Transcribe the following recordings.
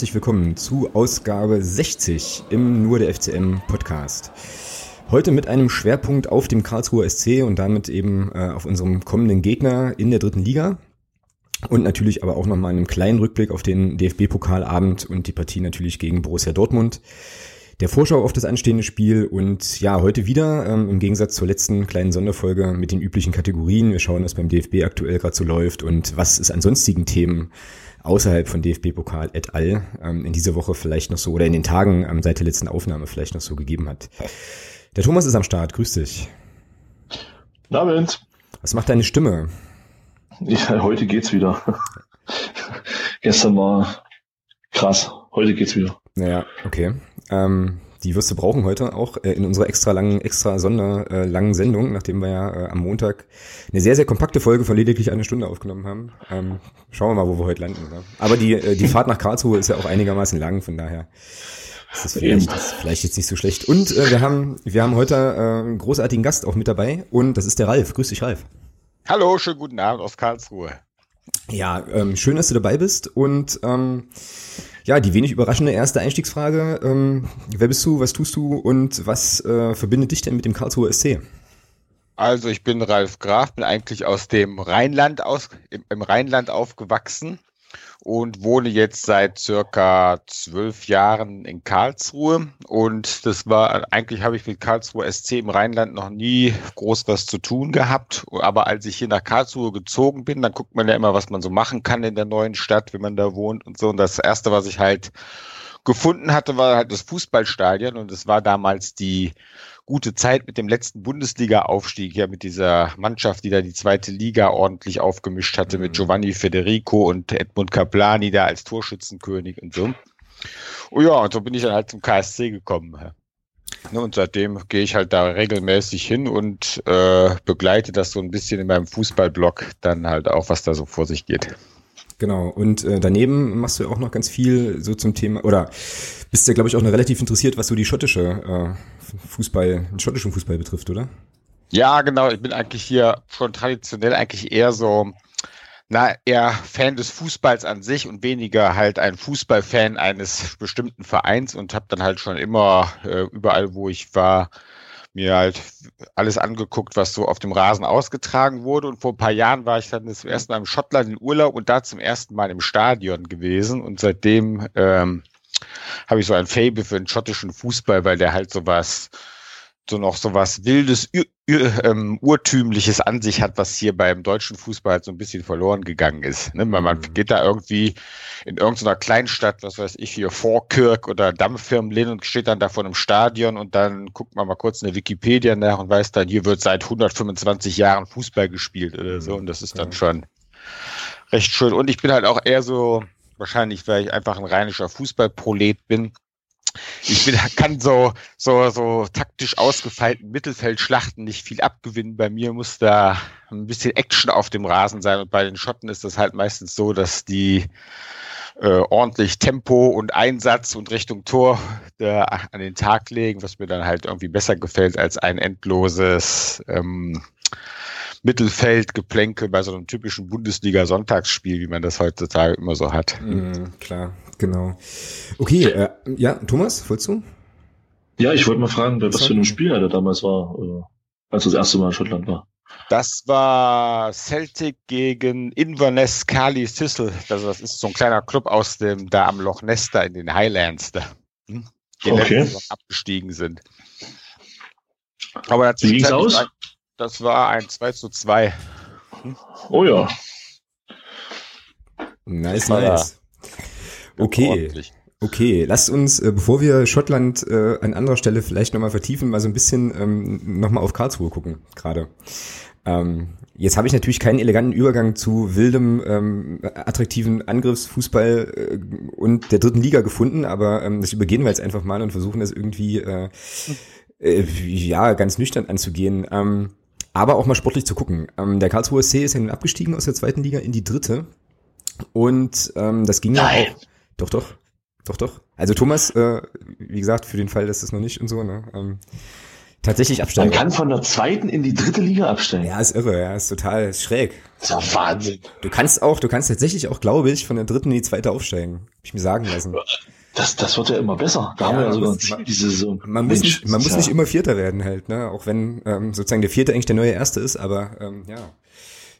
herzlich willkommen zu Ausgabe 60 im Nur der FCM Podcast. Heute mit einem Schwerpunkt auf dem Karlsruher SC und damit eben äh, auf unserem kommenden Gegner in der dritten Liga. Und natürlich aber auch nochmal einen kleinen Rückblick auf den DFB-Pokalabend und die Partie natürlich gegen Borussia Dortmund. Der Vorschau auf das anstehende Spiel und ja, heute wieder ähm, im Gegensatz zur letzten kleinen Sonderfolge mit den üblichen Kategorien. Wir schauen, was beim DFB aktuell gerade so läuft und was es an sonstigen Themen außerhalb von DFB-Pokal et al. Ähm, in dieser Woche vielleicht noch so oder in den Tagen ähm, seit der letzten Aufnahme vielleicht noch so gegeben hat. Der Thomas ist am Start, grüß dich. Abend. Was macht deine Stimme? Ja, heute geht's wieder. Gestern war krass, heute geht's wieder. Naja, okay. Ähm, die wirst du brauchen heute auch äh, in unserer extra langen, extra sonderlangen äh, Sendung, nachdem wir ja äh, am Montag eine sehr, sehr kompakte Folge von lediglich eine Stunde aufgenommen haben. Ähm, schauen wir mal, wo wir heute landen. Oder? Aber die, äh, die Fahrt nach Karlsruhe ist ja auch einigermaßen lang, von daher ist das vielleicht, ist vielleicht jetzt nicht so schlecht. Und äh, wir haben, wir haben heute äh, einen großartigen Gast auch mit dabei und das ist der Ralf. Grüß dich, Ralf. Hallo, schönen guten Abend aus Karlsruhe. Ja, ähm, schön, dass du dabei bist und ähm, ja, die wenig überraschende erste Einstiegsfrage. Ähm, wer bist du, was tust du und was äh, verbindet dich denn mit dem Karlsruher SC? Also ich bin Ralf Graf, bin eigentlich aus dem Rheinland aus, im, im Rheinland aufgewachsen und wohne jetzt seit circa zwölf Jahren in Karlsruhe. Und das war, eigentlich habe ich mit Karlsruhe SC im Rheinland noch nie groß was zu tun gehabt. Aber als ich hier nach Karlsruhe gezogen bin, dann guckt man ja immer, was man so machen kann in der neuen Stadt, wenn man da wohnt und so. Und das erste, was ich halt gefunden hatte, war halt das Fußballstadion. Und es war damals die gute Zeit mit dem letzten Bundesliga-Aufstieg, ja mit dieser Mannschaft, die da die zweite Liga ordentlich aufgemischt hatte, mhm. mit Giovanni Federico und Edmund Caplani da als Torschützenkönig und so. Oh ja, und so bin ich dann halt zum KSC gekommen. Ne, und seitdem gehe ich halt da regelmäßig hin und äh, begleite das so ein bisschen in meinem Fußballblog dann halt auch, was da so vor sich geht. Genau. Und äh, daneben machst du ja auch noch ganz viel so zum Thema, oder bist ja, glaube ich, auch noch relativ interessiert, was so die schottische äh, Fußball, den schottischen Fußball betrifft, oder? Ja, genau. Ich bin eigentlich hier schon traditionell eigentlich eher so, na, eher Fan des Fußballs an sich und weniger halt ein Fußballfan eines bestimmten Vereins und habe dann halt schon immer äh, überall, wo ich war, mir halt alles angeguckt, was so auf dem Rasen ausgetragen wurde. Und vor ein paar Jahren war ich dann das erste Mal im Schottland in Urlaub und da zum ersten Mal im Stadion gewesen. Und seitdem ähm, habe ich so ein Fable für den schottischen Fußball, weil der halt sowas so noch so was Wildes, ur, ur, ähm, Urtümliches an sich hat, was hier beim deutschen Fußball halt so ein bisschen verloren gegangen ist. Ne? Man, man mhm. geht da irgendwie in irgendeiner Kleinstadt, was weiß ich, hier Vorkirk oder Dammfirmlin und steht dann da vor einem Stadion und dann guckt man mal kurz in der Wikipedia nach und weiß dann, hier wird seit 125 Jahren Fußball gespielt oder so und das ist dann schon recht schön. Und ich bin halt auch eher so, wahrscheinlich, weil ich einfach ein rheinischer Fußballprolet bin, ich bin, kann so, so, so taktisch ausgefeilten Mittelfeldschlachten nicht viel abgewinnen. Bei mir muss da ein bisschen Action auf dem Rasen sein. Und bei den Schotten ist das halt meistens so, dass die äh, ordentlich Tempo und Einsatz und Richtung Tor da an den Tag legen, was mir dann halt irgendwie besser gefällt als ein endloses ähm, Mittelfeldgeplänkel bei so einem typischen Bundesliga-Sonntagsspiel, wie man das heutzutage immer so hat. Mm, klar, genau. Okay, äh, ja, Thomas, wolltest du? Ja, ich wollte mal fragen, was für ein Spiel er damals war, äh, als das erste Mal in Schottland war. Das war Celtic gegen Inverness Carly Thistle. Also das ist so ein kleiner Club aus dem, da am Loch Ness, da in den Highlands, da, hm? die okay. abgestiegen sind. Aber Wie ging's aus? Das war ein 2 zu 2. Hm? Oh ja. Nice, nice. Okay. Okay, lasst uns, äh, bevor wir Schottland äh, an anderer Stelle vielleicht nochmal vertiefen, mal so ein bisschen ähm, nochmal auf Karlsruhe gucken, gerade. Ähm, jetzt habe ich natürlich keinen eleganten Übergang zu wildem, ähm, attraktiven Angriffsfußball äh, und der dritten Liga gefunden, aber ähm, das übergehen wir jetzt einfach mal und versuchen das irgendwie äh, äh, ja ganz nüchtern anzugehen. Ähm, aber auch mal sportlich zu gucken. Ähm, der Karlsruher SC ist ja nun abgestiegen aus der zweiten Liga in die dritte. Und ähm, das ging Nein. ja auch. Doch, doch. Doch, doch. Also Thomas, äh, wie gesagt, für den Fall, dass das noch nicht und so, ne? Ähm, tatsächlich absteigen. Man kann von der zweiten in die dritte Liga absteigen. Ja, ist irre, ja, ist total schräg. Das ist ja Wahnsinn. Du kannst auch, du kannst tatsächlich auch, glaube ich, von der dritten in die zweite aufsteigen. Hab ich mir sagen lassen. Das, das wird ja immer besser. Da Ja, haben wir ja man sogar ein Ziel diese Saison. Man muss, Mensch, nicht, man muss ist nicht immer Vierter werden halt, ne? Auch wenn ähm, sozusagen der Vierte eigentlich der neue Erste ist, aber ähm, ja.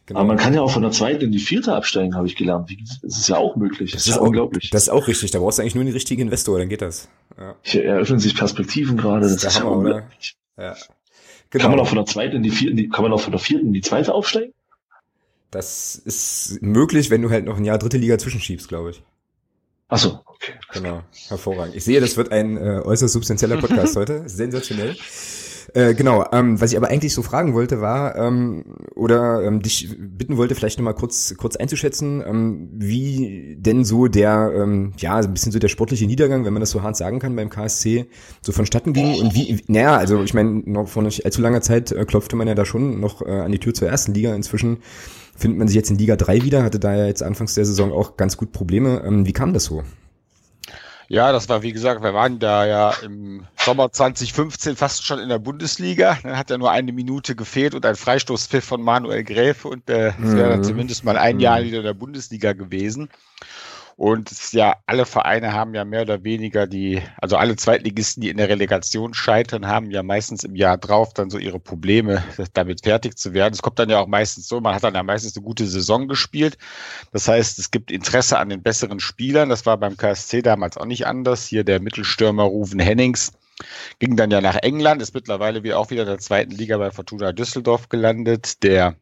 Genau. Aber man kann ja auch von der zweiten in die vierte absteigen, habe ich gelernt. Das ist ja auch möglich. Das, ist ja auch, unglaublich. Das ist auch richtig. Da brauchst du eigentlich nur den richtigen Investor, dann geht das. Ja. Hier eröffnen sich Perspektiven gerade. Das der ist ja Hammer, unglaublich. ja. Kann man Genau. auch von der zweiten in die vierte, in die- kann man auch von der vierten in die zweite aufsteigen? Das ist möglich, wenn du halt noch ein Jahr dritte Liga zwischenschiebst, glaube ich. Ach so, okay. Genau, hervorragend. Ich sehe, das wird ein äh, äußerst substanzieller Podcast heute. Sensationell. Äh, genau, ähm, was ich aber eigentlich so fragen wollte, war, ähm, oder ähm, dich bitten wollte, vielleicht nochmal kurz, kurz einzuschätzen, ähm, wie denn so der, ähm, ja, ein bisschen so der sportliche Niedergang, wenn man das so hart sagen kann, beim KSC so vonstatten ging und wie, naja, also ich meine, noch vor nicht allzu langer Zeit äh, klopfte man ja da schon noch äh, an die Tür zur ersten Liga. Inzwischen findet man sich jetzt in Liga 3 wieder, hatte da ja jetzt anfangs der Saison auch ganz gut Probleme. Ähm, wie kam das so? Ja, das war wie gesagt, wir waren da ja im Sommer 2015 fast schon in der Bundesliga. Dann hat ja nur eine Minute gefehlt und ein Freistoßpfiff von Manuel Gräfe und äh, es wäre dann Mhm. zumindest mal ein Jahr wieder in der Bundesliga gewesen. Und ja, alle Vereine haben ja mehr oder weniger die, also alle Zweitligisten, die in der Relegation scheitern, haben ja meistens im Jahr drauf dann so ihre Probleme, damit fertig zu werden. Es kommt dann ja auch meistens so, man hat dann ja meistens eine gute Saison gespielt. Das heißt, es gibt Interesse an den besseren Spielern. Das war beim KSC damals auch nicht anders. Hier der Mittelstürmer Ruven Hennings ging dann ja nach England, ist mittlerweile wieder auch wieder in der zweiten Liga bei Fortuna Düsseldorf gelandet. Der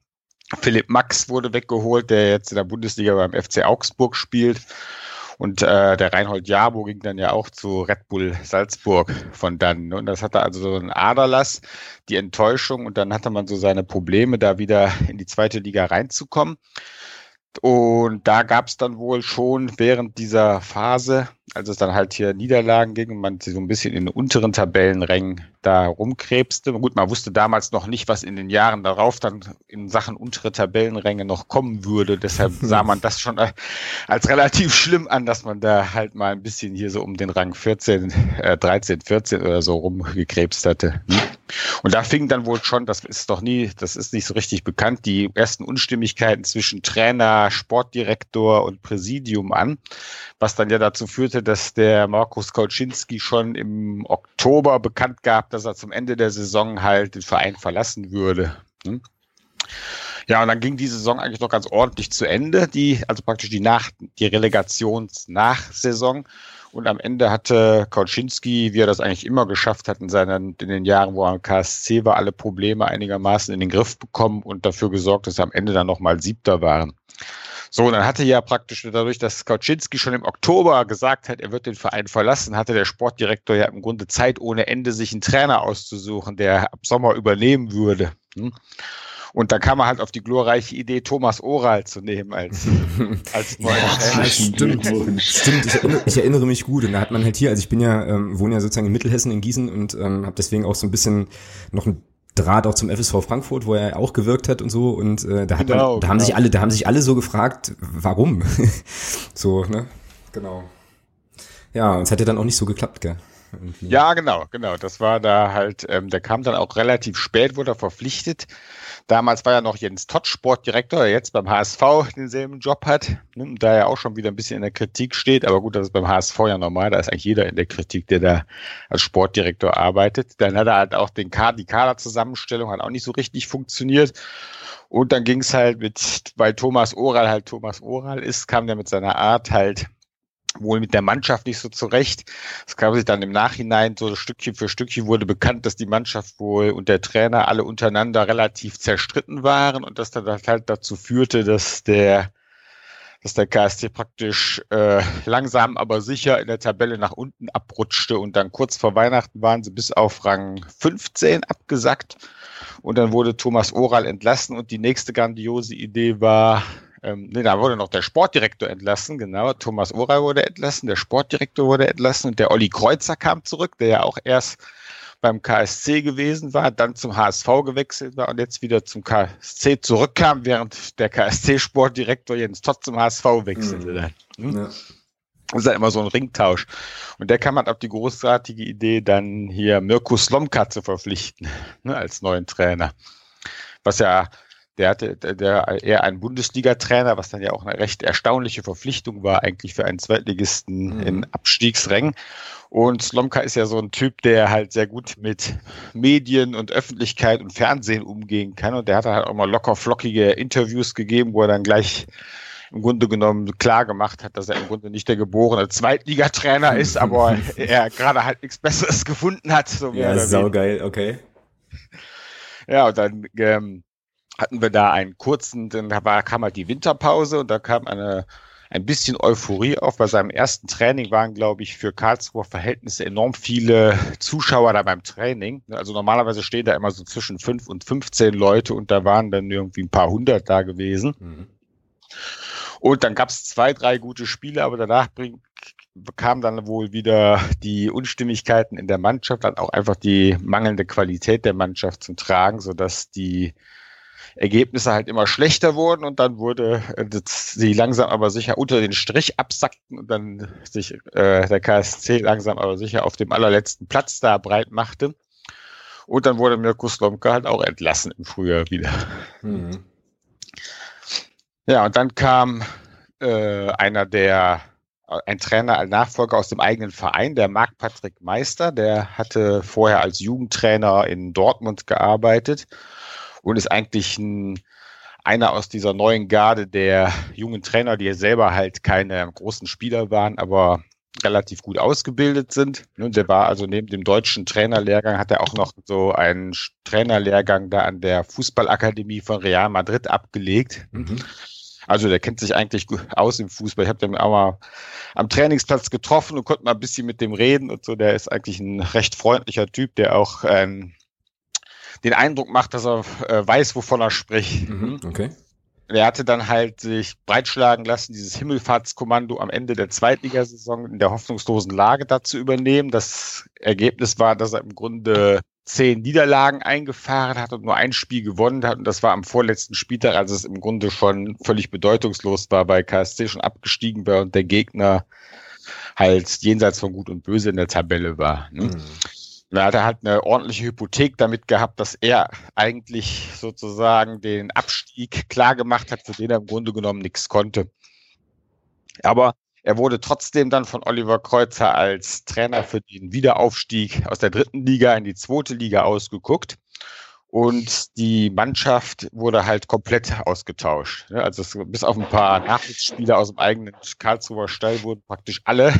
Philipp Max wurde weggeholt, der jetzt in der Bundesliga beim FC Augsburg spielt. Und äh, der Reinhold Jabo ging dann ja auch zu Red Bull Salzburg von dann. Und das hatte also so einen Aderlass, die Enttäuschung und dann hatte man so seine Probleme, da wieder in die zweite Liga reinzukommen. Und da gab es dann wohl schon während dieser Phase, als es dann halt hier Niederlagen ging und man so ein bisschen in den unteren Tabellenrängen da rumkrebste. Gut, man wusste damals noch nicht, was in den Jahren darauf dann in Sachen untere Tabellenränge noch kommen würde. Deshalb sah man das schon als relativ schlimm an, dass man da halt mal ein bisschen hier so um den Rang 14, äh, 13, 14 oder so rumgekrebst hatte. Und da fing dann wohl schon, das ist doch nie, das ist nicht so richtig bekannt, die ersten Unstimmigkeiten zwischen Trainer, Sportdirektor und Präsidium an, was dann ja dazu führte, dass der Markus Kauczynski schon im Oktober bekannt gab, dass er zum Ende der Saison halt den Verein verlassen würde. Hm? Ja, und dann ging die Saison eigentlich noch ganz ordentlich zu Ende, die, also praktisch die Nach, die Relegations-Nachsaison. Und am Ende hatte Kauczynski, wie er das eigentlich immer geschafft hat in seinen, in den Jahren, wo er am KSC war, alle Probleme einigermaßen in den Griff bekommen und dafür gesorgt, dass sie am Ende dann nochmal Siebter waren. So, und dann hatte ja praktisch dadurch, dass Kauczynski schon im Oktober gesagt hat, er wird den Verein verlassen, hatte der Sportdirektor ja im Grunde Zeit ohne Ende, sich einen Trainer auszusuchen, der ab Sommer übernehmen würde. Hm? Und da kam er halt auf die glorreiche Idee, Thomas Oral zu nehmen als, als neuen Trainer. stimmt. Stimmt, ich erinnere, ich erinnere mich gut. Und da hat man halt hier, also ich bin ja, ähm, wohne ja sozusagen in Mittelhessen in Gießen und ähm, habe deswegen auch so ein bisschen noch ein Draht auch zum FSV Frankfurt, wo er auch gewirkt hat und so. Und äh, da hat Genau, man, da haben genau. sich alle, da haben sich alle so gefragt, warum? so, ne? Genau. Ja, und es hat ja dann auch nicht so geklappt, gell? Irgendwie. Ja, genau, genau. Das war da halt, ähm, der kam dann auch relativ spät, wurde er verpflichtet. Damals war ja noch Jens Todt Sportdirektor, der jetzt beim HSV denselben Job hat, ne, da er auch schon wieder ein bisschen in der Kritik steht. Aber gut, das ist beim HSV ja normal, da ist eigentlich jeder in der Kritik, der da als Sportdirektor arbeitet. Dann hat er halt auch den Kader, die Kaderzusammenstellung hat auch nicht so richtig funktioniert. Und dann ging es halt mit, weil Thomas Oral halt Thomas Oral ist, kam der mit seiner Art halt wohl mit der Mannschaft nicht so zurecht. Es kam sich dann im Nachhinein so Stückchen für Stückchen wurde bekannt, dass die Mannschaft wohl und der Trainer alle untereinander relativ zerstritten waren und dass das halt dazu führte, dass der dass der KST praktisch äh, langsam aber sicher in der Tabelle nach unten abrutschte und dann kurz vor Weihnachten waren sie bis auf Rang 15 abgesackt und dann wurde Thomas Oral entlassen und die nächste grandiose Idee war, ähm, nee, da wurde noch der Sportdirektor entlassen, genau. Thomas Oral wurde entlassen, der Sportdirektor wurde entlassen und der Olli Kreuzer kam zurück, der ja auch erst beim KSC gewesen war, dann zum HSV gewechselt war und jetzt wieder zum KSC zurückkam, während der KSC-Sportdirektor Jens Todt zum HSV wechselte. Mhm. Dann. Hm? Ja. Das ist ja immer so ein Ringtausch. Und der kam halt auf die großartige Idee, dann hier Mirko Slomka zu verpflichten, ne, als neuen Trainer. Was ja, der hatte, der eher ein Bundesliga-Trainer, was dann ja auch eine recht erstaunliche Verpflichtung war, eigentlich für einen Zweitligisten mhm. in Abstiegsrängen. Und Slomka ist ja so ein Typ, der halt sehr gut mit Medien und Öffentlichkeit und Fernsehen umgehen kann. Und der hat halt auch mal locker flockige Interviews gegeben, wo er dann gleich im Grunde genommen klar gemacht hat, dass er im Grunde nicht der geborene Zweitligatrainer ist, aber er gerade halt nichts Besseres gefunden hat. So ja, saugeil, okay. Ja, und dann ähm, hatten wir da einen kurzen, dann war, kam halt die Winterpause und da kam eine ein bisschen Euphorie auf. Bei seinem ersten Training waren, glaube ich, für Karlsruher Verhältnisse enorm viele Zuschauer da beim Training. Also normalerweise stehen da immer so zwischen fünf und 15 Leute und da waren dann irgendwie ein paar hundert da gewesen. Mhm. Und dann gab es zwei, drei gute Spiele, aber danach bring, kamen dann wohl wieder die Unstimmigkeiten in der Mannschaft, dann auch einfach die mangelnde Qualität der Mannschaft zum Tragen, sodass die Ergebnisse halt immer schlechter wurden und dann wurde äh, sie langsam aber sicher unter den Strich absackten und dann sich äh, der KSC langsam aber sicher auf dem allerletzten Platz da breit machte. Und dann wurde Mirko Slomka halt auch entlassen im Frühjahr wieder. Mhm. Ja, und dann kam äh, einer der, ein Trainer, ein Nachfolger aus dem eigenen Verein, der Marc Patrick Meister, der hatte vorher als Jugendtrainer in Dortmund gearbeitet und ist eigentlich ein, einer aus dieser neuen Garde der jungen Trainer, die ja selber halt keine großen Spieler waren, aber relativ gut ausgebildet sind. Und der war also neben dem deutschen Trainerlehrgang, hat er auch noch so einen Trainerlehrgang da an der Fußballakademie von Real Madrid abgelegt. Mhm. Also der kennt sich eigentlich gut aus im Fußball. Ich habe den auch mal am Trainingsplatz getroffen und konnte mal ein bisschen mit dem reden und so. Der ist eigentlich ein recht freundlicher Typ, der auch ähm, den Eindruck macht, dass er äh, weiß, wovon er spricht. Mhm, okay. Er hatte dann halt sich breitschlagen lassen, dieses Himmelfahrtskommando am Ende der Zweitligasaison in der hoffnungslosen Lage da zu übernehmen. Das Ergebnis war, dass er im Grunde zehn Niederlagen eingefahren hat und nur ein Spiel gewonnen hat. Und das war am vorletzten Spieltag, als es im Grunde schon völlig bedeutungslos war, bei KSC schon abgestiegen war und der Gegner halt jenseits von Gut und Böse in der Tabelle war. Ne? Mhm. Da hat er halt eine ordentliche Hypothek damit gehabt, dass er eigentlich sozusagen den Abstieg klar gemacht hat, für den er im Grunde genommen nichts konnte. Aber er wurde trotzdem dann von Oliver Kreuzer als Trainer für den Wiederaufstieg aus der dritten Liga in die zweite Liga ausgeguckt. Und die Mannschaft wurde halt komplett ausgetauscht. Also es, bis auf ein paar Nachwuchsspieler aus dem eigenen Karlsruher Stall wurden praktisch alle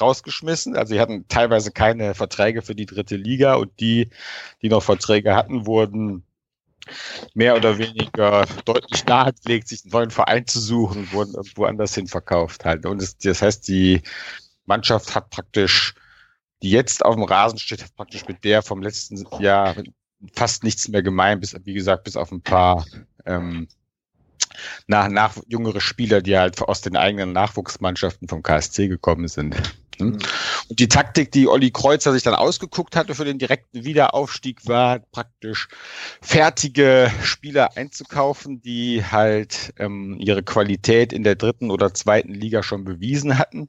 rausgeschmissen. Also sie hatten teilweise keine Verträge für die dritte Liga und die, die noch Verträge hatten, wurden mehr oder weniger deutlich nahegelegt, sich einen neuen Verein zu suchen wurden irgendwo anders hin verkauft halt. Und das, das heißt, die Mannschaft hat praktisch, die jetzt auf dem Rasen steht, hat praktisch mit der vom letzten Jahr fast nichts mehr gemein, bis, wie gesagt, bis auf ein paar ähm, nach, nach jüngere Spieler, die halt aus den eigenen Nachwuchsmannschaften vom KSC gekommen sind. Hm? Mhm. Und die Taktik, die Olli Kreuzer sich dann ausgeguckt hatte für den direkten Wiederaufstieg, war praktisch fertige Spieler einzukaufen, die halt ähm, ihre Qualität in der dritten oder zweiten Liga schon bewiesen hatten,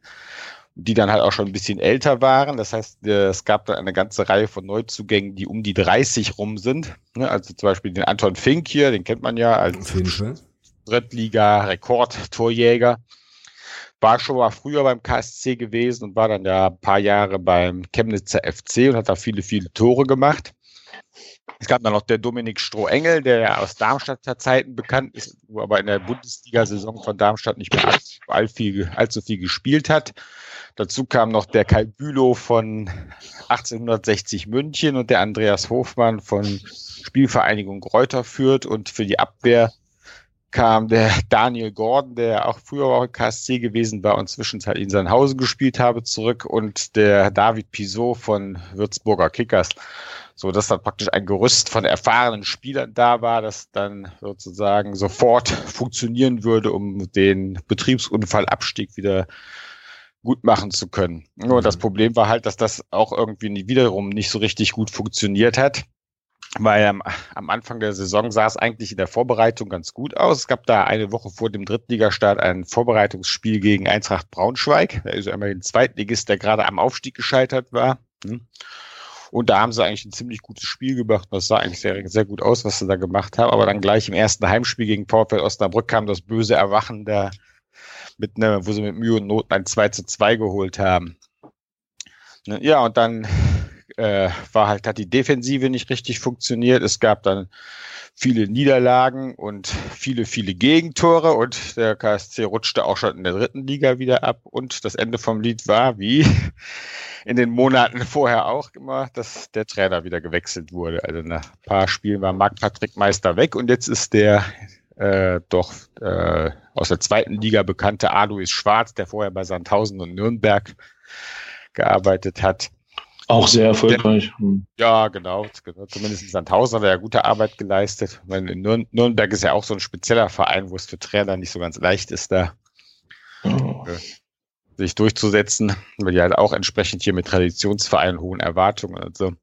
die dann halt auch schon ein bisschen älter waren. Das heißt, äh, es gab dann eine ganze Reihe von Neuzugängen, die um die 30 rum sind. Ne? Also zum Beispiel den Anton Fink hier, den kennt man ja als Drittliga-Rekord-Torjäger war schon mal früher beim KSC gewesen und war dann ja ein paar Jahre beim Chemnitzer FC und hat da viele, viele Tore gemacht. Es gab dann noch der Dominik Strohengel, der aus Darmstadter Zeiten bekannt ist, wo aber in der Bundesliga-Saison von Darmstadt nicht mehr allzu, all viel, allzu viel gespielt hat. Dazu kam noch der Kai Bülow von 1860 München und der Andreas Hofmann von Spielvereinigung Reuter führt und für die Abwehr kam der Daniel Gordon, der auch früher auch KSC gewesen war und zwischenzeitlich in Sandhausen gespielt habe, zurück und der David Pisot von Würzburger Kickers. So dass dann praktisch ein Gerüst von erfahrenen Spielern da war, das dann sozusagen sofort funktionieren würde, um den Betriebsunfallabstieg wieder gut machen zu können. Nur das mhm. Problem war halt, dass das auch irgendwie wiederum nicht so richtig gut funktioniert hat weil am, am Anfang der Saison sah es eigentlich in der Vorbereitung ganz gut aus. Es gab da eine Woche vor dem Drittligastart ein Vorbereitungsspiel gegen Eintracht Braunschweig. Da ist einmal ein Zweitligist, der gerade am Aufstieg gescheitert war. Hm. Und da haben sie eigentlich ein ziemlich gutes Spiel gemacht. Das sah eigentlich sehr, sehr gut aus, was sie da gemacht haben. Aber dann gleich im ersten Heimspiel gegen VfL Osnabrück kam das böse Erwachen da mit ne, wo sie mit Mühe und Not ein 2 zu 2 geholt haben. Ja, und dann äh, war halt, hat die Defensive nicht richtig funktioniert. Es gab dann viele Niederlagen und viele, viele Gegentore und der KSC rutschte auch schon in der dritten Liga wieder ab und das Ende vom Lied war, wie in den Monaten vorher auch immer, dass der Trainer wieder gewechselt wurde. Also nach ein paar Spielen war Marc-Patrick Meister weg und jetzt ist der äh, doch äh, aus der zweiten Liga bekannte Alois Schwarz, der vorher bei Sandhausen und Nürnberg gearbeitet hat, auch sehr erfolgreich. Hm. Ja, genau, genau. Zumindest in Sandhausen hat er ja gute Arbeit geleistet. Meine, in Nürnberg ist ja auch so ein spezieller Verein, wo es für Trainer nicht so ganz leicht ist, da oh. sich durchzusetzen, weil die halt auch entsprechend hier mit Traditionsvereinen hohen Erwartungen und so.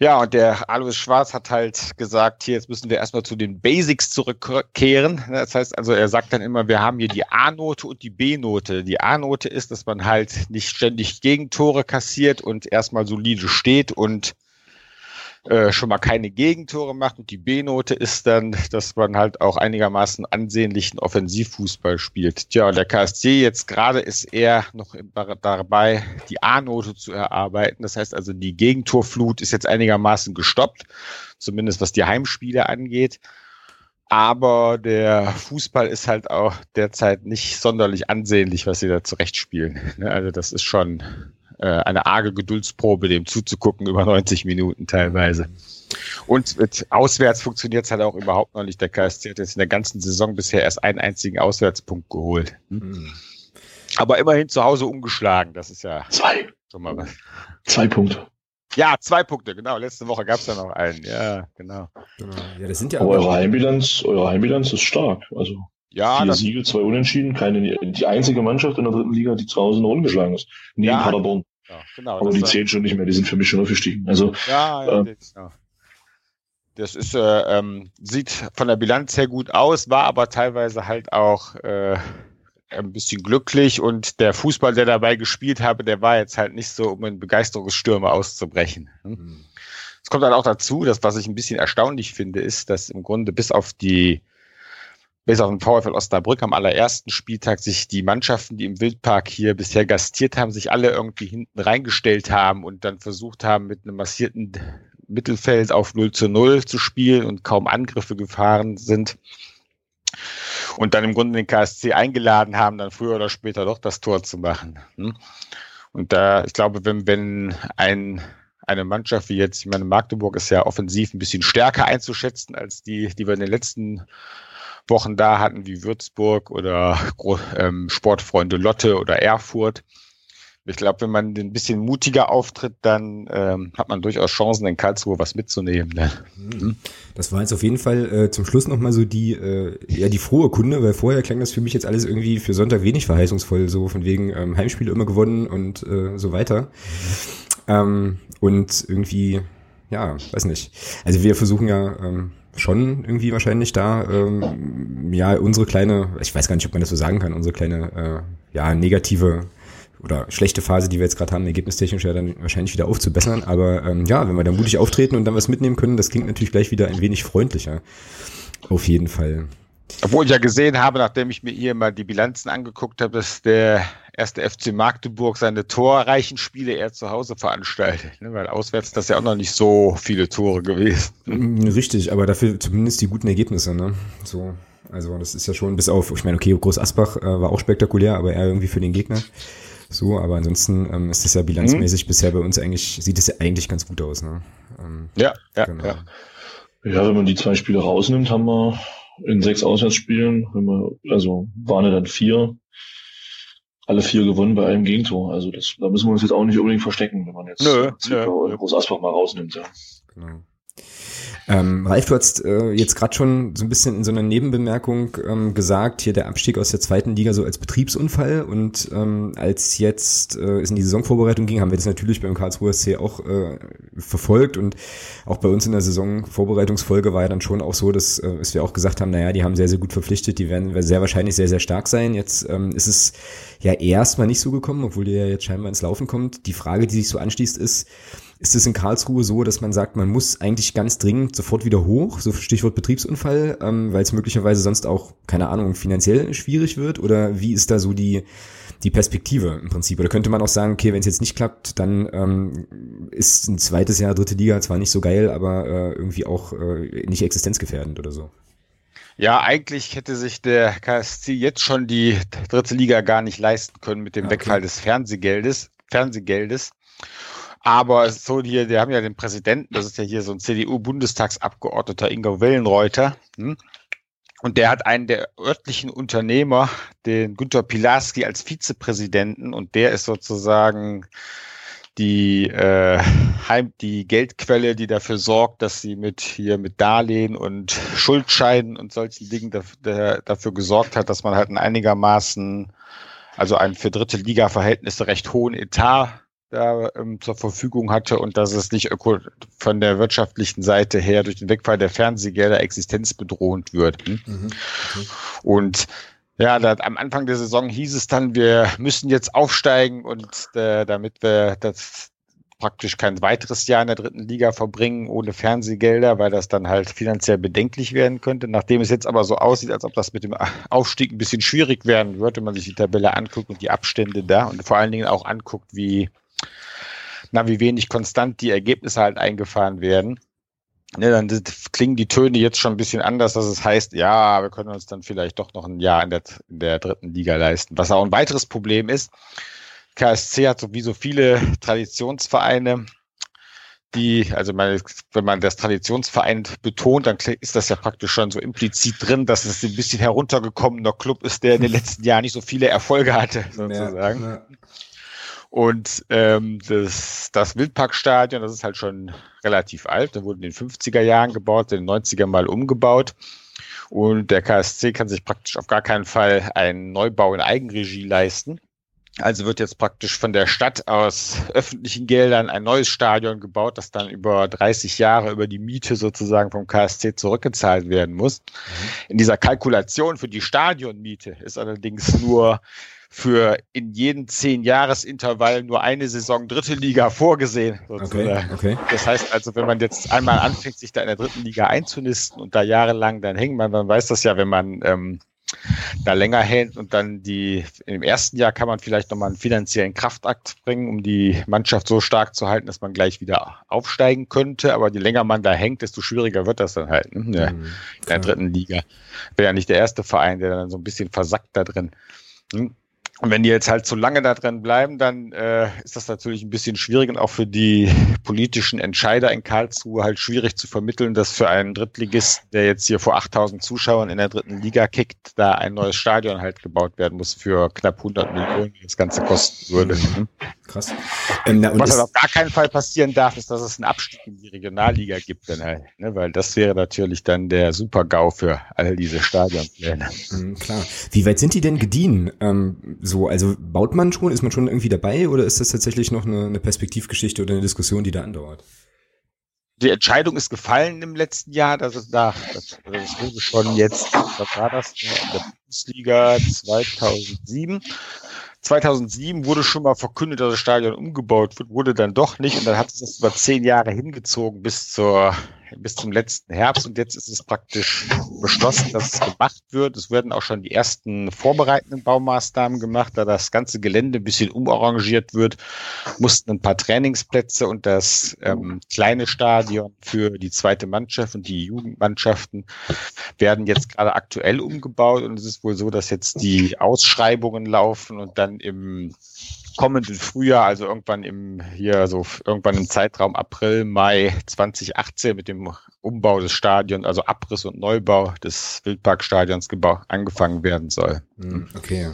Ja, und der Alois Schwarz hat halt gesagt, hier, jetzt müssen wir erstmal zu den Basics zurückkehren. Das heißt also, er sagt dann immer, wir haben hier die A-Note und die B-Note. Die A-Note ist, dass man halt nicht ständig Gegentore kassiert und erstmal solide steht und äh, schon mal keine Gegentore macht. Und die B-Note ist dann, dass man halt auch einigermaßen ansehnlichen Offensivfußball spielt. Tja, und der KSC jetzt gerade ist eher noch dabei, die A-Note zu erarbeiten. Das heißt also, die Gegentorflut ist jetzt einigermaßen gestoppt, zumindest was die Heimspiele angeht. Aber der Fußball ist halt auch derzeit nicht sonderlich ansehnlich, was sie da zurechtspielen. Ne, also das ist schon äh, eine arge Geduldsprobe, dem zuzugucken über 90 Minuten teilweise. Und mit auswärts funktioniert es halt auch überhaupt noch nicht. Der KSC hat jetzt in der ganzen Saison bisher erst einen einzigen Auswärtspunkt geholt. Mhm. Aber immerhin zu Hause umgeschlagen. Das ist ja zwei. schon mal was. Zwei Punkte. Ja, zwei Punkte, genau. Letzte Woche gab es ja noch einen. Ja, genau. genau. Ja, das sind ja aber eure Heimbilanz, eure Heimbilanz ist stark. Also ja, vier Siege, zwei Unentschieden. Keine, die einzige Mannschaft in der dritten Liga, die zu Hause noch ungeschlagen ist. Neben ja, Paderborn. Ja, genau. Aber die zählen schon nicht mehr, die sind für mich schon aufgestiegen. Also, ja, ja, äh, ja. Das ist, äh, ähm, sieht von der Bilanz her gut aus, war aber teilweise halt auch äh, ein bisschen glücklich und der Fußball, der dabei gespielt habe, der war jetzt halt nicht so, um in Begeisterungsstürme auszubrechen. Hm? Mhm. Es kommt dann auch dazu, dass was ich ein bisschen erstaunlich finde, ist, dass im Grunde bis auf die bis auf den VfL Osnabrück am allerersten Spieltag sich die Mannschaften, die im Wildpark hier bisher gastiert haben, sich alle irgendwie hinten reingestellt haben und dann versucht haben, mit einem massierten Mittelfeld auf 0 zu 0 zu spielen und kaum Angriffe gefahren sind. Und dann im Grunde den KSC eingeladen haben, dann früher oder später doch das Tor zu machen. Hm? Und da, ich glaube, wenn, wenn ein, eine Mannschaft wie jetzt, ich meine, Magdeburg ist ja offensiv ein bisschen stärker einzuschätzen als die, die wir in den letzten Wochen da hatten, wie Würzburg oder ähm, Sportfreunde Lotte oder Erfurt. Ich glaube, wenn man ein bisschen mutiger auftritt, dann ähm, hat man durchaus Chancen, in Karlsruhe was mitzunehmen. Ne? Mhm. Das war jetzt auf jeden Fall äh, zum Schluss nochmal so die, äh, ja, die frohe Kunde, weil vorher klang das für mich jetzt alles irgendwie für Sonntag wenig verheißungsvoll, so von wegen ähm, Heimspiele immer gewonnen und äh, so weiter. Ähm, und irgendwie, ja, weiß nicht. Also wir versuchen ja ähm, schon irgendwie wahrscheinlich da, ähm, ja, unsere kleine, ich weiß gar nicht, ob man das so sagen kann, unsere kleine, äh, ja, negative oder schlechte Phase, die wir jetzt gerade haben, ergebnistechnisch ja dann wahrscheinlich wieder aufzubessern. Aber ähm, ja, wenn wir da mutig auftreten und dann was mitnehmen können, das klingt natürlich gleich wieder ein wenig freundlicher. Auf jeden Fall. Obwohl ich ja gesehen habe, nachdem ich mir hier mal die Bilanzen angeguckt habe, dass der erste FC Magdeburg seine torreichen Spiele eher zu Hause veranstaltet. Ne? Weil auswärts das ja auch noch nicht so viele Tore gewesen. Mm, richtig, aber dafür zumindest die guten Ergebnisse. Ne? So, also das ist ja schon bis auf, ich meine, okay, Groß Asbach äh, war auch spektakulär, aber eher irgendwie für den Gegner. So, aber ansonsten ähm, ist das ja bilanzmäßig mhm. bisher bei uns eigentlich, sieht es ja eigentlich ganz gut aus. Ne? Ähm, ja, ja, genau. ja. Ja, wenn man die zwei Spiele rausnimmt, haben wir in sechs Auswärtsspielen, wenn wir, also waren ja dann vier, alle vier gewonnen bei einem Gegentor. Also das, da müssen wir uns jetzt auch nicht unbedingt verstecken, wenn man jetzt nö, nö. Groß Asbach mal rausnimmt. Ja. Genau. Ähm, Ralf, du hast äh, jetzt gerade schon so ein bisschen in so einer Nebenbemerkung ähm, gesagt, hier der Abstieg aus der zweiten Liga so als Betriebsunfall und ähm, als jetzt äh, es in die Saisonvorbereitung ging, haben wir das natürlich beim Karlsruher SC auch äh, verfolgt und auch bei uns in der Saisonvorbereitungsfolge war ja dann schon auch so, dass, äh, dass wir auch gesagt haben, naja, die haben sehr, sehr gut verpflichtet, die werden sehr wahrscheinlich sehr, sehr stark sein. Jetzt ähm, ist es ja erstmal nicht so gekommen, obwohl die ja jetzt scheinbar ins Laufen kommt. Die Frage, die sich so anschließt, ist, ist es in Karlsruhe so, dass man sagt, man muss eigentlich ganz dringend sofort wieder hoch, so Stichwort Betriebsunfall, ähm, weil es möglicherweise sonst auch, keine Ahnung, finanziell schwierig wird? Oder wie ist da so die, die Perspektive im Prinzip? Oder könnte man auch sagen, okay, wenn es jetzt nicht klappt, dann ähm, ist ein zweites Jahr dritte Liga zwar nicht so geil, aber äh, irgendwie auch äh, nicht existenzgefährdend oder so? Ja, eigentlich hätte sich der KSC jetzt schon die dritte Liga gar nicht leisten können mit dem okay. Wegfall des Fernsehgeldes. Fernsehgeldes. Aber so hier, die haben ja den Präsidenten, das ist ja hier so ein CDU-Bundestagsabgeordneter Ingo Wellenreuter. Hm? Und der hat einen der örtlichen Unternehmer, den Günter Pilarski, als Vizepräsidenten und der ist sozusagen die, äh, Heim, die Geldquelle, die dafür sorgt, dass sie mit hier mit Darlehen und Schuldscheinen und solchen Dingen dafür, dafür gesorgt hat, dass man halt ein einigermaßen, also einen für dritte Liga-Verhältnisse recht hohen Etat da ähm, zur Verfügung hatte und dass es nicht von der wirtschaftlichen Seite her durch den Wegfall der Fernsehgelder existenzbedrohend wird. Hm? Mhm, okay. Und ja, da, am Anfang der Saison hieß es dann, wir müssen jetzt aufsteigen und äh, damit wir das praktisch kein weiteres Jahr in der dritten Liga verbringen ohne Fernsehgelder, weil das dann halt finanziell bedenklich werden könnte. Nachdem es jetzt aber so aussieht, als ob das mit dem Aufstieg ein bisschen schwierig werden wird, wenn man sich die Tabelle anguckt und die Abstände da und vor allen Dingen auch anguckt, wie na, wie wenig konstant die Ergebnisse halt eingefahren werden. Ne, dann klingen die Töne jetzt schon ein bisschen anders, dass es heißt, ja, wir können uns dann vielleicht doch noch ein Jahr in der, in der dritten Liga leisten. Was auch ein weiteres Problem ist, KSC hat so wie so viele Traditionsvereine, die, also meine, wenn man das Traditionsverein betont, dann ist das ja praktisch schon so implizit drin, dass es ein bisschen heruntergekommener Club ist, der in den letzten Jahren nicht so viele Erfolge hatte, sozusagen. Ja, ja. Und ähm, das, das Wildparkstadion, das ist halt schon relativ alt. Da wurde in den 50er Jahren gebaut, in den 90er mal umgebaut. Und der KSC kann sich praktisch auf gar keinen Fall einen Neubau in Eigenregie leisten. Also wird jetzt praktisch von der Stadt aus öffentlichen Geldern ein neues Stadion gebaut, das dann über 30 Jahre über die Miete sozusagen vom KSC zurückgezahlt werden muss. Mhm. In dieser Kalkulation für die Stadionmiete ist allerdings nur für in jeden zehn Jahresintervall nur eine Saison dritte Liga vorgesehen. Sozusagen. Okay, okay. Das heißt also, wenn man jetzt einmal anfängt, sich da in der dritten Liga einzunisten und da jahrelang dann hängen, man, man weiß das ja, wenn man ähm, da länger hält und dann die, im ersten Jahr kann man vielleicht nochmal einen finanziellen Kraftakt bringen, um die Mannschaft so stark zu halten, dass man gleich wieder aufsteigen könnte. Aber je länger man da hängt, desto schwieriger wird das dann halt, ne? Mhm, in der dritten Liga. Wäre ja nicht der erste Verein, der dann so ein bisschen versackt da drin. Hm? Und wenn die jetzt halt zu lange da drin bleiben, dann äh, ist das natürlich ein bisschen schwierig und auch für die politischen Entscheider in Karlsruhe halt schwierig zu vermitteln, dass für einen Drittligist, der jetzt hier vor 8000 Zuschauern in der dritten Liga kickt, da ein neues Stadion halt gebaut werden muss für knapp 100 Millionen, die das Ganze kosten würde. Mhm. Krass. Ähm, na, Was halt auf gar keinen Fall passieren darf, ist, dass es einen Abstieg in die Regionalliga gibt, dann halt, ne? weil das wäre natürlich dann der Super-GAU für all diese Stadionpläne. Mhm, klar. Wie weit sind die denn gediehen? Ähm, so, also baut man schon, ist man schon irgendwie dabei oder ist das tatsächlich noch eine, eine Perspektivgeschichte oder eine Diskussion, die da andauert? Die Entscheidung ist gefallen im letzten Jahr, dass es da, das, das wurde schon jetzt, was war das, in der Bundesliga 2007 2007 wurde schon mal verkündet, dass das Stadion umgebaut wird, wurde dann doch nicht. Und dann hat es das über zehn Jahre hingezogen bis zur bis zum letzten Herbst. Und jetzt ist es praktisch beschlossen, dass es gemacht wird. Es werden auch schon die ersten vorbereitenden Baumaßnahmen gemacht, da das ganze Gelände ein bisschen umarrangiert wird, mussten ein paar Trainingsplätze und das ähm, kleine Stadion für die zweite Mannschaft und die Jugendmannschaften werden jetzt gerade aktuell umgebaut. Und es ist wohl so, dass jetzt die Ausschreibungen laufen und dann im kommenden Frühjahr, also irgendwann im hier so irgendwann im Zeitraum April, Mai 2018 mit dem Umbau des Stadions, also Abriss und Neubau des Wildparkstadions angefangen werden soll. Hm, okay.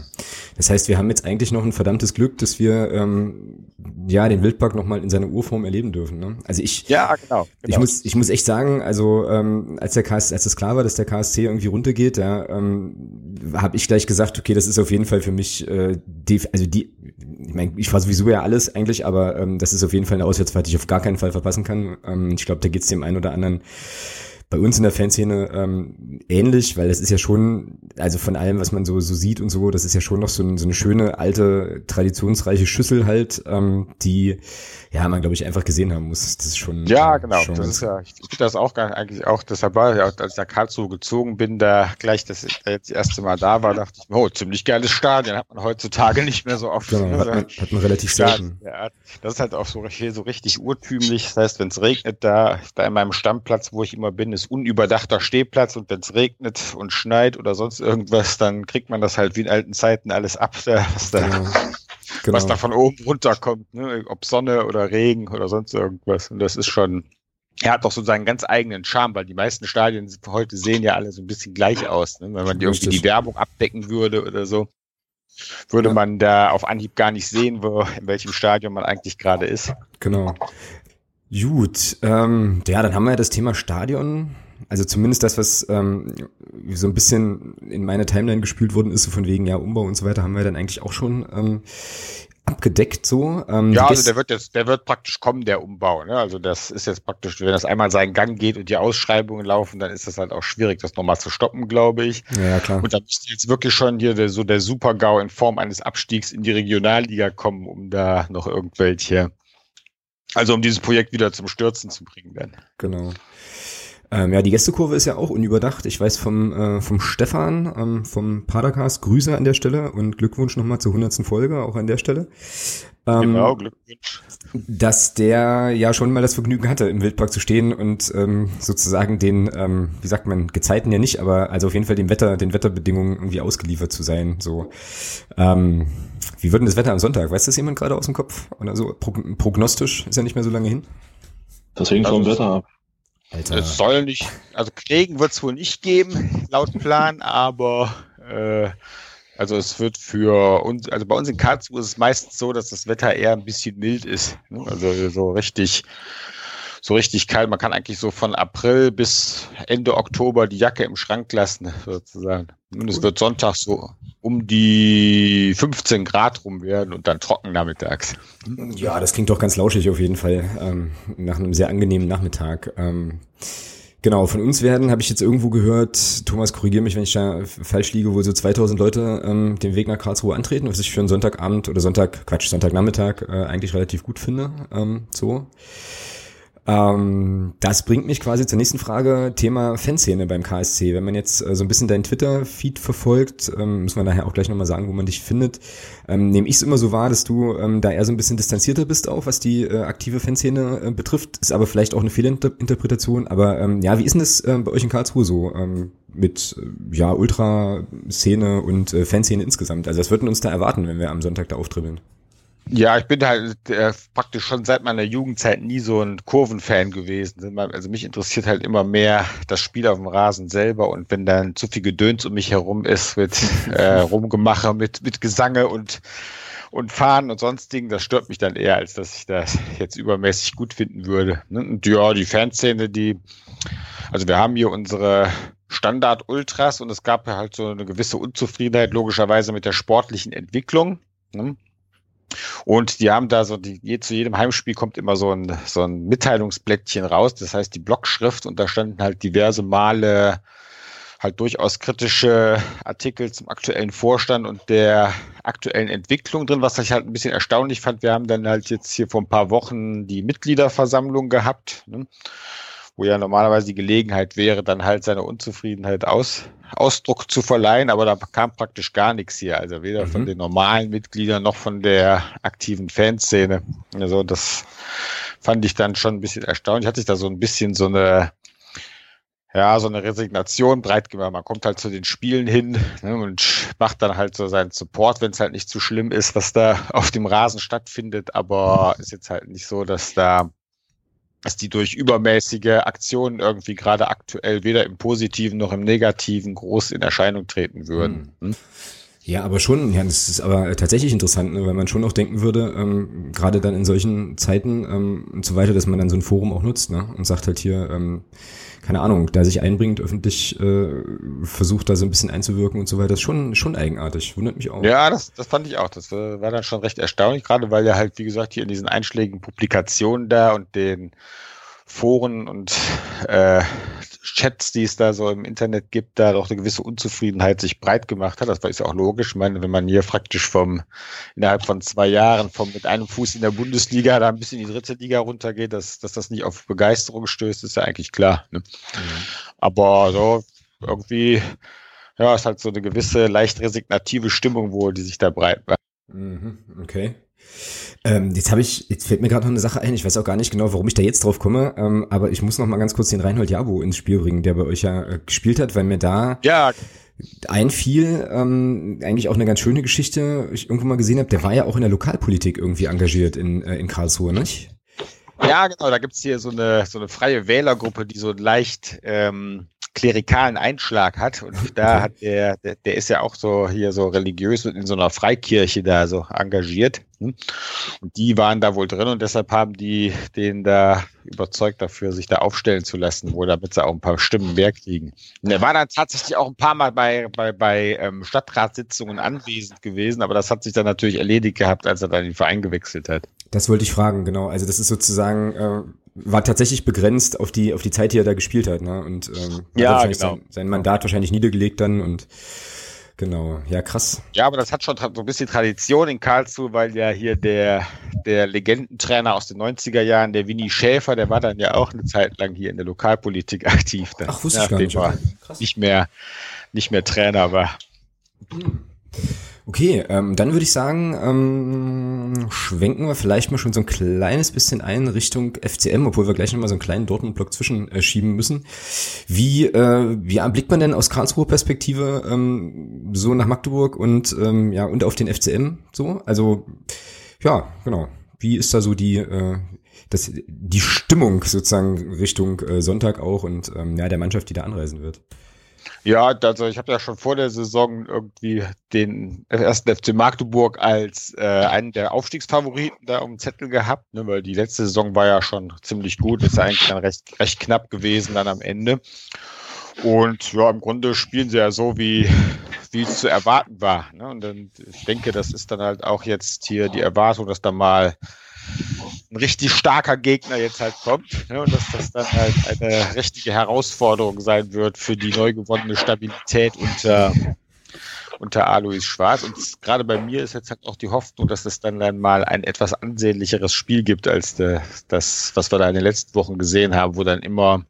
Das heißt, wir haben jetzt eigentlich noch ein verdammtes Glück, dass wir ähm, ja den Wildpark nochmal in seiner Urform erleben dürfen. Ne? Also ich, ja, genau, genau. Ich muss, ich muss echt sagen, also ähm, als der KS, als es klar war, dass der KSC irgendwie runtergeht, da ähm, habe ich gleich gesagt, okay, das ist auf jeden Fall für mich, äh, die, also die ich, mein, ich sowieso ja alles eigentlich, aber ähm, das ist auf jeden Fall eine Auswärtsfahrt, die ich auf gar keinen Fall verpassen kann. Ähm, ich glaube, da geht's dem einen oder anderen bei uns in der Fanszene ähm, ähnlich, weil das ist ja schon, also von allem, was man so, so sieht und so, das ist ja schon noch so, ein, so eine schöne, alte, traditionsreiche Schüssel halt, ähm, die ja, man glaube ich einfach gesehen haben muss. Das ist schon. Ja, genau. Schon das ist ja, ich finde das auch gar eigentlich auch, deshalb war ja, als ich nach Karlsruhe gezogen bin, da gleich das jetzt das erste Mal da war, dachte ich mir, oh, ziemlich geiles Stadion, hat man heutzutage nicht mehr so oft. Genau, hat man, hat man relativ selten. Ja, das ist halt auch so, so richtig urtümlich. Das heißt, wenn es regnet, da, da in meinem Stammplatz, wo ich immer bin, ist unüberdachter Stehplatz und wenn es regnet und schneit oder sonst irgendwas, dann kriegt man das halt wie in alten Zeiten alles ab, was da, genau. Genau. was da von oben runterkommt, ne? ob Sonne oder Regen oder sonst irgendwas. Und das ist schon, er hat doch so seinen ganz eigenen Charme, weil die meisten Stadien heute sehen ja alle so ein bisschen gleich aus. Ne? Wenn man die irgendwie die Werbung abdecken würde oder so, würde ja. man da auf Anhieb gar nicht sehen, wo, in welchem Stadion man eigentlich gerade ist. Genau. Gut, ähm, ja, dann haben wir ja das Thema Stadion. Also zumindest das, was ähm, so ein bisschen in meine Timeline gespült worden ist, so von wegen ja Umbau und so weiter, haben wir dann eigentlich auch schon ähm, abgedeckt so. Ähm, ja, also der wird jetzt, der wird praktisch kommen, der Umbau. Ne? Also das ist jetzt praktisch, wenn das einmal seinen Gang geht und die Ausschreibungen laufen, dann ist das halt auch schwierig, das nochmal zu stoppen, glaube ich. Ja, klar. Und da müsste jetzt wirklich schon hier der, so der Super-GAU in Form eines Abstiegs in die Regionalliga kommen, um da noch irgendwelche, also um dieses Projekt wieder zum Stürzen zu bringen dann. Genau. Ähm, ja, die Gästekurve ist ja auch unüberdacht. Ich weiß vom, äh, vom Stefan, ähm, vom Padercast, Grüße an der Stelle und Glückwunsch nochmal zur 100. Folge, auch an der Stelle. Ähm, genau, Glückwunsch. Dass der ja schon mal das Vergnügen hatte, im Wildpark zu stehen und ähm, sozusagen den, ähm, wie sagt man, Gezeiten ja nicht, aber also auf jeden Fall dem Wetter, den Wetterbedingungen irgendwie ausgeliefert zu sein. So. Ähm, wie wird denn das Wetter am Sonntag? Weiß das jemand gerade aus dem Kopf? Oder so prognostisch ist ja nicht mehr so lange hin. Das hängt vom Wetter ab. Alter. Es soll nicht, also Regen wird es wohl nicht geben, laut Plan, aber äh, also es wird für uns, also bei uns in Karlsruhe ist es meistens so, dass das Wetter eher ein bisschen mild ist. Also so richtig, so richtig kalt. Man kann eigentlich so von April bis Ende Oktober die Jacke im Schrank lassen, sozusagen. Und es wird Sonntag so um die 15 Grad rum werden und dann trocken nachmittags. Ja, das klingt doch ganz lauschig auf jeden Fall. Ähm, nach einem sehr angenehmen Nachmittag. Ähm, genau, von uns werden, habe ich jetzt irgendwo gehört, Thomas, korrigiere mich, wenn ich da falsch liege, wohl so 2000 Leute ähm, den Weg nach Karlsruhe antreten, was ich für einen Sonntagabend oder Sonntag, Quatsch, Sonntagnachmittag äh, eigentlich relativ gut finde. Ähm, so. Ähm, das bringt mich quasi zur nächsten Frage, Thema Fanszene beim KSC. Wenn man jetzt äh, so ein bisschen deinen Twitter-Feed verfolgt, ähm, muss man daher auch gleich nochmal sagen, wo man dich findet, ähm, nehme ich es immer so wahr, dass du ähm, da eher so ein bisschen distanzierter bist auch, was die äh, aktive Fanszene äh, betrifft. Ist aber vielleicht auch eine Fehlinterpretation. Aber ähm, ja, wie ist denn das äh, bei euch in Karlsruhe so? Ähm, mit äh, ja Ultra-Szene und äh, Fanszene insgesamt. Also was würden uns da erwarten, wenn wir am Sonntag da auftribbeln? Ja, ich bin halt äh, praktisch schon seit meiner Jugendzeit nie so ein Kurvenfan gewesen. Also mich interessiert halt immer mehr das Spiel auf dem Rasen selber und wenn dann zu viel Gedöns um mich herum ist mit äh, Rumgemache, mit, mit Gesange und und Fahren und sonstigen, das stört mich dann eher, als dass ich das jetzt übermäßig gut finden würde. Ne? Und ja, die Fanszene, die, also wir haben hier unsere Standard-Ultras und es gab ja halt so eine gewisse Unzufriedenheit logischerweise mit der sportlichen Entwicklung. Ne? Und die haben da so, die, zu jedem Heimspiel kommt immer so ein, so ein Mitteilungsblättchen raus, das heißt die Blockschrift und da standen halt diverse Male halt durchaus kritische Artikel zum aktuellen Vorstand und der aktuellen Entwicklung drin, was ich halt ein bisschen erstaunlich fand. Wir haben dann halt jetzt hier vor ein paar Wochen die Mitgliederversammlung gehabt. Ne? Wo ja normalerweise die Gelegenheit wäre, dann halt seine Unzufriedenheit aus, Ausdruck zu verleihen, aber da kam praktisch gar nichts hier. Also weder mhm. von den normalen Mitgliedern noch von der aktiven Fanszene. Also das fand ich dann schon ein bisschen erstaunlich. Hat sich da so ein bisschen so eine ja, so eine Resignation breit gemacht. Man kommt halt zu den Spielen hin ne, und macht dann halt so seinen Support, wenn es halt nicht zu schlimm ist, was da auf dem Rasen stattfindet. Aber ist jetzt halt nicht so, dass da dass die durch übermäßige Aktionen irgendwie gerade aktuell weder im Positiven noch im Negativen groß in Erscheinung treten würden. Mhm. Ja, aber schon, ja, das ist aber tatsächlich interessant, ne, weil man schon auch denken würde, ähm, gerade dann in solchen Zeiten ähm, und so weiter, dass man dann so ein Forum auch nutzt ne, und sagt halt hier, ähm, keine Ahnung, da sich einbringt, öffentlich äh, versucht da so ein bisschen einzuwirken und so weiter, das ist schon, schon eigenartig, wundert mich auch. Ja, das, das fand ich auch, das war dann schon recht erstaunlich, gerade weil er halt, wie gesagt, hier in diesen einschlägigen Publikationen da und den Foren und äh, Chats, die es da so im Internet gibt, da doch eine gewisse Unzufriedenheit sich breit gemacht hat. Das ist ja auch logisch. Ich meine, wenn man hier praktisch vom innerhalb von zwei Jahren vom mit einem Fuß in der Bundesliga da ein bisschen in die dritte Liga runtergeht, dass, dass das nicht auf Begeisterung stößt, ist ja eigentlich klar. Ne? Mhm. Aber so irgendwie, ja, ist halt so eine gewisse leicht resignative Stimmung wohl, die sich da breit macht. Mhm, okay. Ähm, jetzt habe ich, jetzt fällt mir gerade noch eine Sache ein. Ich weiß auch gar nicht genau, warum ich da jetzt drauf komme, ähm, aber ich muss noch mal ganz kurz den Reinhold Jabo ins Spiel bringen, der bei euch ja äh, gespielt hat, weil mir da ja. einfiel, ähm, eigentlich auch eine ganz schöne Geschichte, ich irgendwo mal gesehen habe, der war ja auch in der Lokalpolitik irgendwie engagiert in, äh, in Karlsruhe, nicht? Ja, genau, da gibt's hier so eine, so eine freie Wählergruppe, die so leicht ähm, klerikalen Einschlag hat. Und da hat der, der, der ist ja auch so hier so religiös und in so einer Freikirche da so engagiert. Hm? Und die waren da wohl drin und deshalb haben die den da überzeugt dafür, sich da aufstellen zu lassen, wohl damit sie auch ein paar Stimmen mehr kriegen. Und er war dann tatsächlich auch ein paar Mal bei, bei, bei ähm, Stadtratssitzungen anwesend gewesen, aber das hat sich dann natürlich erledigt gehabt, als er dann den Verein gewechselt hat. Das wollte ich fragen, genau. Also das ist sozusagen, äh, war tatsächlich begrenzt auf die, auf die Zeit, die er da gespielt hat, ne? Und ähm, ja, genau. sein, sein Mandat wahrscheinlich niedergelegt dann und Genau, ja krass. Ja, aber das hat schon so ein bisschen Tradition in Karlsruhe, weil ja hier der, der Legendentrainer aus den 90er Jahren, der Winnie Schäfer, der war dann ja auch eine Zeit lang hier in der Lokalpolitik aktiv. Dann, Ach, wusste ich gar nicht. War nicht mehr, nicht mehr Trainer war. Hm. Okay, ähm, dann würde ich sagen, ähm, schwenken wir vielleicht mal schon so ein kleines bisschen ein Richtung FCM, obwohl wir gleich nochmal so einen kleinen Dortmund-Block zwischenschieben äh, müssen. Wie, äh, wie blickt man denn aus Karlsruher Perspektive ähm, so nach Magdeburg und ähm, ja und auf den FCM so? Also ja, genau. Wie ist da so die äh, das, die Stimmung sozusagen Richtung äh, Sonntag auch und ähm, ja der Mannschaft, die da anreisen wird? Ja, also ich habe ja schon vor der Saison irgendwie den ersten FC Magdeburg als äh, einen der Aufstiegsfavoriten da um Zettel gehabt, ne, weil die letzte Saison war ja schon ziemlich gut, ist eigentlich dann recht, recht knapp gewesen dann am Ende. Und ja, im Grunde spielen sie ja so, wie, wie es zu erwarten war. Ne? Und dann, ich denke, das ist dann halt auch jetzt hier die Erwartung, dass da mal ein richtig starker Gegner jetzt halt kommt ne, und dass das dann halt eine richtige Herausforderung sein wird für die neu gewonnene Stabilität unter, unter Alois Schwarz. Und gerade bei mir ist jetzt halt auch die Hoffnung, dass es dann, dann mal ein etwas ansehnlicheres Spiel gibt als das, was wir da in den letzten Wochen gesehen haben, wo dann immer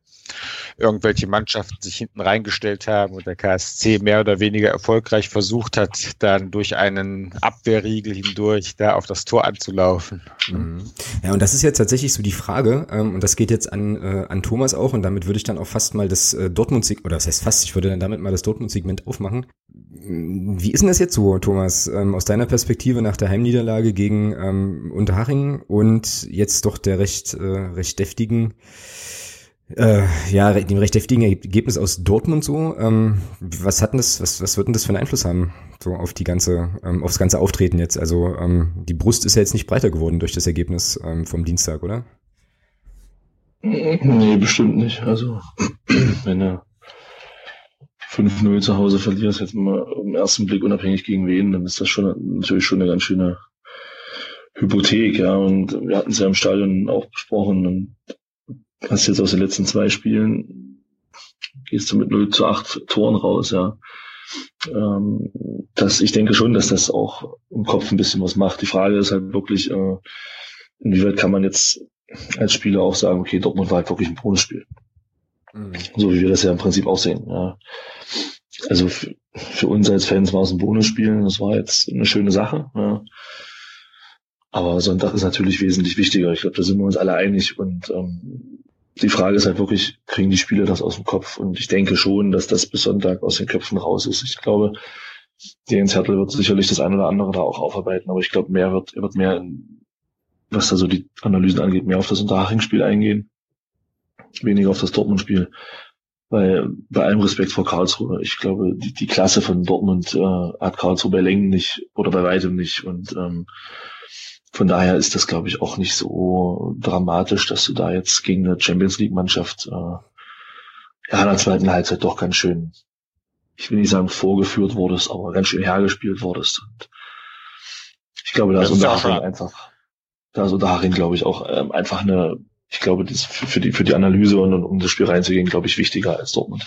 irgendwelche Mannschaften sich hinten reingestellt haben und der KSC mehr oder weniger erfolgreich versucht hat, dann durch einen Abwehrriegel hindurch da auf das Tor anzulaufen. Mhm. Ja, und das ist jetzt tatsächlich so die Frage, ähm, und das geht jetzt an, äh, an Thomas auch, und damit würde ich dann auch fast mal das äh, Dortmund-Segment, oder das heißt fast, ich würde dann damit mal das Dortmund-Segment aufmachen. Wie ist denn das jetzt so, Thomas, ähm, aus deiner Perspektive nach der Heimniederlage gegen ähm, Unterhaching und jetzt doch der recht, äh, recht deftigen äh, ja, dem recht heftigen Ergebnis aus Dortmund so. Ähm, was hat denn das, was, was wird denn das für einen Einfluss haben, so auf die ganze, ähm, aufs ganze Auftreten jetzt? Also ähm, die Brust ist ja jetzt nicht breiter geworden durch das Ergebnis ähm, vom Dienstag, oder? Nee, bestimmt nicht. Also wenn du 5-0 zu Hause verlierst, jetzt mal im ersten Blick unabhängig gegen wen, dann ist das schon natürlich schon eine ganz schöne Hypothek, ja. Und wir hatten es ja im Stadion auch besprochen. Und hast jetzt aus den letzten zwei Spielen, gehst du mit 0 zu 8 Toren raus, ja. Ähm, das, ich denke schon, dass das auch im Kopf ein bisschen was macht. Die Frage ist halt wirklich, äh, inwieweit kann man jetzt als Spieler auch sagen, okay, Dortmund war halt wirklich ein Bonusspiel. Mhm. So wie wir das ja im Prinzip auch sehen. Ja. Also für, für uns als Fans war es ein Bonusspiel, das war jetzt eine schöne Sache. Ja. Aber Sonntag ist natürlich wesentlich wichtiger. Ich glaube, da sind wir uns alle einig. Und ähm, die Frage ist halt wirklich, kriegen die Spieler das aus dem Kopf? Und ich denke schon, dass das bis Sonntag aus den Köpfen raus ist. Ich glaube, Jens Hertel wird sicherlich das eine oder andere da auch aufarbeiten, aber ich glaube, mehr wird, er wird mehr, in, was da so die Analysen angeht, mehr auf das Unterhaching-Spiel eingehen, weniger auf das Dortmund-Spiel. Weil bei allem Respekt vor Karlsruhe, ich glaube, die, die Klasse von Dortmund äh, hat Karlsruhe bei Längen nicht oder bei weitem nicht. Und ähm, von daher ist das, glaube ich, auch nicht so dramatisch, dass du da jetzt gegen eine Champions League-Mannschaft äh, ja, in der zweiten Halbzeit doch ganz schön, ich will nicht sagen vorgeführt wurdest, aber ganz schön hergespielt wurdest. Und ich glaube, da ist Unterhaching einfach, da ist Unterhaching, glaube ich, auch ähm, einfach eine ich glaube, das für, für, die, für die Analyse und, um das Spiel reinzugehen, glaube ich, wichtiger als Dortmund.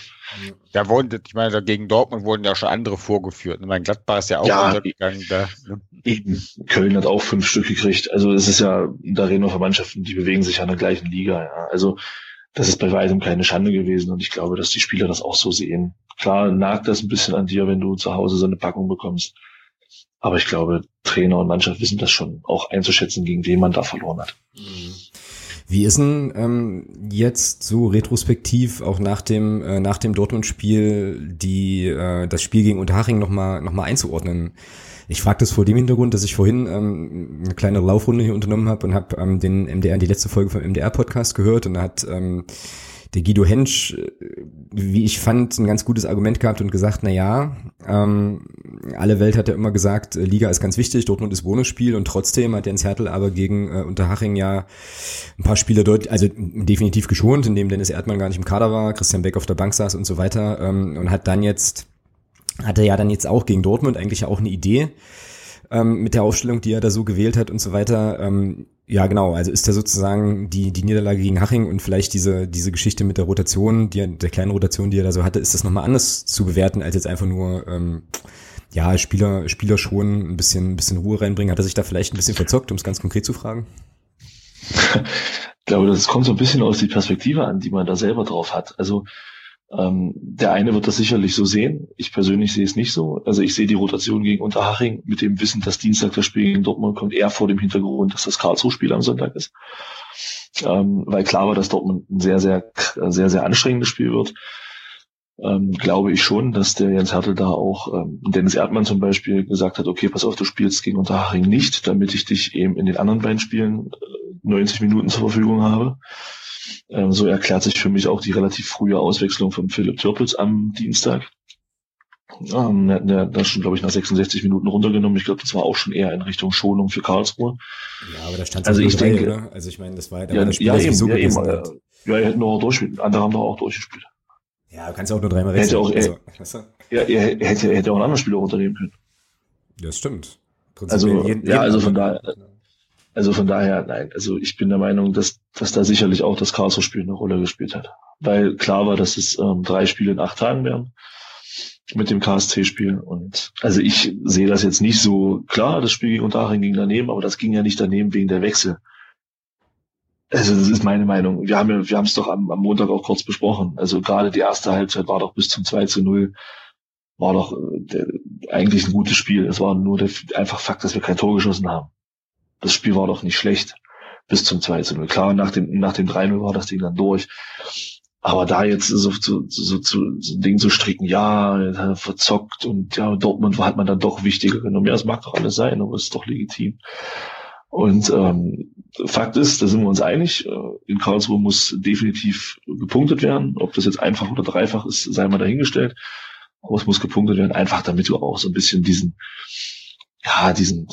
Da wurden, ich meine, gegen Dortmund wurden ja schon andere vorgeführt. Ich meine, Gladbach ist ja auch ja, untergegangen. Da, ne? Eben. Köln hat auch fünf Stück gekriegt. Also es ist ja, da reden wir von Mannschaften, die bewegen sich ja in der gleichen Liga. Ja. Also das ist bei weitem keine Schande gewesen und ich glaube, dass die Spieler das auch so sehen. Klar nagt das ein bisschen an dir, wenn du zu Hause so eine Packung bekommst. Aber ich glaube, Trainer und Mannschaft wissen das schon auch einzuschätzen, gegen wen man da verloren hat. Mhm. Wie ist denn ähm, jetzt so retrospektiv auch nach dem äh, nach dem Dortmund-Spiel die äh, das Spiel gegen Unterhaching nochmal noch mal einzuordnen? Ich frage das vor dem Hintergrund, dass ich vorhin ähm, eine kleine Laufrunde hier unternommen habe und habe ähm, den MDR die letzte Folge vom MDR Podcast gehört und da hat ähm, der Guido Hensch, äh, wie ich fand, ein ganz gutes Argument gehabt und gesagt, na ja, ähm, alle Welt hat ja immer gesagt, äh, Liga ist ganz wichtig, Dortmund ist Bonusspiel und trotzdem hat Jens Hertel aber gegen äh, Unterhaching ja ein paar Spieler deutlich, also definitiv geschont, indem Dennis Erdmann gar nicht im Kader war, Christian Beck auf der Bank saß und so weiter ähm, und hat dann jetzt, hatte ja dann jetzt auch gegen Dortmund eigentlich auch eine Idee, ähm, mit der Aufstellung, die er da so gewählt hat und so weiter. Ähm, ja, genau. Also ist da sozusagen die, die Niederlage gegen Haching und vielleicht diese, diese Geschichte mit der Rotation, die, der kleinen Rotation, die er da so hatte, ist das nochmal anders zu bewerten, als jetzt einfach nur, ähm, ja, Spieler, Spieler schon ein bisschen, ein bisschen Ruhe reinbringen. Hat er sich da vielleicht ein bisschen verzockt, um es ganz konkret zu fragen? ich glaube, das kommt so ein bisschen aus die Perspektive an, die man da selber drauf hat. Also ähm, der eine wird das sicherlich so sehen. Ich persönlich sehe es nicht so. Also ich sehe die Rotation gegen Unterhaching mit dem Wissen, dass Dienstag das Spiel gegen Dortmund kommt, eher vor dem Hintergrund, dass das Karlsruhe-Spiel am Sonntag ist. Ähm, weil klar war, dass Dortmund ein sehr, sehr, sehr, sehr anstrengendes Spiel wird. Ähm, glaube ich schon, dass der Jens Hertel da auch, ähm, Dennis Erdmann zum Beispiel, gesagt hat, okay, pass auf, du spielst gegen Unterhaching nicht, damit ich dich eben in den anderen beiden Spielen 90 äh, Minuten zur Verfügung habe. Ähm, so erklärt sich für mich auch die relativ frühe Auswechslung von Philipp Türpitz am Dienstag. Ähm, der, der, der schon, glaube ich, nach 66 Minuten runtergenommen. Ich glaube, das war auch schon eher in Richtung Schonung für Karlsruhe. Ja, aber da stand also ich denke, oder? Also ich meine, das war, da ja, war das Spiel ja, eben, so ja, eben, äh, ja, ihr hätten noch durchspielen. Andere haben doch auch durchgespielt. Ja, du kannst ja auch nur dreimal wechseln. Hätte auch, also, ja, er hätte, hätte auch einen anderen Spieler runternehmen können. Das stimmt. Also, jeden, ja, also von daher, also von daher, nein, also ich bin der Meinung, dass, dass da sicherlich auch das Karlsruhe-Spiel eine Rolle gespielt hat. Weil klar war, dass es ähm, drei Spiele in acht Tagen wären mit dem KSC-Spiel. Und also ich sehe das jetzt nicht so klar, das Spiel gegen Unterhaching ging daneben, aber das ging ja nicht daneben wegen der Wechsel. Also das ist meine Meinung. Wir haben ja, wir haben es doch am, am Montag auch kurz besprochen. Also gerade die erste Halbzeit war doch bis zum 2 zu 0 war doch äh, der, eigentlich ein gutes Spiel. Es war nur der einfach Fakt, dass wir kein Tor geschossen haben das Spiel war doch nicht schlecht bis zum 2 zu 0. Klar, nach dem, nach dem 3-0 war das Ding dann durch. Aber da jetzt so, so, so, so, so ein Ding zu stricken, ja, verzockt und ja, Dortmund hat man dann doch wichtiger genommen. Ja, es mag doch alles sein, aber es ist doch legitim. Und ähm, Fakt ist, da sind wir uns einig, äh, in Karlsruhe muss definitiv gepunktet werden. Ob das jetzt einfach oder dreifach ist, sei mal dahingestellt. Aber es muss gepunktet werden, einfach damit du auch so ein bisschen diesen, ja, diesen,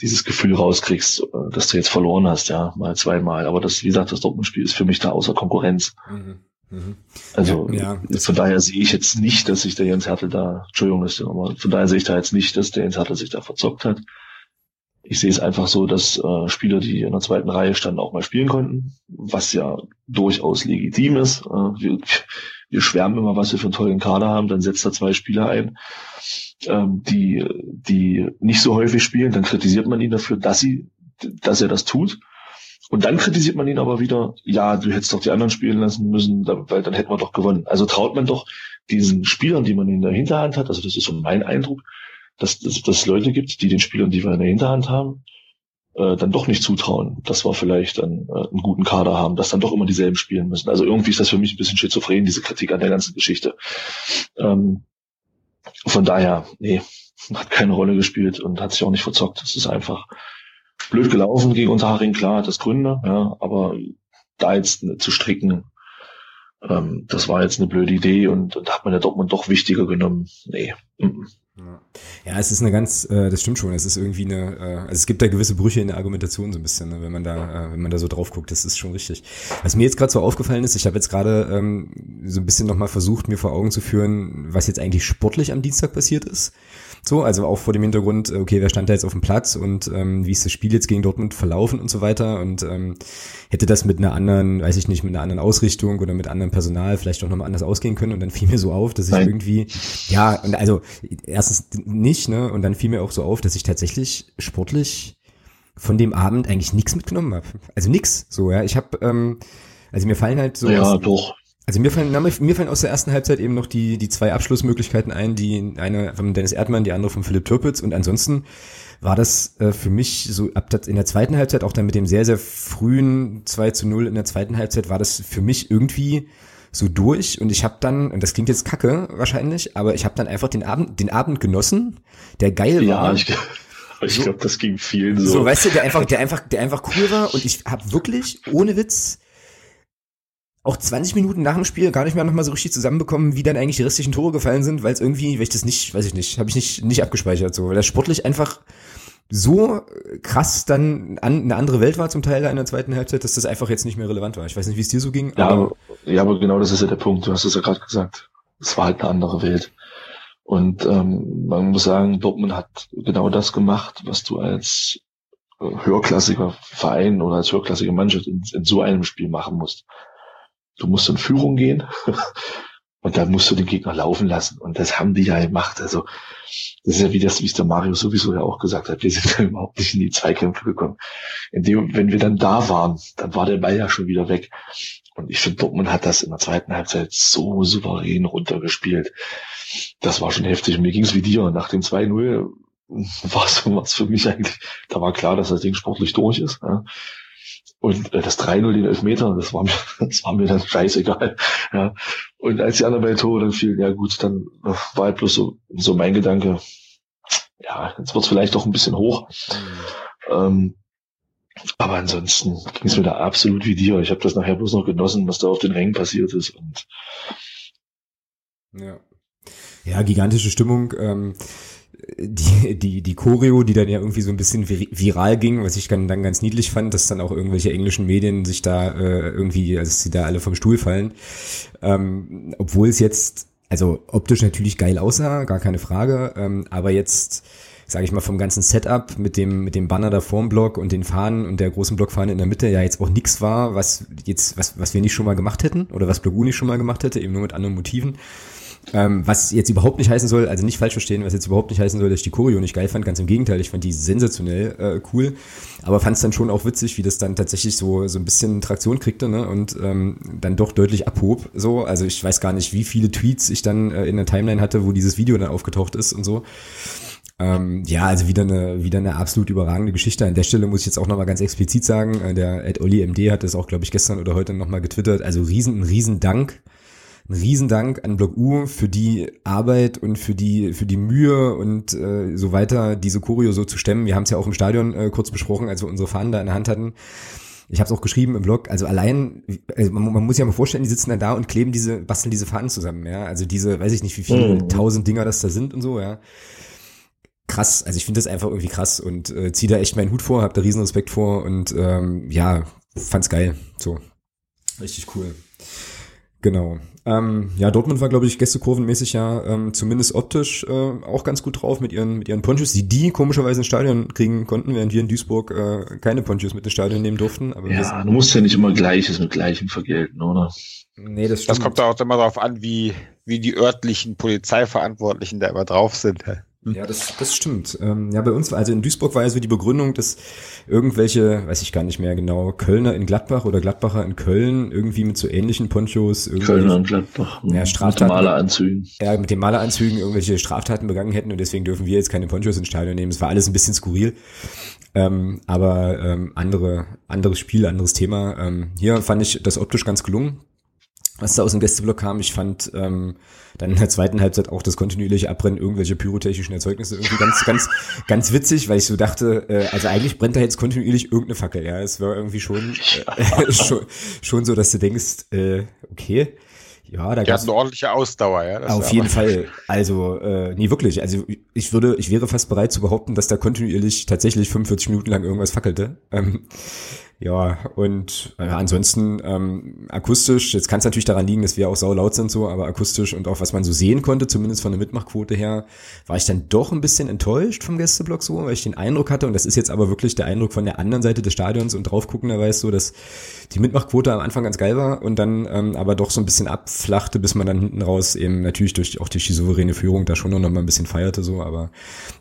dieses Gefühl rauskriegst, äh, dass du jetzt verloren hast, ja, mal zweimal. Aber das, wie gesagt, das Dortmund-Spiel ist für mich da außer Konkurrenz. Mhm. Mhm. Also ja, von daher sehe ich jetzt nicht, dass sich der Jens Hertel da, Entschuldigung, ist aber von daher sehe ich da jetzt nicht, dass der Jens Hertel sich da verzockt hat. Ich sehe es einfach so, dass äh, Spieler, die in der zweiten Reihe standen, auch mal spielen konnten, was ja durchaus legitim ist. Äh, wir, wir schwärmen immer, was wir für einen tollen Kader haben, dann setzt er zwei Spieler ein ähm, die, die nicht so häufig spielen, dann kritisiert man ihn dafür, dass sie, dass er das tut. Und dann kritisiert man ihn aber wieder, ja, du hättest doch die anderen spielen lassen müssen, weil dann hätten wir doch gewonnen. Also traut man doch diesen Spielern, die man in der Hinterhand hat, also das ist so mein Eindruck, dass, dass, es Leute gibt, die den Spielern, die wir in der Hinterhand haben, äh, dann doch nicht zutrauen, dass wir vielleicht dann äh, einen guten Kader haben, dass dann doch immer dieselben spielen müssen. Also irgendwie ist das für mich ein bisschen schizophren, diese Kritik an der ganzen Geschichte. Ähm, von daher, nee, hat keine Rolle gespielt und hat sich auch nicht verzockt. Es ist einfach blöd gelaufen gegen Unterhaching, klar, das Gründe, ja, aber da jetzt zu stricken, ähm, das war jetzt eine blöde Idee und, und hat man ja Dortmund doch wichtiger genommen. Nee. Mm ja, es ist eine ganz, äh, das stimmt schon, es ist irgendwie eine, äh, also es gibt da gewisse Brüche in der Argumentation so ein bisschen, ne, wenn man da, äh, wenn man da so drauf guckt, das ist schon richtig. Was mir jetzt gerade so aufgefallen ist, ich habe jetzt gerade ähm, so ein bisschen nochmal versucht, mir vor Augen zu führen, was jetzt eigentlich sportlich am Dienstag passiert ist. So, also auch vor dem Hintergrund, okay, wer stand da jetzt auf dem Platz und ähm, wie ist das Spiel jetzt gegen Dortmund verlaufen und so weiter und ähm, hätte das mit einer anderen, weiß ich nicht, mit einer anderen Ausrichtung oder mit anderem Personal vielleicht auch nochmal anders ausgehen können und dann fiel mir so auf, dass ich Nein. irgendwie, ja, und also erstens nicht, ne, und dann fiel mir auch so auf, dass ich tatsächlich sportlich von dem Abend eigentlich nichts mitgenommen habe. Also nix, so, ja, ich habe, ähm, also mir fallen halt so. Ja, doch. Also mir fallen, mir fallen aus der ersten Halbzeit eben noch die, die zwei Abschlussmöglichkeiten ein, die eine von Dennis Erdmann, die andere von Philipp Türpitz und ansonsten war das äh, für mich so ab in der zweiten Halbzeit, auch dann mit dem sehr, sehr frühen 2 zu 0 in der zweiten Halbzeit, war das für mich irgendwie so durch und ich habe dann, und das klingt jetzt kacke wahrscheinlich, aber ich habe dann einfach den Abend, den Abend genossen, der geil ja, war. Ich, ich so, glaube, das ging vielen so. So, weißt du, der einfach, der einfach, der einfach cool war und ich habe wirklich, ohne Witz, auch 20 Minuten nach dem Spiel gar nicht mehr nochmal so richtig zusammenbekommen, wie dann eigentlich die restlichen Tore gefallen sind, weil es irgendwie, weil ich das nicht, weiß ich nicht, habe ich nicht, nicht abgespeichert, so, weil das sportlich einfach so krass dann an, eine andere Welt war zum Teil in der zweiten Halbzeit, dass das einfach jetzt nicht mehr relevant war. Ich weiß nicht, wie es dir so ging. Ja, aber, ja, aber genau das ist ja der Punkt. Du hast es ja gerade gesagt. Es war halt eine andere Welt. Und ähm, man muss sagen, Dortmund hat genau das gemacht, was du als äh, höherklassiger Verein oder als höherklassige Mannschaft in, in so einem Spiel machen musst. Du musst in Führung gehen und dann musst du den Gegner laufen lassen. Und das haben die ja gemacht. Also das ist ja wie das, wie es der Mario sowieso ja auch gesagt hat. Wir sind ja überhaupt nicht in die Zweikämpfe gekommen. In dem, wenn wir dann da waren, dann war der Ball ja schon wieder weg. Und ich finde, Dortmund hat das in der zweiten Halbzeit so souverän runtergespielt. Das war schon heftig. Und mir ging es wie dir. Nach dem 2-0 war es für mich eigentlich, da war klar, dass das Ding sportlich durch ist. Ja. Und äh, das 3-0 den Elfmeter, das war mir, das war mir dann scheißegal. Ja. Und als die anderen beiden Tore dann fielen, ja gut, dann war halt bloß so, so mein Gedanke, ja, jetzt wird's vielleicht doch ein bisschen hoch. Mhm. Ähm, aber ansonsten ging es mir da absolut wie dir. Ich habe das nachher bloß noch genossen, was da auf den Rängen passiert ist. Und ja. ja, gigantische Stimmung. Ähm, die, die, die Choreo, die dann ja irgendwie so ein bisschen viral ging, was ich dann, ganz niedlich fand, dass dann auch irgendwelche englischen Medien sich da äh, irgendwie, also sie da alle vom Stuhl fallen. Ähm, obwohl es jetzt, also optisch natürlich geil aussah, gar keine Frage, ähm, aber jetzt sage ich mal, vom ganzen Setup mit dem, mit dem Banner da vorm Block und den Fahnen und der großen Blockfahne in der Mitte ja jetzt auch nichts war, was jetzt, was, was wir nicht schon mal gemacht hätten oder was nicht schon mal gemacht hätte, eben nur mit anderen Motiven. Ähm, was jetzt überhaupt nicht heißen soll, also nicht falsch verstehen, was jetzt überhaupt nicht heißen soll, dass ich die Choreo nicht geil fand, ganz im Gegenteil, ich fand die sensationell äh, cool, aber fand es dann schon auch witzig, wie das dann tatsächlich so so ein bisschen Traktion kriegte ne? und ähm, dann doch deutlich abhob. So, also ich weiß gar nicht, wie viele Tweets ich dann äh, in der Timeline hatte, wo dieses Video dann aufgetaucht ist und so. Ähm, ja, also wieder eine, wieder eine absolut überragende Geschichte. An der Stelle muss ich jetzt auch nochmal ganz explizit sagen, äh, der Ed Olli MD hat das auch, glaube ich, gestern oder heute nochmal getwittert. Also riesen, riesen Dank ein Riesendank an Block U für die Arbeit und für die für die Mühe und äh, so weiter, diese Choreo so zu stemmen. Wir haben es ja auch im Stadion äh, kurz besprochen, als wir unsere Fahnen da in der Hand hatten. Ich habe es auch geschrieben im Blog. Also allein, also man, man, muss sich ja mal vorstellen, die sitzen dann da und kleben diese, basteln diese Fahnen zusammen. Ja, also diese, weiß ich nicht, wie viele mhm. tausend Dinger das da sind und so. Ja, krass. Also ich finde das einfach irgendwie krass und äh, ziehe da echt meinen Hut vor, habe da riesen Respekt vor und ähm, ja, fand's geil. So richtig cool. Genau. Ähm, ja, Dortmund war, glaube ich, gästekurvenmäßig ja ähm, zumindest optisch äh, auch ganz gut drauf mit ihren mit ihren Ponchos, die die komischerweise ins Stadion kriegen konnten, während wir in Duisburg äh, keine Ponchos mit ins Stadion nehmen durften. Aber ja, du musst ja nicht immer Gleiches mit Gleichem vergelten, oder? Nee, das stimmt. Das kommt auch immer darauf an, wie wie die örtlichen Polizeiverantwortlichen da immer drauf sind. Hm. Ja, das, das stimmt. Ähm, ja, bei uns, also in Duisburg war ja so die Begründung, dass irgendwelche, weiß ich gar nicht mehr genau, Kölner in Gladbach oder Gladbacher in Köln irgendwie mit so ähnlichen Ponchos Kölner in Gladbach. Ja, Straftaten, mit den Maleranzügen. Ja, mit den Maleranzügen irgendwelche Straftaten begangen hätten und deswegen dürfen wir jetzt keine Ponchos ins Stadion nehmen. Es war alles ein bisschen skurril. Ähm, aber ähm, andere, anderes Spiel, anderes Thema. Ähm, hier fand ich das optisch ganz gelungen. Was da aus dem Gästeblock kam. Ich fand ähm, dann in der zweiten Halbzeit auch das kontinuierliche Abbrennen irgendwelcher pyrotechnischen Erzeugnisse irgendwie ganz, ganz, ganz witzig, weil ich so dachte, äh, also eigentlich brennt da jetzt kontinuierlich irgendeine Fackel. Ja, es war irgendwie schon, äh, schon, schon so, dass du denkst, äh, okay. Ja, da hatten eine ordentliche Ausdauer, ja. Auf jeden Fall. Also, äh, nee, wirklich. Also ich würde, ich wäre fast bereit zu behaupten, dass da kontinuierlich tatsächlich 45 Minuten lang irgendwas fackelte. Ähm, ja, und äh, ansonsten ähm, akustisch, jetzt kann es natürlich daran liegen, dass wir auch sau laut sind so, aber akustisch und auch was man so sehen konnte, zumindest von der Mitmachquote her, war ich dann doch ein bisschen enttäuscht vom Gästeblock so, weil ich den Eindruck hatte, und das ist jetzt aber wirklich der Eindruck von der anderen Seite des Stadions und draufguckenderweise so, dass die Mitmachquote am Anfang ganz geil war und dann ähm, aber doch so ein bisschen abflachte, bis man dann hinten raus eben natürlich durch auch durch die souveräne Führung da schon noch mal ein bisschen feierte so, aber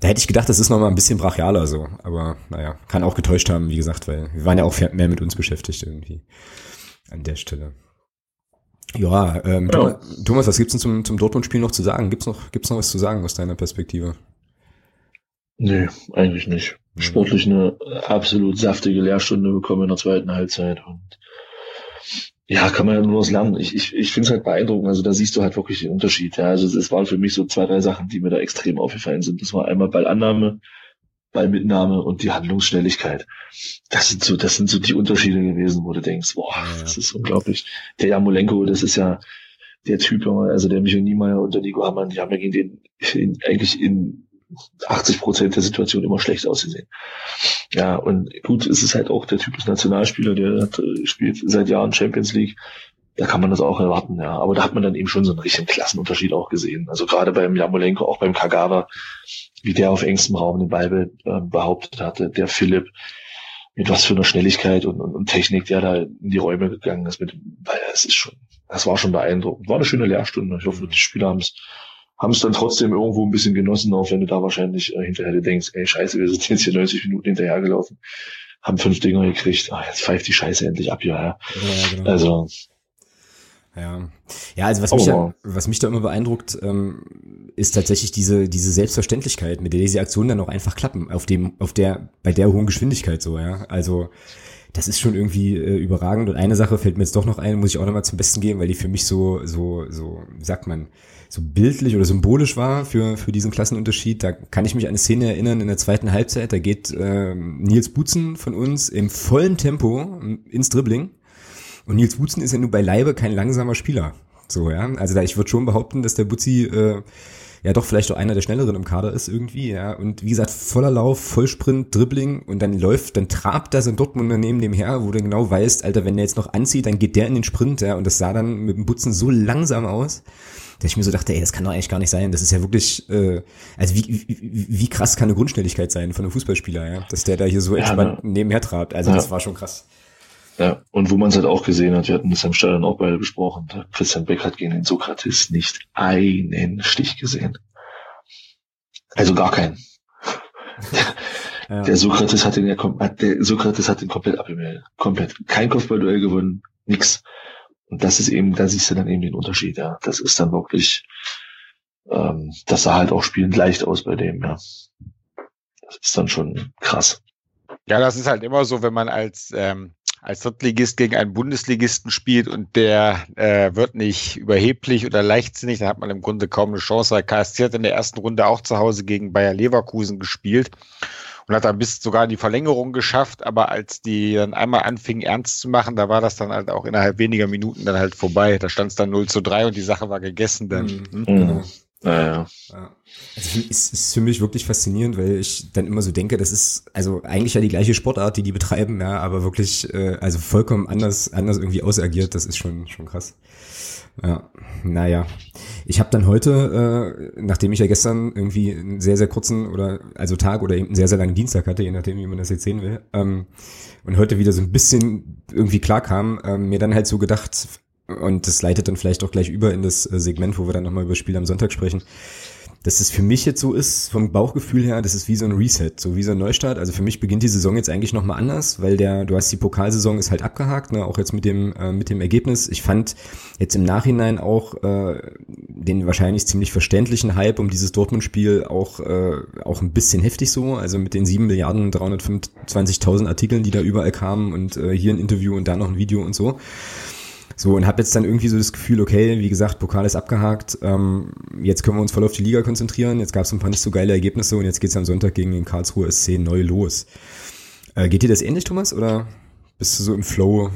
da hätte ich gedacht, das ist noch mal ein bisschen brachialer so, aber naja, kann auch getäuscht haben, wie gesagt, weil wir waren ja auch mehr mit uns beschäftigt irgendwie an der Stelle. Ja, ähm, ja. Thomas, was gibt's denn zum, zum Dortmund-Spiel noch zu sagen? Gibt's noch, gibt's noch was zu sagen aus deiner Perspektive? Nee, eigentlich nicht. Sportlich eine absolut saftige Lehrstunde bekommen in der zweiten Halbzeit und ja, kann man ja nur was lernen. Ich, ich, ich finde es halt beeindruckend. Also da siehst du halt wirklich den Unterschied. Ja, also es waren für mich so zwei, drei Sachen, die mir da extrem aufgefallen sind. Das war einmal Ballannahme, Ballmitnahme und die Handlungsschnelligkeit. Das sind so, das sind so die Unterschiede gewesen, wo du denkst, boah, das ist unglaublich. Der Jamolenko, das ist ja der Typ, also der Michael Niemeyer und der Nico Hamann, die haben ja gegen den in, eigentlich in 80 Prozent der Situation immer schlecht ausgesehen. Ja, und gut, es ist halt auch der Typ des Nationalspieler, der hat, äh, spielt seit Jahren Champions League. Da kann man das auch erwarten, ja. Aber da hat man dann eben schon so einen richtigen Klassenunterschied auch gesehen. Also gerade beim Jamolenko, auch beim Kagawa, wie der auf engstem Raum den Ball äh, behauptet hatte, der Philipp, mit was für einer Schnelligkeit und, und, und, Technik, der da in die Räume gegangen ist mit dem Ball. Das ist schon, das war schon beeindruckend. War eine schöne Lehrstunde. Ich hoffe, die Spieler haben es haben es dann trotzdem irgendwo ein bisschen genossen, auch wenn du da wahrscheinlich äh, hinterher denkst, ey, scheiße, wir sind jetzt hier 90 Minuten hinterhergelaufen, haben fünf Dinger gekriegt, ah, jetzt pfeift die Scheiße endlich ab, ja. ja genau. Also. Ja. Ja, also was mich, da, was mich da immer beeindruckt, ähm, ist tatsächlich diese, diese Selbstverständlichkeit, mit der diese Aktionen dann auch einfach klappen, auf dem, auf der, bei der hohen Geschwindigkeit so, ja. Also, das ist schon irgendwie äh, überragend. Und eine Sache fällt mir jetzt doch noch ein, muss ich auch nochmal zum Besten geben, weil die für mich so, so, so, wie sagt man, so bildlich oder symbolisch war für, für diesen Klassenunterschied. Da kann ich mich an eine Szene erinnern in der zweiten Halbzeit. Da geht äh, Nils Butzen von uns im vollen Tempo ins Dribbling. Und Nils Butzen ist ja nur beileibe kein langsamer Spieler. So, ja. Also da, ich würde schon behaupten, dass der Butzi äh, ja doch vielleicht auch einer der schnelleren im Kader ist irgendwie, ja. Und wie gesagt, voller Lauf, Vollsprint, Dribbling und dann läuft, dann trabt da so ein Dortmunder neben dem her, wo du genau weißt, Alter, wenn der jetzt noch anzieht, dann geht der in den Sprint, ja. Und das sah dann mit dem Butzen so langsam aus, dass ich mir so dachte, ey, das kann doch eigentlich gar nicht sein. Das ist ja wirklich, äh, also wie, wie, wie krass kann eine Grundschnelligkeit sein von einem Fußballspieler, ja. Dass der da hier so entspannt ne? nebenher trabt. Also ja. das war schon krass. Ja, und wo man es halt auch gesehen hat, wir hatten das am Stadion auch beide besprochen, Christian Beck hat gegen den Sokrates nicht einen Stich gesehen. Also gar keinen. Ja. Der Sokrates hat den ja der Sokrates hat den komplett abgemeldet. Komplett. Kein Kopfballduell gewonnen, nix. Und das ist eben, da siehst du dann eben den Unterschied, ja. Das ist dann wirklich, ähm, das sah halt auch spielend leicht aus bei dem, ja. Das ist dann schon krass. Ja, das ist halt immer so, wenn man als ähm, als Drittligist gegen einen Bundesligisten spielt und der äh, wird nicht überheblich oder leichtsinnig, dann hat man im Grunde kaum eine Chance, weil KSC hat in der ersten Runde auch zu Hause gegen Bayer Leverkusen gespielt und hat dann bis sogar in die Verlängerung geschafft, aber als die dann einmal anfingen ernst zu machen, da war das dann halt auch innerhalb weniger Minuten dann halt vorbei. Da stand es dann 0 zu 3 und die Sache war gegessen dann. Mhm. Mhm. Genau. Ja. Also es ist für mich wirklich faszinierend, weil ich dann immer so denke, das ist also eigentlich ja die gleiche Sportart, die die betreiben, ja, aber wirklich äh, also vollkommen anders anders irgendwie ausagiert. Das ist schon schon krass. Ja, naja. Ich habe dann heute, äh, nachdem ich ja gestern irgendwie einen sehr, sehr kurzen oder also Tag oder eben einen sehr, sehr langen Dienstag hatte, je nachdem, wie man das jetzt sehen will, ähm, und heute wieder so ein bisschen irgendwie klar kam, ähm, mir dann halt so gedacht, und das leitet dann vielleicht auch gleich über in das äh, Segment, wo wir dann nochmal über Spiel am Sonntag sprechen, dass es für mich jetzt so ist, vom Bauchgefühl her, das ist wie so ein Reset, so wie so ein Neustart. Also für mich beginnt die Saison jetzt eigentlich nochmal anders, weil der, du hast die Pokalsaison ist halt abgehakt, ne, auch jetzt mit dem, äh, mit dem Ergebnis. Ich fand jetzt im Nachhinein auch äh, den wahrscheinlich ziemlich verständlichen Hype um dieses Dortmund-Spiel auch, äh, auch ein bisschen heftig so, also mit den 7 Milliarden 325.000 Artikeln, die da überall kamen und äh, hier ein Interview und da noch ein Video und so. So, und habe jetzt dann irgendwie so das Gefühl, okay, wie gesagt, Pokal ist abgehakt, ähm, jetzt können wir uns voll auf die Liga konzentrieren, jetzt gab es ein paar nicht so geile Ergebnisse und jetzt geht's am Sonntag gegen den Karlsruhe SC neu los. Äh, geht dir das ähnlich, Thomas, oder bist du so im Flow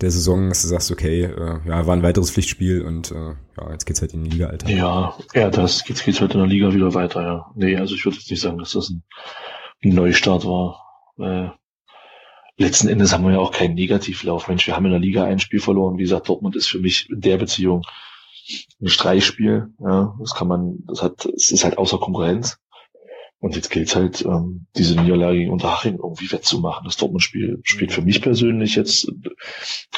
der Saison, dass du sagst, okay, äh, ja, war ein weiteres Pflichtspiel und äh, ja, jetzt geht's halt in die Liga, Alter. Ja, ja, das jetzt geht's halt in der Liga wieder weiter, ja. Nee, also ich würde jetzt nicht sagen, dass das ein, ein Neustart war. Äh, letzten Endes haben wir ja auch keinen Negativlauf. Mensch, wir haben in der Liga ein Spiel verloren. Wie gesagt, Dortmund ist für mich in der Beziehung ein Streichspiel. Ja, das kann man, das hat, es ist halt außer Konkurrenz. Und jetzt gilt halt, ähm, diese Niederlage gegen Unterhaching irgendwie wettzumachen. Das Dortmund-Spiel spielt für mich persönlich jetzt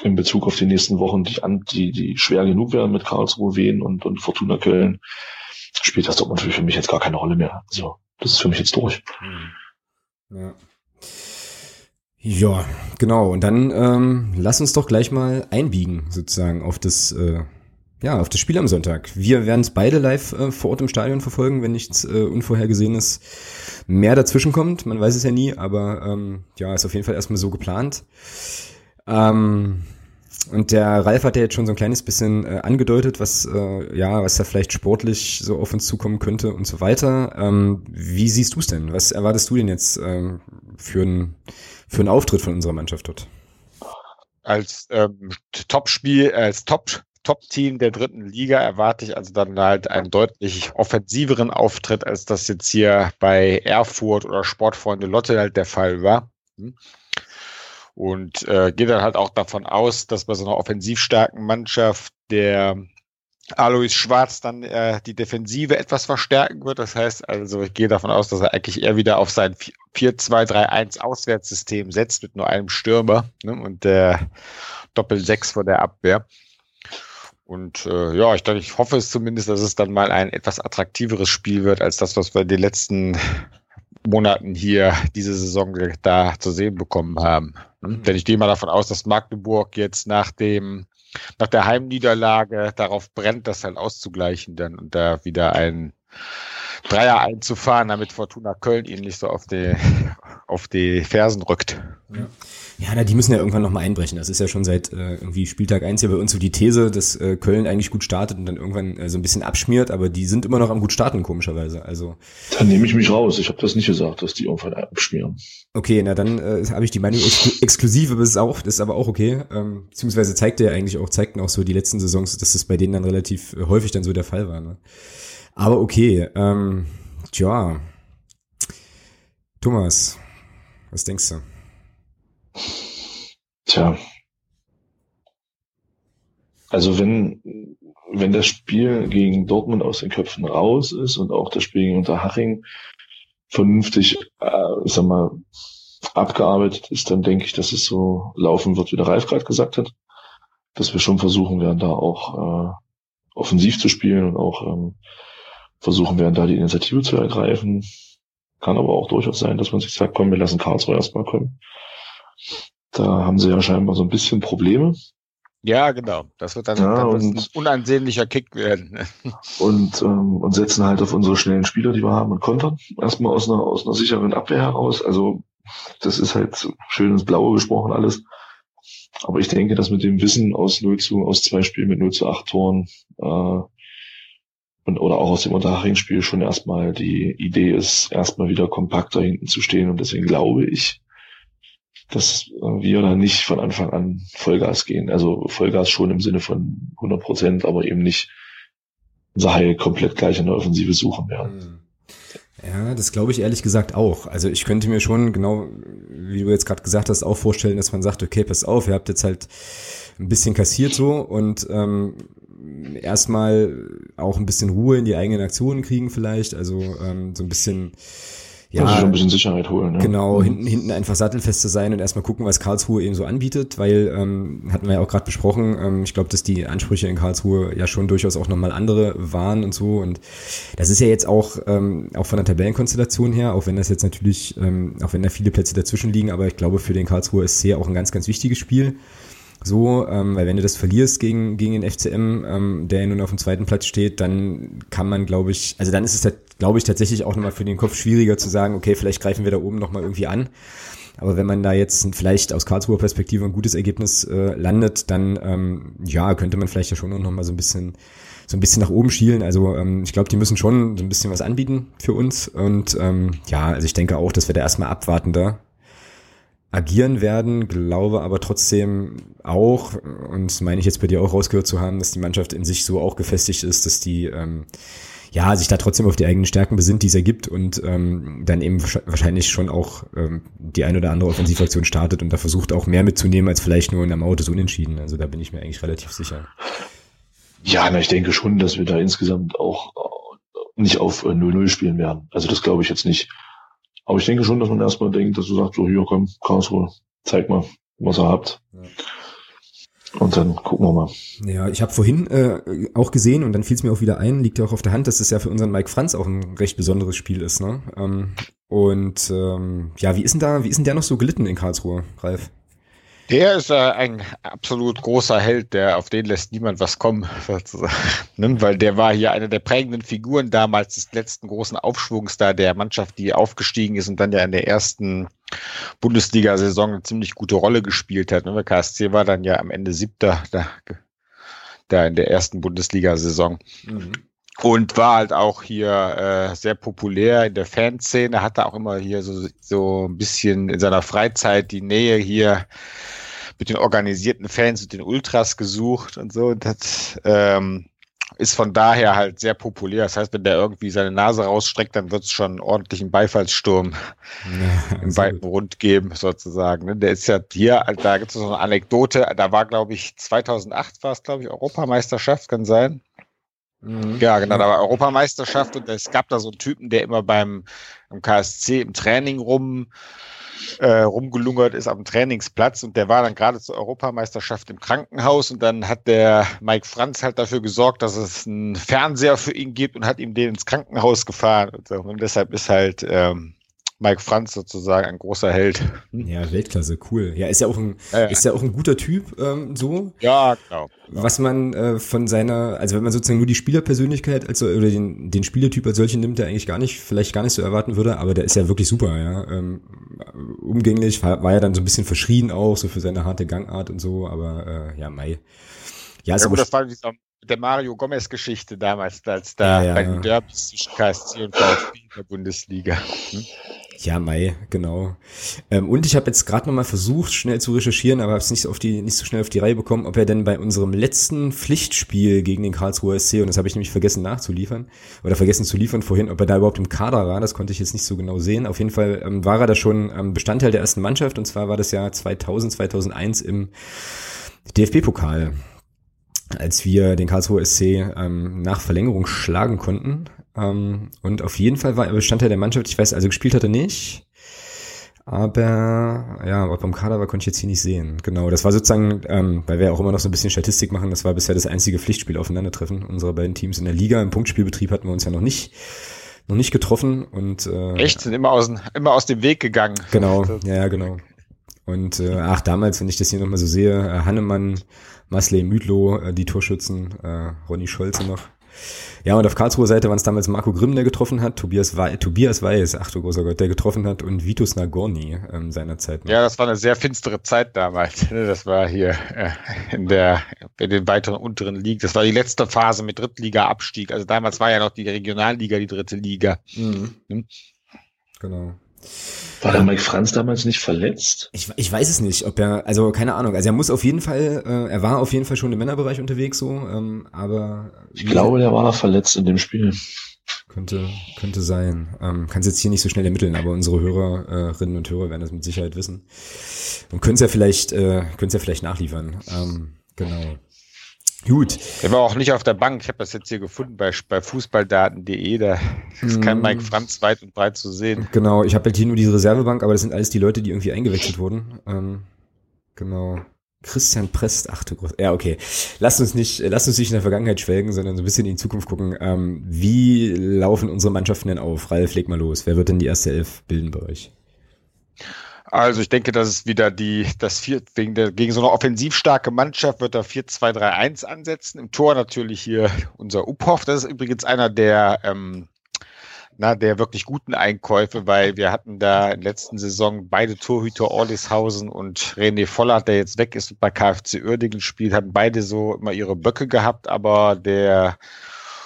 in Bezug auf die nächsten Wochen, die, die, die schwer genug werden mit Karlsruhe, Wien und, und Fortuna Köln, spielt das Dortmund für mich jetzt gar keine Rolle mehr. Also, das ist für mich jetzt durch. Hm. Ja. Ja, genau. Und dann ähm, lass uns doch gleich mal einbiegen, sozusagen, auf das, äh, ja, auf das Spiel am Sonntag. Wir werden es beide live äh, vor Ort im Stadion verfolgen, wenn nichts äh, Unvorhergesehenes mehr dazwischen kommt. Man weiß es ja nie, aber ähm, ja, ist auf jeden Fall erstmal so geplant. Ähm, und der Ralf hat ja jetzt schon so ein kleines bisschen äh, angedeutet, was äh, ja, was da vielleicht sportlich so auf uns zukommen könnte und so weiter. Ähm, wie siehst du es denn? Was erwartest du denn jetzt ähm, für ein für einen Auftritt von unserer Mannschaft dort? Als ähm, Top-Spiel, als Top Top-Team der dritten Liga erwarte ich also dann halt einen deutlich offensiveren Auftritt, als das jetzt hier bei Erfurt oder Sportfreunde Lotte halt der Fall war. Und äh, gehe dann halt auch davon aus, dass bei so einer offensiv starken Mannschaft der Alois Schwarz dann äh, die Defensive etwas verstärken wird. Das heißt also, ich gehe davon aus, dass er eigentlich eher wieder auf sein 4-2-3-1 Auswärtssystem setzt mit nur einem Stürmer ne, und der Doppel-6 von der Abwehr. Und äh, ja, ich, ich hoffe es zumindest, dass es dann mal ein etwas attraktiveres Spiel wird, als das, was wir in den letzten Monaten hier diese Saison da zu sehen bekommen haben. Mhm. Denn ich gehe mal davon aus, dass Magdeburg jetzt nach dem nach der Heimniederlage darauf brennt, das halt auszugleichen dann und da wieder ein Dreier einzufahren, damit Fortuna Köln ihn nicht so auf die, auf die Fersen rückt. Ja. Ja, na, die müssen ja irgendwann nochmal einbrechen. Das ist ja schon seit äh, irgendwie Spieltag eins ja bei uns so die These, dass äh, Köln eigentlich gut startet und dann irgendwann äh, so ein bisschen abschmiert, aber die sind immer noch am gut starten, komischerweise. Also Dann nehme ich mich raus. Ich habe das nicht gesagt, dass die irgendwann abschmieren. Okay, na dann äh, habe ich die Meinung ex exklusive, ist auch, das ist aber auch okay. Ähm, beziehungsweise zeigt ja eigentlich auch, zeigten auch so die letzten Saisons, dass das bei denen dann relativ äh, häufig dann so der Fall war. Ne? Aber okay, ähm, tja. Thomas, was denkst du? Tja. Also wenn, wenn das Spiel gegen Dortmund aus den Köpfen raus ist und auch das Spiel gegen Unterhaching vernünftig, äh, sag mal, abgearbeitet ist, dann denke ich, dass es so laufen wird, wie der Ralf gerade gesagt hat. Dass wir schon versuchen werden, da auch äh, offensiv zu spielen und auch ähm, versuchen werden, da die Initiative zu ergreifen. Kann aber auch durchaus sein, dass man sich sagt, komm, wir lassen Karlsruhe erstmal kommen. Da haben sie ja scheinbar so ein bisschen Probleme. Ja, genau. Das wird dann, ja, dann und, ein unansehnlicher Kick werden. und, ähm, und setzen halt auf unsere schnellen Spieler, die wir haben, und kontern. Erstmal aus einer, aus einer sicheren Abwehr heraus. Also das ist halt schön ins Blaue gesprochen alles. Aber ich denke, dass mit dem Wissen aus 0 zu, aus zwei Spielen mit 0 zu 8 Toren äh, und, oder auch aus dem Unterhaching-Spiel schon erstmal die Idee ist, erstmal wieder kompakter hinten zu stehen. Und deswegen glaube ich, dass wir da nicht von Anfang an Vollgas gehen. Also Vollgas schon im Sinne von 100 Prozent, aber eben nicht unser Heil komplett gleich in der Offensive suchen werden. Hm. Ja, das glaube ich ehrlich gesagt auch. Also ich könnte mir schon genau, wie du jetzt gerade gesagt hast, auch vorstellen, dass man sagt, okay, pass auf, ihr habt jetzt halt ein bisschen kassiert so und ähm, erstmal auch ein bisschen Ruhe in die eigenen Aktionen kriegen vielleicht. Also ähm, so ein bisschen ja, also schon ein bisschen Sicherheit holen. Ja. Genau, mhm. hinten, hinten einfach sattelfest zu sein und erstmal gucken, was Karlsruhe eben so anbietet, weil, ähm, hatten wir ja auch gerade besprochen, ähm, ich glaube, dass die Ansprüche in Karlsruhe ja schon durchaus auch nochmal andere waren und so. Und das ist ja jetzt auch, ähm, auch von der Tabellenkonstellation her, auch wenn das jetzt natürlich, ähm, auch wenn da viele Plätze dazwischen liegen, aber ich glaube für den Karlsruher SC auch ein ganz, ganz wichtiges Spiel. So, ähm, weil wenn du das verlierst gegen, gegen den FCM, ähm, der nun auf dem zweiten Platz steht, dann kann man, glaube ich, also dann ist es, glaube ich, tatsächlich auch nochmal für den Kopf schwieriger zu sagen, okay, vielleicht greifen wir da oben nochmal irgendwie an. Aber wenn man da jetzt vielleicht aus Karlsruher Perspektive ein gutes Ergebnis äh, landet, dann ähm, ja, könnte man vielleicht ja schon noch mal so ein bisschen so ein bisschen nach oben schielen. Also ähm, ich glaube, die müssen schon so ein bisschen was anbieten für uns. Und ähm, ja, also ich denke auch, dass wir da erstmal abwartender agieren werden, glaube aber trotzdem auch, und meine ich jetzt bei dir auch rausgehört zu haben, dass die Mannschaft in sich so auch gefestigt ist, dass die ähm, ja, sich da trotzdem auf die eigenen Stärken besinnt, die es ergibt und ähm, dann eben wahrscheinlich schon auch ähm, die ein oder andere Offensivaktion startet und da versucht auch mehr mitzunehmen als vielleicht nur in der Maut des Unentschieden. Also da bin ich mir eigentlich relativ sicher. Ja, na, ich denke schon, dass wir da insgesamt auch äh, nicht auf 0-0 äh, spielen werden. Also das glaube ich jetzt nicht. Aber ich denke schon, dass man erstmal denkt, dass du sagst, so hier komm, Karlsruhe, zeig mal, was ihr habt. Ja. Und dann gucken wir mal. Ja, ich habe vorhin äh, auch gesehen und dann fiel es mir auch wieder ein, liegt ja auch auf der Hand, dass es ja für unseren Mike Franz auch ein recht besonderes Spiel ist. Ne? Ähm, und ähm, ja, wie ist denn da, wie ist denn der noch so gelitten in Karlsruhe, Ralf? Der ist äh, ein absolut großer Held, der auf den lässt niemand was kommen, sozusagen. Ne? Weil der war hier eine der prägenden Figuren damals des letzten großen Aufschwungs da der Mannschaft, die aufgestiegen ist und dann ja in der ersten Bundesliga-Saison eine ziemlich gute Rolle gespielt hat. Ne? Der KSC war dann ja am Ende siebter da, da in der ersten Bundesliga-Saison. Mhm und war halt auch hier äh, sehr populär in der Fanszene, hatte auch immer hier so, so ein bisschen in seiner Freizeit die Nähe hier mit den organisierten Fans und den Ultras gesucht und so und hat ähm, ist von daher halt sehr populär. Das heißt, wenn der irgendwie seine Nase rausstreckt, dann wird es schon einen ordentlichen Beifallssturm ja, im weiten Rund geben, sozusagen. Ne? Der ist ja hier, da gibt es so eine Anekdote, da war, glaube ich, 2008 war es, glaube ich, Europameisterschaft, kann sein. Mhm. Ja, genau, da war Europameisterschaft und es gab da so einen Typen, der immer beim im KSC im Training rum äh, rumgelungert ist dem Trainingsplatz und der war dann gerade zur Europameisterschaft im Krankenhaus und dann hat der Mike Franz halt dafür gesorgt, dass es einen Fernseher für ihn gibt und hat ihm den ins Krankenhaus gefahren und, so. und deshalb ist halt ähm, Mike Franz sozusagen ein großer Held. Ja, Weltklasse, cool. Ja, ist ja auch ein, ja, ja. ist ja auch ein guter Typ, ähm, so. Ja, genau. Was man äh, von seiner, also wenn man sozusagen nur die Spielerpersönlichkeit als oder den, den Spielertyp als solchen nimmt, der eigentlich gar nicht, vielleicht gar nicht so erwarten würde, aber der ist ja wirklich super, ja. Ähm, umgänglich, war, war ja dann so ein bisschen verschrien auch, so für seine harte Gangart und so, aber äh, ja, Mai. Ja, ja gut, das war dieser der Mario Gomez-Geschichte damals, als da ja, ja, bei den Derbys zwischen KSC und VfB in der Bundesliga. Hm? Ja, Mai, genau. Ähm, und ich habe jetzt gerade nochmal versucht, schnell zu recherchieren, aber habe es nicht, auf die, nicht so schnell auf die Reihe bekommen, ob er denn bei unserem letzten Pflichtspiel gegen den Karlsruher SC, und das habe ich nämlich vergessen nachzuliefern, oder vergessen zu liefern vorhin, ob er da überhaupt im Kader war, das konnte ich jetzt nicht so genau sehen. Auf jeden Fall ähm, war er da schon ähm, Bestandteil der ersten Mannschaft, und zwar war das Jahr 2000, 2001 im DFB-Pokal als wir den Karlsruher SC ähm, nach Verlängerung schlagen konnten. Ähm, und auf jeden Fall war er Bestandteil der Mannschaft. Ich weiß, also gespielt hat er nicht. Aber ja, was beim Kader war, konnte ich jetzt hier nicht sehen. Genau, das war sozusagen, ähm, weil wir auch immer noch so ein bisschen Statistik machen, das war bisher das einzige Pflichtspiel aufeinandertreffen unserer beiden Teams in der Liga. Im Punktspielbetrieb hatten wir uns ja noch nicht noch nicht getroffen und äh, echt sind immer aus immer aus dem Weg gegangen. Genau, ja, ja genau. Und äh, ach damals, wenn ich das hier nochmal so sehe, äh, Hannemann, Masley Müdlow, äh, die Torschützen, äh, Ronny Scholze noch. Ja, und auf Karlsruher Seite waren es damals Marco Grimm, der getroffen hat, Tobias, We Tobias Weiß, ach du großer Gott, der getroffen hat und Vitus Nagorny ähm, seinerzeit. Noch. Ja, das war eine sehr finstere Zeit damals. Ne? Das war hier äh, in der in den weiteren unteren Ligen. Das war die letzte Phase mit Drittliga-Abstieg. Also damals war ja noch die Regionalliga die dritte Liga. Mhm. Hm? Genau. War der Mike Franz damals nicht verletzt? Ich, ich weiß es nicht, ob er, also keine Ahnung. Also er muss auf jeden Fall, äh, er war auf jeden Fall schon im Männerbereich unterwegs so, ähm, aber. Ich glaube, der war verletzt in dem Spiel. Könnte, könnte sein. Ähm, Kann es jetzt hier nicht so schnell ermitteln, aber unsere Hörerinnen und Hörer werden das mit Sicherheit wissen. Und können es ja vielleicht, äh, können es ja vielleicht nachliefern. Ähm, genau. Gut. Er war auch nicht auf der Bank. Ich habe das jetzt hier gefunden bei, bei fußballdaten.de. Da ist kein mm. Mike Franz weit und breit zu sehen. Genau, ich habe halt hier nur diese Reservebank, aber das sind alles die Leute, die irgendwie eingewechselt wurden. Ähm, genau. Christian Prest, ach du Groß. Ja, okay. Lasst uns nicht, lasst uns nicht in der Vergangenheit schwelgen, sondern so ein bisschen in die Zukunft gucken. Ähm, wie laufen unsere Mannschaften denn auf? Ralf, leg mal los. Wer wird denn die erste Elf bilden bei euch? Also ich denke, dass es wieder die, das vier, wegen der, gegen so eine offensiv starke Mannschaft wird er 4-2-3-1 ansetzen. Im Tor natürlich hier unser Uphoff. Das ist übrigens einer der, ähm, na, der wirklich guten Einkäufe, weil wir hatten da in der letzten Saison beide Torhüter Orlishausen und René Vollert, der jetzt weg ist und bei KfC Uerdingen spielt, haben beide so immer ihre Böcke gehabt, aber der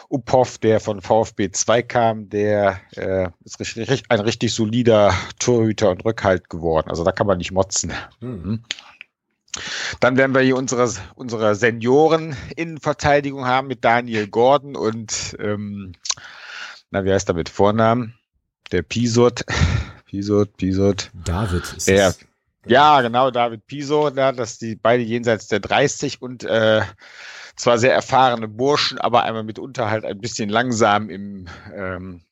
Uphoff, der von VfB 2 kam, der äh, ist richtig, ein richtig solider Torhüter und Rückhalt geworden. Also da kann man nicht motzen. Mhm. Dann werden wir hier unsere, unsere Senioren-Innenverteidigung haben mit Daniel Gordon und, ähm, na, wie heißt er mit Vornamen? Der Pisot. Pisot, Pisot. David ist der, das. Ja, genau, David Pisot, ja, dass die beide jenseits der 30 und äh, zwar sehr erfahrene Burschen, aber einmal mitunter halt ein bisschen langsam im, ähm,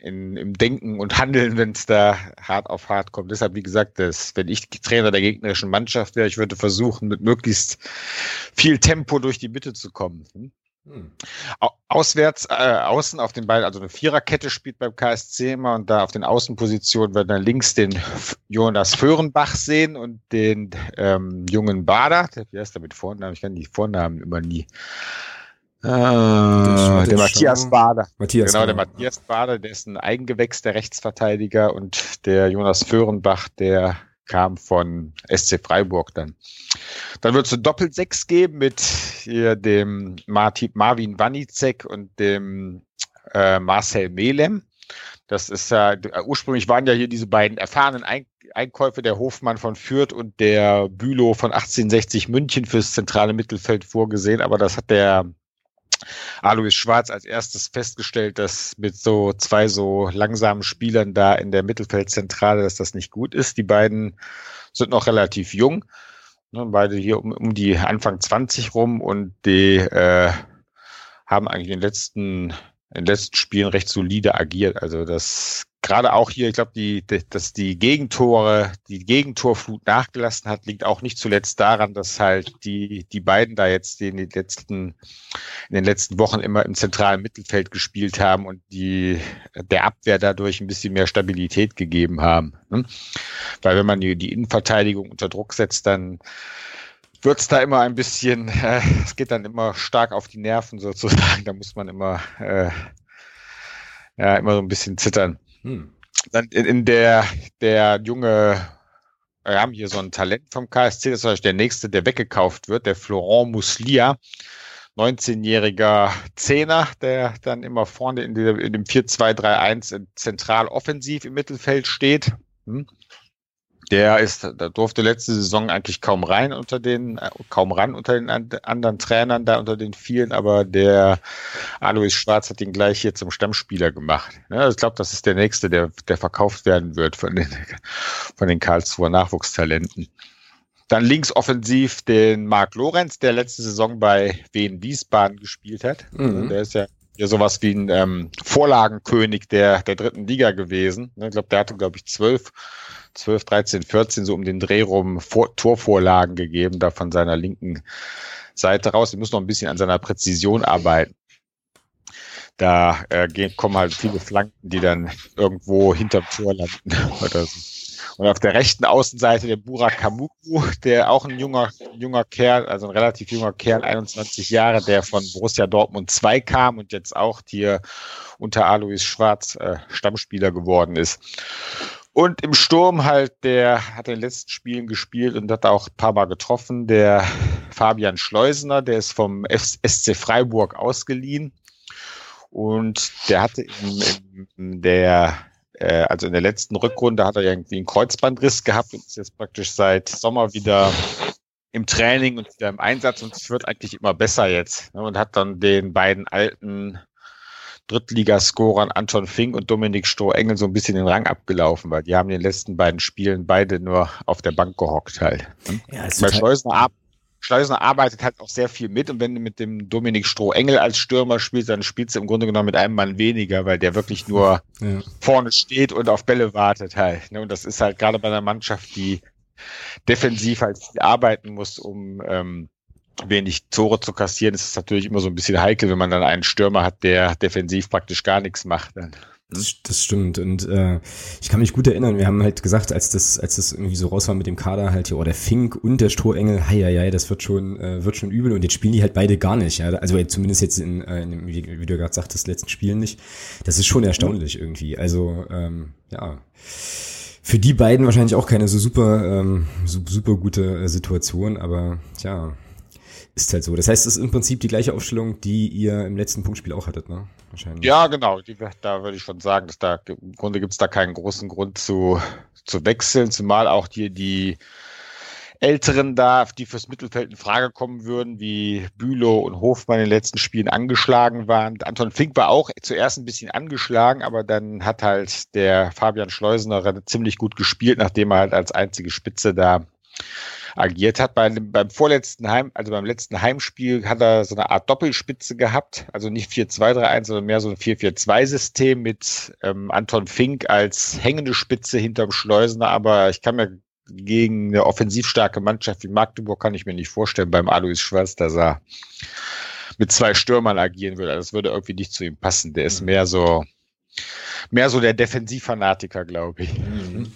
in, im Denken und Handeln, wenn es da hart auf hart kommt. Deshalb, wie gesagt, das, wenn ich Trainer der gegnerischen Mannschaft wäre, ich würde versuchen, mit möglichst viel Tempo durch die Mitte zu kommen. Hm? Hm. Auswärts, äh, außen auf den beiden, also eine Viererkette spielt beim KSC immer und da auf den Außenpositionen wird dann links den Jonas Föhrenbach sehen und den ähm, jungen Bader. Wie heißt der mit Vornamen? Ich kann die Vornamen immer nie. Äh, der Matthias Bader. Matthias genau, der Matthias Bader, der ist ein Eigengewächs der Rechtsverteidiger und der Jonas Föhrenbach, der kam von SC Freiburg dann. Dann wird es eine Doppelsechs geben mit hier dem Martin, Marvin Wanicek und dem äh, Marcel Melem. Das ist ja, äh, ursprünglich waren ja hier diese beiden erfahrenen Ein Einkäufe, der Hofmann von Fürth und der Bülow von 1860 München fürs zentrale Mittelfeld vorgesehen, aber das hat der Alois Schwarz als erstes festgestellt, dass mit so zwei so langsamen Spielern da in der Mittelfeldzentrale, dass das nicht gut ist. Die beiden sind noch relativ jung, ne, beide hier um, um die Anfang 20 rum und die äh, haben eigentlich in den letzten in den letzten Spielen recht solide agiert. Also das gerade auch hier, ich glaube, die, die, dass die Gegentore, die Gegentorflut nachgelassen hat, liegt auch nicht zuletzt daran, dass halt die, die beiden da jetzt in den letzten, in den letzten Wochen immer im zentralen Mittelfeld gespielt haben und die, der Abwehr dadurch ein bisschen mehr Stabilität gegeben haben. Ne? Weil wenn man die, die Innenverteidigung unter Druck setzt, dann wird's da immer ein bisschen, äh, es geht dann immer stark auf die Nerven sozusagen. Da muss man immer, äh, ja, immer so ein bisschen zittern. Hm. Dann in, in, der, der junge, wir haben hier so ein Talent vom KSC, das ist der nächste, der weggekauft wird, der Florent Muslia. 19-jähriger Zehner, der dann immer vorne in, dem 4-2-3-1 zentral offensiv im Mittelfeld steht. Hm. Der ist, da durfte letzte Saison eigentlich kaum rein unter den, äh, kaum ran unter den anderen Trainern da, unter den vielen, aber der Alois Schwarz hat ihn gleich hier zum Stammspieler gemacht. Ja, ich glaube, das ist der nächste, der, der verkauft werden wird von den, von den Karlsruher Nachwuchstalenten. Dann links offensiv den Marc Lorenz, der letzte Saison bei Wien Wiesbaden gespielt hat. Mhm. Der ist ja ja sowas wie ein ähm, Vorlagenkönig der, der dritten Liga gewesen. Ich glaube, der hatte, glaube ich, zwölf 12, 13, 14 so um den Dreh rum Vor Torvorlagen gegeben, da von seiner linken Seite raus. Er muss noch ein bisschen an seiner Präzision arbeiten. Da äh, gehen, kommen halt viele Flanken, die dann irgendwo hinterm Tor landen oder so. Und auf der rechten Außenseite der Burak Kamuku, der auch ein junger, junger Kerl, also ein relativ junger Kerl, 21 Jahre, der von Borussia Dortmund 2 kam und jetzt auch hier unter Alois Schwarz äh, Stammspieler geworden ist. Und im Sturm halt, der hat in den letzten Spielen gespielt und hat auch ein paar Mal getroffen. Der Fabian Schleusener, der ist vom SC Freiburg ausgeliehen. Und der hatte in, in der, äh, also in der letzten Rückrunde hat er irgendwie einen Kreuzbandriss gehabt und ist jetzt praktisch seit Sommer wieder im Training und wieder im Einsatz und es wird eigentlich immer besser jetzt. Ne, und hat dann den beiden alten Drittligascorern Anton Fink und Dominik Stroh-Engel so ein bisschen den Rang abgelaufen, weil die haben in den letzten beiden Spielen beide nur auf der Bank gehockt halt. Ne? Ja, weil Schleusner, Schleusner arbeitet halt auch sehr viel mit und wenn du mit dem Dominik Stroh-Engel als Stürmer spielst, dann spielst du im Grunde genommen mit einem Mann weniger, weil der wirklich nur ja. vorne steht und auf Bälle wartet halt. Ne? Und das ist halt gerade bei einer Mannschaft, die defensiv halt viel arbeiten muss, um ähm, wenig Tore zu kassieren, ist es natürlich immer so ein bisschen heikel, wenn man dann einen Stürmer hat, der defensiv praktisch gar nichts macht. Dann. Das, das stimmt. Und äh, ich kann mich gut erinnern, wir haben halt gesagt, als das, als das irgendwie so raus war mit dem Kader, halt, oh, der Fink und der Strohengel, hei, hei, hei, das wird schon, äh, wird schon übel. Und jetzt spielen die halt beide gar nicht. Ja? Also zumindest jetzt in, äh, in wie, wie du gerade sagtest, letzten Spielen nicht. Das ist schon erstaunlich irgendwie. Also, ähm, ja. Für die beiden wahrscheinlich auch keine so super, ähm, super gute äh, Situation, aber ja, ist halt so. Das heißt, es ist im Prinzip die gleiche Aufstellung, die ihr im letzten Punktspiel auch hattet, ne? Wahrscheinlich. Ja, genau. Die, da würde ich schon sagen, dass da im Grunde gibt es da keinen großen Grund zu, zu wechseln, zumal auch die, die Älteren da, die fürs Mittelfeld in Frage kommen würden, wie Bülow und Hofmann in den letzten Spielen angeschlagen waren. Anton Fink war auch zuerst ein bisschen angeschlagen, aber dann hat halt der Fabian Schleusener ziemlich gut gespielt, nachdem er halt als einzige Spitze da agiert hat. Bei, beim vorletzten Heim, also beim letzten Heimspiel hat er so eine Art Doppelspitze gehabt, also nicht 4-2-3-1, sondern mehr so ein 4-4-2-System mit ähm, Anton Fink als hängende Spitze hinterm Schleusener, aber ich kann mir gegen eine offensiv starke Mannschaft wie Magdeburg kann ich mir nicht vorstellen, beim Alois Schwarz, dass er mit zwei Stürmern agieren würde. Das würde irgendwie nicht zu ihm passen. Der ist mhm. mehr so, mehr so der Defensivfanatiker, glaube ich. Mhm.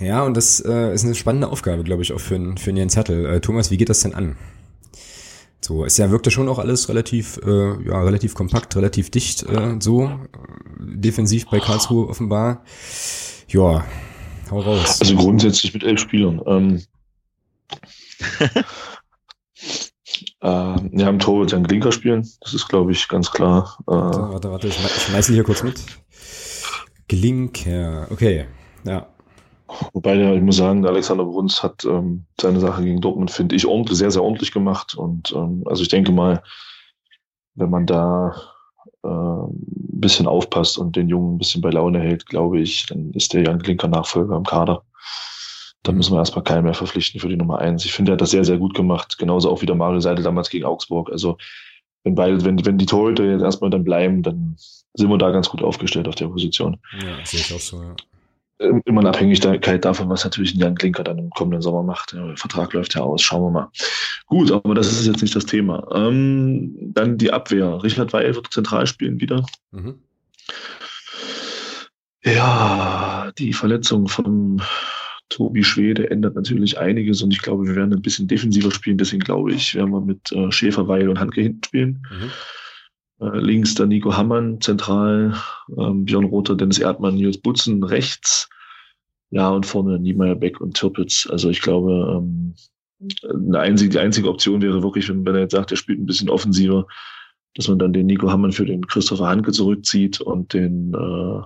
Ja, und das äh, ist eine spannende Aufgabe, glaube ich, auch für, für Jens Hertel. Äh, Thomas, wie geht das denn an? So, es ja wirkte schon auch alles relativ, äh, ja, relativ kompakt, relativ dicht, äh, so äh, defensiv bei Karlsruhe offenbar. Ja, hau raus. Also grundsätzlich mit elf Spielern. Ähm, äh, wir haben Tor wird Jan Glinker spielen, das ist, glaube ich, ganz klar. Äh, warte, warte, warte, ich schmeiße hier kurz mit. Glinker, okay, ja. Wobei, ich muss sagen, der Alexander Bruns hat ähm, seine Sache gegen Dortmund, finde ich, ordentlich, sehr, sehr ordentlich gemacht. Und ähm, also ich denke mal, wenn man da äh, ein bisschen aufpasst und den Jungen ein bisschen bei Laune hält, glaube ich, dann ist der Jan Klinker Nachfolger im Kader. Da müssen wir erstmal keinen mehr verpflichten für die Nummer eins. Ich finde, er hat das sehr, sehr gut gemacht. Genauso auch wie der Mario Seidel damals gegen Augsburg. Also wenn beide, wenn, wenn die Torhüter jetzt erstmal dann bleiben, dann sind wir da ganz gut aufgestellt auf der Position. Ja, sehe ich auch so, ja. Ähm, immer in Abhängigkeit davon, was natürlich Jan Klinker dann im kommenden Sommer macht. Der Vertrag läuft ja aus, schauen wir mal. Gut, aber das ist jetzt nicht das Thema. Ähm, dann die Abwehr. Richard Weil wird zentral spielen wieder. Mhm. Ja, die Verletzung von Tobi Schwede ändert natürlich einiges und ich glaube, wir werden ein bisschen defensiver spielen. Deswegen glaube ich, werden wir mit äh, Schäfer, Weil und Handke hinten spielen. Mhm. Äh, links der Nico Hammann, zentral ähm, Björn Rother, Dennis Erdmann, Nils Butzen, rechts. Ja, und vorne Niemeyer, Beck und Tirpitz. Also ich glaube, ähm, eine einzige, die einzige Option wäre wirklich, wenn, wenn er jetzt sagt, er spielt ein bisschen offensiver, dass man dann den Nico Hammann für den Christopher Hanke zurückzieht und den äh,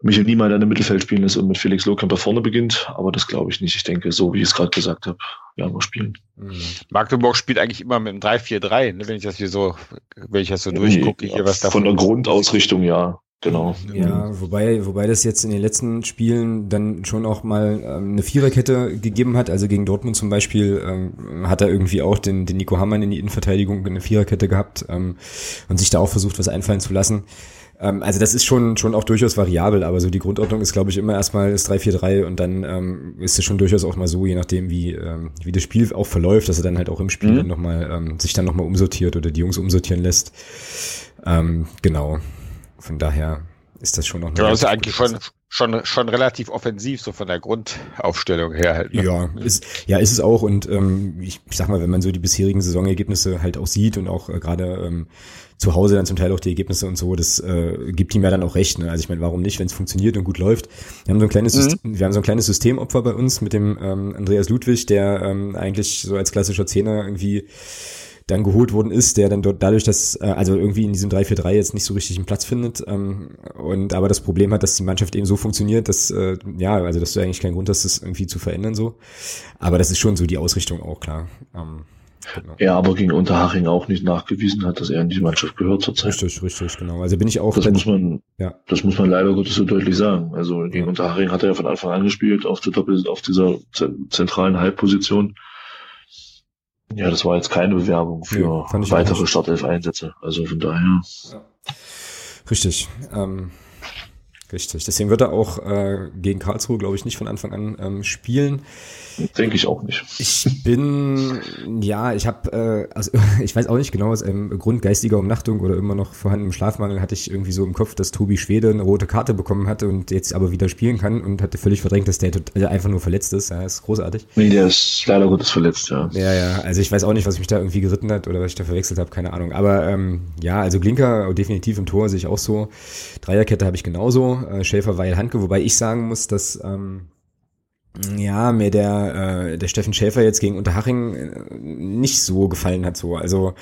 Michael Niemeyer dann im Mittelfeld spielen lässt und mit Felix Lohkamper vorne beginnt. Aber das glaube ich nicht. Ich denke, so wie ich es gerade gesagt habe, werden wir spielen. Mhm. Magdeburg spielt eigentlich immer mit einem 3-4-3, ne? wenn ich das hier so, wenn ich das so durchgucke, hier was davon. Von der Grundausrichtung, ja. Genau. Ja, wobei, wobei das jetzt in den letzten Spielen dann schon auch mal ähm, eine Viererkette gegeben hat. Also gegen Dortmund zum Beispiel ähm, hat er irgendwie auch den, den Nico Hammann in die Innenverteidigung eine Viererkette gehabt ähm, und sich da auch versucht, was einfallen zu lassen. Ähm, also das ist schon, schon auch durchaus variabel, aber so die Grundordnung ist, glaube ich, immer erstmal das 3-4-3 und dann ähm, ist es schon durchaus auch mal so, je nachdem, wie, ähm, wie das Spiel auch verläuft, dass er dann halt auch im Spiel mhm. dann nochmal, ähm, sich dann nochmal umsortiert oder die Jungs umsortieren lässt. Ähm, genau. Von daher ist das schon noch eine. Ja, das ist eigentlich schon, schon, schon relativ offensiv, so von der Grundaufstellung her halt. Ne? Ja, ist, ja, ist es auch. Und ähm, ich, ich sag mal, wenn man so die bisherigen Saisonergebnisse halt auch sieht und auch äh, gerade ähm, zu Hause dann zum Teil auch die Ergebnisse und so, das äh, gibt ihm ja dann auch recht. Ne? Also ich meine, warum nicht, wenn es funktioniert und gut läuft? Wir haben so ein kleines, mhm. System, wir haben so ein kleines Systemopfer bei uns mit dem ähm, Andreas Ludwig, der ähm, eigentlich so als klassischer Zehner irgendwie dann geholt worden ist, der dann dort dadurch, dass äh, also irgendwie in diesem 3-4-3 jetzt nicht so richtig einen Platz findet ähm, und aber das Problem hat, dass die Mannschaft eben so funktioniert, dass äh, ja, also dass du eigentlich keinen Grund hast, das irgendwie zu verändern so. Aber das ist schon so die Ausrichtung auch klar. Ähm, genau. Er aber gegen Unterhaching auch nicht nachgewiesen hat, dass er in die Mannschaft gehört zurzeit. Richtig, richtig, genau. Also bin ich auch. Das muss man, ja. das muss man leider Gottes so deutlich sagen. Also gegen ja. Unterhaching hat er ja von Anfang an gespielt auf der Doppel, auf dieser zentralen Halbposition. Ja, das war jetzt keine Bewerbung für ja, weitere Startelf-Einsätze. Also von daher. Ja. Richtig. Ähm, Richtig. Deswegen wird er auch äh, gegen Karlsruhe, glaube ich, nicht von Anfang an ähm, spielen. Denke ich auch nicht. Ich bin, ja, ich habe, äh, also ich weiß auch nicht genau, aus einem Grund geistiger Umnachtung oder immer noch vorhandenem Schlafmangel hatte ich irgendwie so im Kopf, dass Tobi Schwede eine rote Karte bekommen hatte und jetzt aber wieder spielen kann und hatte völlig verdrängt, dass der also einfach nur verletzt ist. Ja, ist großartig. Nee, der ist leider Gottes verletzt, ja. Ja, ja, also ich weiß auch nicht, was mich da irgendwie geritten hat oder was ich da verwechselt habe, keine Ahnung. Aber ähm, ja, also Glinker definitiv im Tor sehe ich auch so. Dreierkette habe ich genauso. Äh, Schäfer, Weil, Handke, wobei ich sagen muss, dass ähm, ja, mir der, äh, der Steffen Schäfer jetzt gegen Unterhaching äh, nicht so gefallen hat. So. Also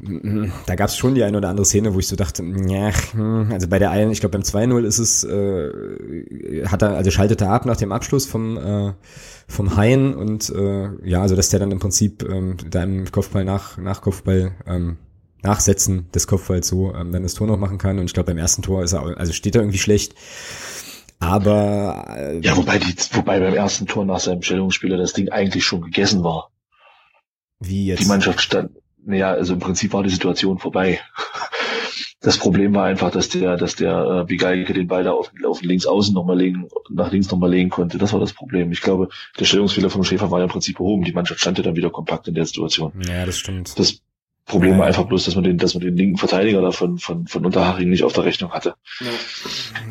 mm, da gab es schon die eine oder andere Szene, wo ich so dachte, ja, hm, also bei der einen, ich glaube beim 2-0 ist es, äh, hat er, also schaltet er ab nach dem Abschluss vom, äh, vom Hain und äh, ja, also dass der dann im Prinzip ähm, da Kopfball nach, nach Kopfball ähm, Nachsetzen des Kopfballs so ähm, dann das Tor noch machen kann. Und ich glaube, beim ersten Tor ist er, also steht er irgendwie schlecht. Aber äh, ja, wobei die, wobei beim ersten Tor nach seinem Stellungsspieler das Ding eigentlich schon gegessen war. Wie jetzt? Die Mannschaft stand, naja, also im Prinzip war die Situation vorbei. Das Problem war einfach, dass der, dass der äh, Bigalke den Ball da auf, auf links außen nochmal legen, nach links nochmal legen konnte. Das war das Problem. Ich glaube, der Stellungsfehler vom Schäfer war ja im Prinzip behoben. Die Mannschaft stand ja dann wieder kompakt in der Situation. Ja, das stimmt. Das Problem war einfach bloß, dass man den, dass man den linken Verteidiger davon von, von Unterhaching nicht auf der Rechnung hatte.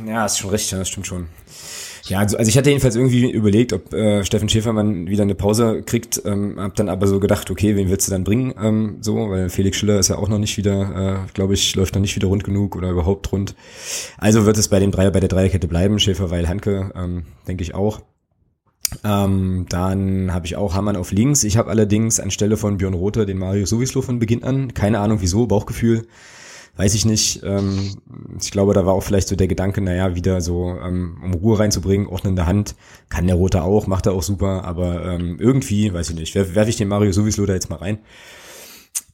Ja, ist schon richtig, das stimmt schon. Ja, also, also ich hatte jedenfalls irgendwie überlegt, ob äh, Steffen Schäfermann wieder eine Pause kriegt, ähm, hab dann aber so gedacht, okay, wen willst du dann bringen, ähm, so, weil Felix Schiller ist ja auch noch nicht wieder, äh, glaube ich, läuft noch nicht wieder rund genug oder überhaupt rund. Also wird es bei dem Dreier, bei der Dreierkette bleiben, Schäfer, weil Hanke, ähm, denke ich auch. Ähm, dann habe ich auch Hamann auf links. Ich habe allerdings anstelle von Björn Rother den Mario sowieso von Beginn an. Keine Ahnung wieso, Bauchgefühl. Weiß ich nicht. Ähm, ich glaube, da war auch vielleicht so der Gedanke, naja, wieder so, ähm, um Ruhe reinzubringen, ordnende Hand. Kann der Rote auch, macht er auch super, aber ähm, irgendwie, weiß ich nicht, werfe werf ich den Mario sowieso da jetzt mal rein.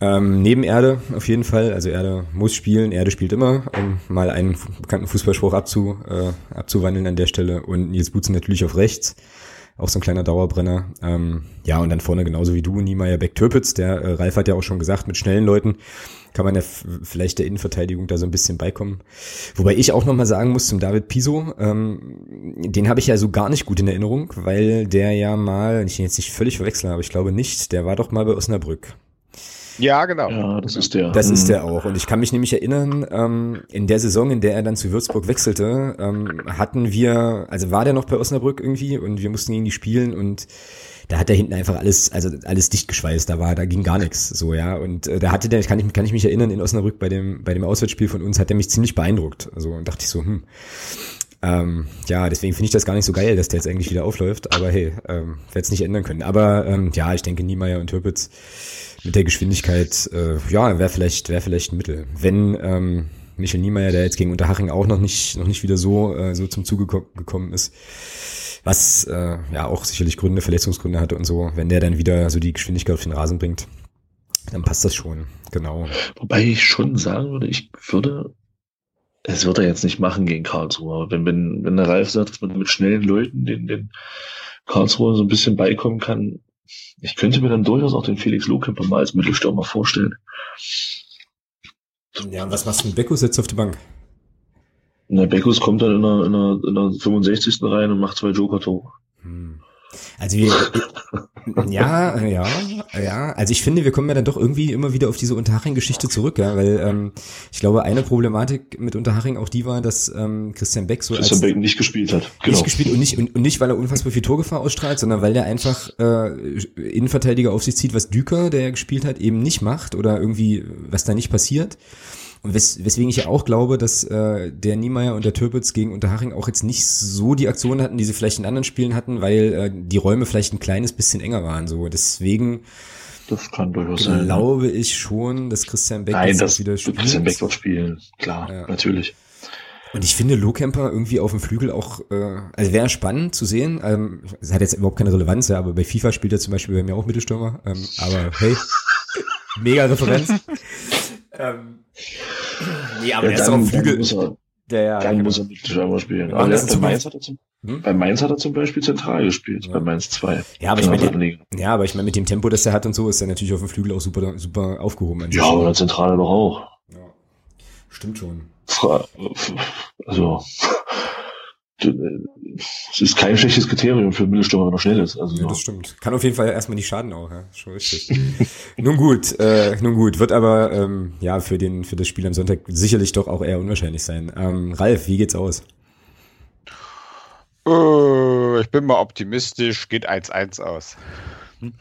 Ähm, neben Erde auf jeden Fall. Also Erde muss spielen, Erde spielt immer, um mal einen bekannten Fußballspruch abzu, äh, abzuwandeln an der Stelle. Und Nils Butzen natürlich auf rechts auch so ein kleiner Dauerbrenner. Ähm, ja, und dann vorne genauso wie du, Niemeyer, Beck, Türpitz. Der äh, Ralf hat ja auch schon gesagt, mit schnellen Leuten kann man ja vielleicht der Innenverteidigung da so ein bisschen beikommen. Wobei ich auch nochmal sagen muss zum David Piso, ähm, den habe ich ja so gar nicht gut in Erinnerung, weil der ja mal, ich ihn jetzt nicht völlig verwechseln, aber ich glaube nicht, der war doch mal bei Osnabrück. Ja, genau. Ja, das ist der. Das ist der auch. Und ich kann mich nämlich erinnern, ähm, in der Saison, in der er dann zu Würzburg wechselte, ähm, hatten wir, also war der noch bei Osnabrück irgendwie und wir mussten gegen die spielen und da hat er hinten einfach alles, also alles dicht geschweißt, da war, da ging gar nichts, so, ja. Und äh, da hatte der, kann ich, kann ich mich erinnern, in Osnabrück bei dem, bei dem Auswärtsspiel von uns hat er mich ziemlich beeindruckt. Also und dachte ich so, hm. Ähm, ja, deswegen finde ich das gar nicht so geil, dass der jetzt eigentlich wieder aufläuft. Aber hey, ähm, werde es nicht ändern können. Aber ähm, ja, ich denke, Niemeyer und Türpitz mit der Geschwindigkeit, äh, ja, wäre vielleicht, wäre vielleicht ein Mittel. Wenn ähm, Michel Niemeyer, der jetzt gegen Unterhaching auch noch nicht, noch nicht wieder so, äh, so zum Zuge gekommen ist, was äh, ja auch sicherlich Gründe, Verletzungsgründe hatte und so, wenn der dann wieder so die Geschwindigkeit auf den Rasen bringt, dann passt das schon, genau. Wobei ich schon sagen würde, ich würde, es wird er jetzt nicht machen gegen Karlsruhe, wenn, wenn, wenn der Ralf sagt, dass man mit schnellen Leuten den, den Karlsruhe so ein bisschen beikommen kann, ich könnte mir dann durchaus auch den Felix Lohkemper mal als Mittelstürmer vorstellen. Ja, und was machst du mit Beckus jetzt auf der Bank? Na, Beckus kommt dann in der, in der, in der 65. rein und macht zwei Joker-Tore. Hm. Also wir, ja, ja, ja. Also ich finde, wir kommen ja dann doch irgendwie immer wieder auf diese Unterhaching-Geschichte zurück, ja, weil ähm, ich glaube, eine Problematik mit Unterhaching auch die war, dass ähm, Christian Beck so Christian Beck nicht gespielt hat. Genau. Nicht gespielt und nicht und, und nicht, weil er unfassbar viel Torgefahr ausstrahlt, sondern weil der einfach äh, Innenverteidiger auf sich zieht, was Düker, der ja gespielt hat, eben nicht macht oder irgendwie was da nicht passiert. Und wes weswegen ich ja auch glaube, dass äh, der Niemeyer und der Türpitz gegen Unterhaching auch jetzt nicht so die Aktionen hatten, die sie vielleicht in anderen Spielen hatten, weil äh, die Räume vielleicht ein kleines bisschen enger waren. So deswegen das kann durchaus sein. Glaube ich schon, dass Christian Beck Nein, das wieder spielt. Christian Beck wird spielen, klar, ja. natürlich. Und ich finde Lohkemper irgendwie auf dem Flügel auch, äh, also wäre spannend zu sehen. Ähm, es hat jetzt überhaupt keine Relevanz, ja, aber bei FIFA spielt er zum Beispiel bei mir auch Mittelstürmer. Ähm, aber hey, mega Referenz. ähm, Nee, aber ja, der dann, ist auf Flügel. Muss er, der, ja, dann genau. muss er Mittelstürmer spielen. Aber der, bei, Mainz hat er zum, hm? bei Mainz hat er zum Beispiel zentral gespielt, ja. bei Mainz 2. Ja, aber ich meine, ja, aber ich meine, mit dem Tempo, das er hat und so, ist er natürlich auf dem Flügel auch super, super aufgehoben. Ja, aber der Zentrale doch auch. Ja. Stimmt schon. Also, es ist kein schlechtes Kriterium für einen Mittelstürmer, wenn er schnell ist. Also, ja, das stimmt. Kann auf jeden Fall erstmal nicht schaden auch, ja. Schon richtig. nun gut, äh, nun gut. Wird aber ähm, ja für den für das Spiel am Sonntag sicherlich doch auch eher unwahrscheinlich sein. Ähm, Ralf, wie geht's aus? Uh, ich bin mal optimistisch, geht 1-1 aus.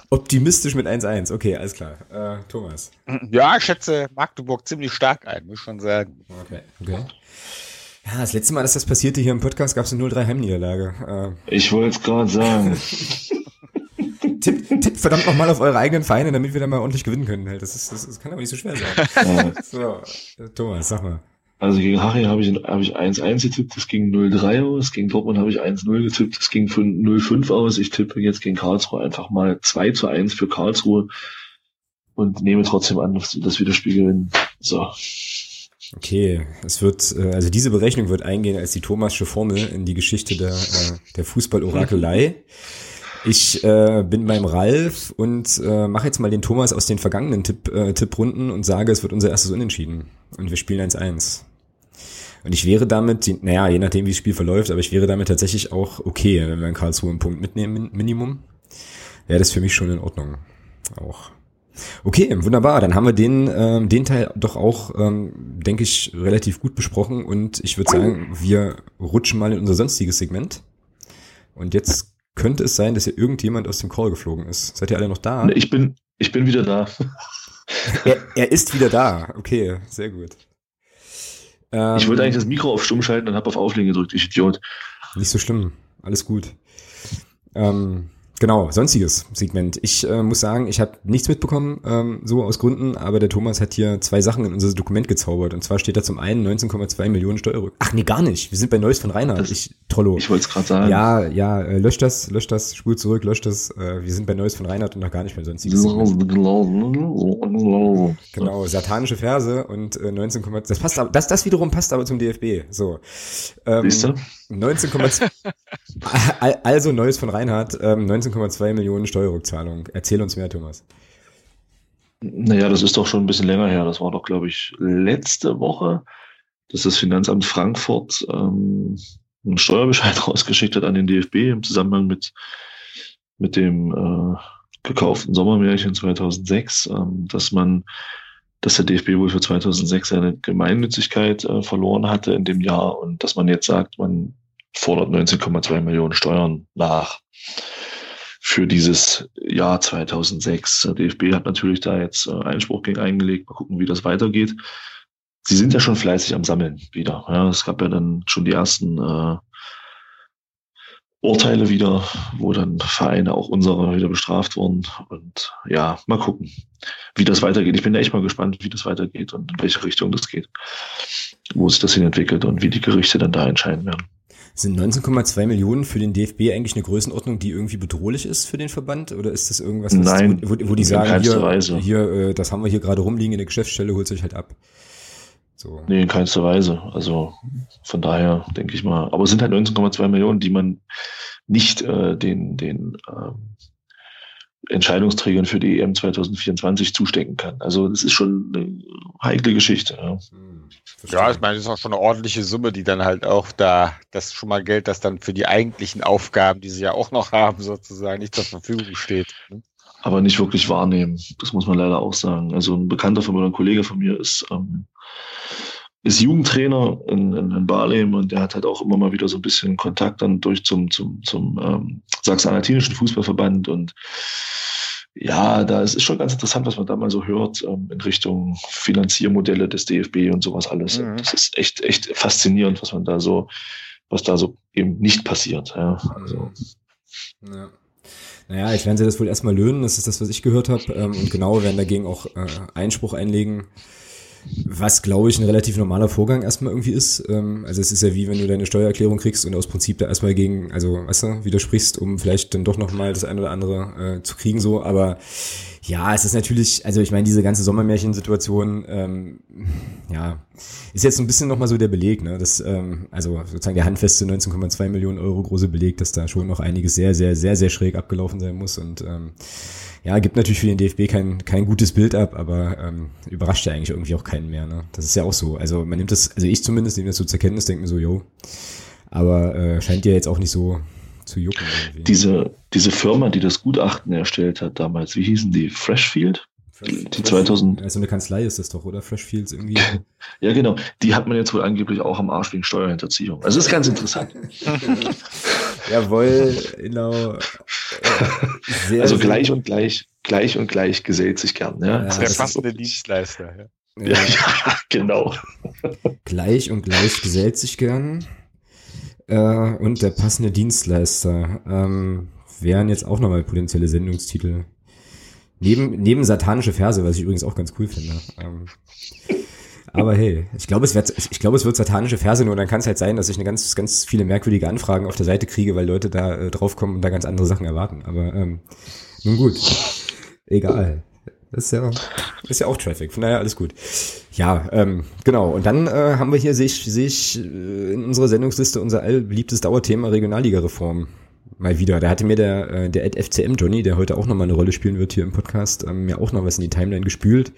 Optimistisch mit 1-1, okay, alles klar. Äh, Thomas. Ja, ich schätze Magdeburg ziemlich stark ein, muss ich schon sagen. Okay, okay. Ja, das letzte Mal, dass das passierte hier im Podcast, gab es eine 0-3 Heimniederlage. Äh, ich wollte es gerade sagen. tipp, tipp verdammt nochmal auf eure eigenen Vereine, damit wir da mal ordentlich gewinnen können. Das, ist, das, das kann aber nicht so schwer sein. so, Thomas, sag mal. Also gegen Harry habe ich, hab ich 1-1 getippt, das ging 0-3 aus. Gegen Dortmund habe ich 1-0 getippt, das ging 0-5 aus. Ich tippe jetzt gegen Karlsruhe einfach mal 2 zu 1 für Karlsruhe und nehme trotzdem an, dass wir das Spiel gewinnen. So. Okay, es wird, äh, also diese Berechnung wird eingehen als die Thomasche Formel in die Geschichte der, äh, der Fußball-Orakelei. Ich äh, bin beim Ralf und äh, mache jetzt mal den Thomas aus den vergangenen Tipp, äh, Tipprunden und sage, es wird unser erstes Unentschieden. Und wir spielen 1-1. Und ich wäre damit, naja, je nachdem, wie das Spiel verläuft, aber ich wäre damit tatsächlich auch okay, wenn wir in Karlsruhe einen Punkt mitnehmen, Minimum. Wäre das für mich schon in Ordnung. Auch. Okay, wunderbar. Dann haben wir den, ähm, den Teil doch auch, ähm, denke ich, relativ gut besprochen. Und ich würde sagen, wir rutschen mal in unser sonstiges Segment. Und jetzt könnte es sein, dass hier irgendjemand aus dem Call geflogen ist. Seid ihr alle noch da? Ich bin, ich bin wieder da. er, er ist wieder da. Okay, sehr gut. Ähm, ich wollte eigentlich das Mikro auf Stumm schalten und habe auf Auflegen gedrückt, ich Idiot. Nicht so schlimm. Alles gut. Ähm, Genau, sonstiges Segment. Ich äh, muss sagen, ich habe nichts mitbekommen, ähm, so aus Gründen, aber der Thomas hat hier zwei Sachen in unser Dokument gezaubert. Und zwar steht da zum einen 19,2 Millionen Steuerrück. Ach nee, gar nicht. Wir sind bei Neues von Reinhard. Das, ich, Trollo. Ich wollte es gerade sagen. Ja, ja, äh, löscht das, löscht das, spult zurück, löscht das. Äh, wir sind bei Neues von Reinhard und noch gar nicht mehr sonstiges. genau, satanische Verse und äh, 19, das passt aber, das, das wiederum passt aber zum DFB. So. Ähm, Siehst du? 19,2 also Neues von Reinhard, ähm, 19,2 Millionen Steuerrückzahlung. Erzähl uns mehr, Thomas. Naja, das ist doch schon ein bisschen länger her. Das war doch, glaube ich, letzte Woche, dass das Finanzamt Frankfurt ähm, einen Steuerbescheid rausgeschickt hat an den DFB im Zusammenhang mit, mit dem äh, gekauften Sommermärchen 2006, ähm, dass man dass der DFB wohl für 2006 seine Gemeinnützigkeit äh, verloren hatte in dem Jahr und dass man jetzt sagt, man fordert 19,2 Millionen Steuern nach für dieses Jahr 2006. Der DFB hat natürlich da jetzt äh, Einspruch gegen eingelegt. Mal gucken, wie das weitergeht. Sie sind ja schon fleißig am Sammeln wieder. Ja, es gab ja dann schon die ersten äh, Urteile wieder, wo dann Vereine, auch unsere, wieder bestraft wurden. Und ja, mal gucken, wie das weitergeht. Ich bin echt mal gespannt, wie das weitergeht und in welche Richtung das geht, wo sich das hin entwickelt und wie die Gerichte dann da entscheiden werden. Sind 19,2 Millionen für den DFB eigentlich eine Größenordnung, die irgendwie bedrohlich ist für den Verband? Oder ist das irgendwas, Nein, wo, wo, die sagen, hier, hier äh, das haben wir hier gerade rumliegen in der Geschäftsstelle, holt sich halt ab? So. Nee, in keinster Weise. Also von daher denke ich mal. Aber es sind halt 19,2 Millionen, die man nicht äh, den, den ähm, Entscheidungsträgern für die EM 2024 zustecken kann. Also das ist schon eine heikle Geschichte. Ja, hm, ja ich meine, das ist auch schon eine ordentliche Summe, die dann halt auch da, das ist schon mal Geld, das dann für die eigentlichen Aufgaben, die sie ja auch noch haben, sozusagen nicht zur Verfügung steht. Ne? Aber nicht wirklich wahrnehmen. Das muss man leider auch sagen. Also ein Bekannter von mir, ein Kollege von mir ist ähm, ist Jugendtrainer in, in, in Barlem und der hat halt auch immer mal wieder so ein bisschen Kontakt dann durch zum, zum, zum ähm, Sachsen-Anhaltinischen Fußballverband und ja, da ist es schon ganz interessant, was man da mal so hört ähm, in Richtung Finanziermodelle des DFB und sowas alles. Mhm. Das ist echt, echt faszinierend, was man da so, was da so eben nicht passiert. Ja, also. ja. Naja, ich werde sie das wohl erstmal löhnen, das ist das, was ich gehört habe. Ähm, und genau werden dagegen auch äh, Einspruch einlegen. Was, glaube ich, ein relativ normaler Vorgang erstmal irgendwie ist. Ähm, also es ist ja wie, wenn du deine Steuererklärung kriegst und aus Prinzip da erstmal gegen, also weißt du, widersprichst, um vielleicht dann doch nochmal das eine oder andere äh, zu kriegen so. Aber ja, es ist natürlich, also ich meine, diese ganze Sommermärchensituation, ähm, ja, ist jetzt ein bisschen nochmal so der Beleg, ne? Das, ähm, also sozusagen der handfeste 19,2 Millionen Euro große Beleg, dass da schon noch einiges sehr, sehr, sehr, sehr schräg abgelaufen sein muss. Und ähm, ja, gibt natürlich für den DFB kein, kein gutes Bild ab, aber ähm, überrascht ja eigentlich irgendwie auch keinen mehr. Ne? Das ist ja auch so. Also man nimmt das, also ich zumindest nehme das so zur Kenntnis, denke mir so, yo. Aber äh, scheint dir jetzt auch nicht so zu jucken. Diese, diese Firma, die das Gutachten erstellt hat damals, wie hießen die? Freshfield? Die 2000. Also eine Kanzlei ist das doch, oder? Freshfields irgendwie. ja, genau. Die hat man jetzt wohl angeblich auch am Arsch wegen Steuerhinterziehung. Also das ist ganz interessant. Jawohl, genau. Sehr, also gleich und gleich, gleich und gleich gesellt sich gern. Ja? ja der passende Dienstleister. Ja. Ja, ja, genau. Gleich und gleich gesellt sich gern. Äh, und der passende Dienstleister ähm, wären jetzt auch nochmal potenzielle Sendungstitel. Neben, neben satanische Verse, was ich übrigens auch ganz cool finde. Ähm, aber hey, ich glaube, es wird, ich glaube, es wird satanische Verse, nur dann kann es halt sein, dass ich eine ganz, ganz viele merkwürdige Anfragen auf der Seite kriege, weil Leute da äh, draufkommen und da ganz andere Sachen erwarten. Aber ähm, nun gut, egal. Das ist ja, ist ja auch Traffic, von daher alles gut. Ja, ähm, genau. Und dann äh, haben wir hier, sehe ich, sehe ich äh, in unserer Sendungsliste unser allbeliebtes Dauerthema Regionalliga-Reform mal wieder. Da hatte mir der, äh, der Ed FCM Johnny, der heute auch nochmal eine Rolle spielen wird hier im Podcast, ähm, mir auch noch was in die Timeline gespült.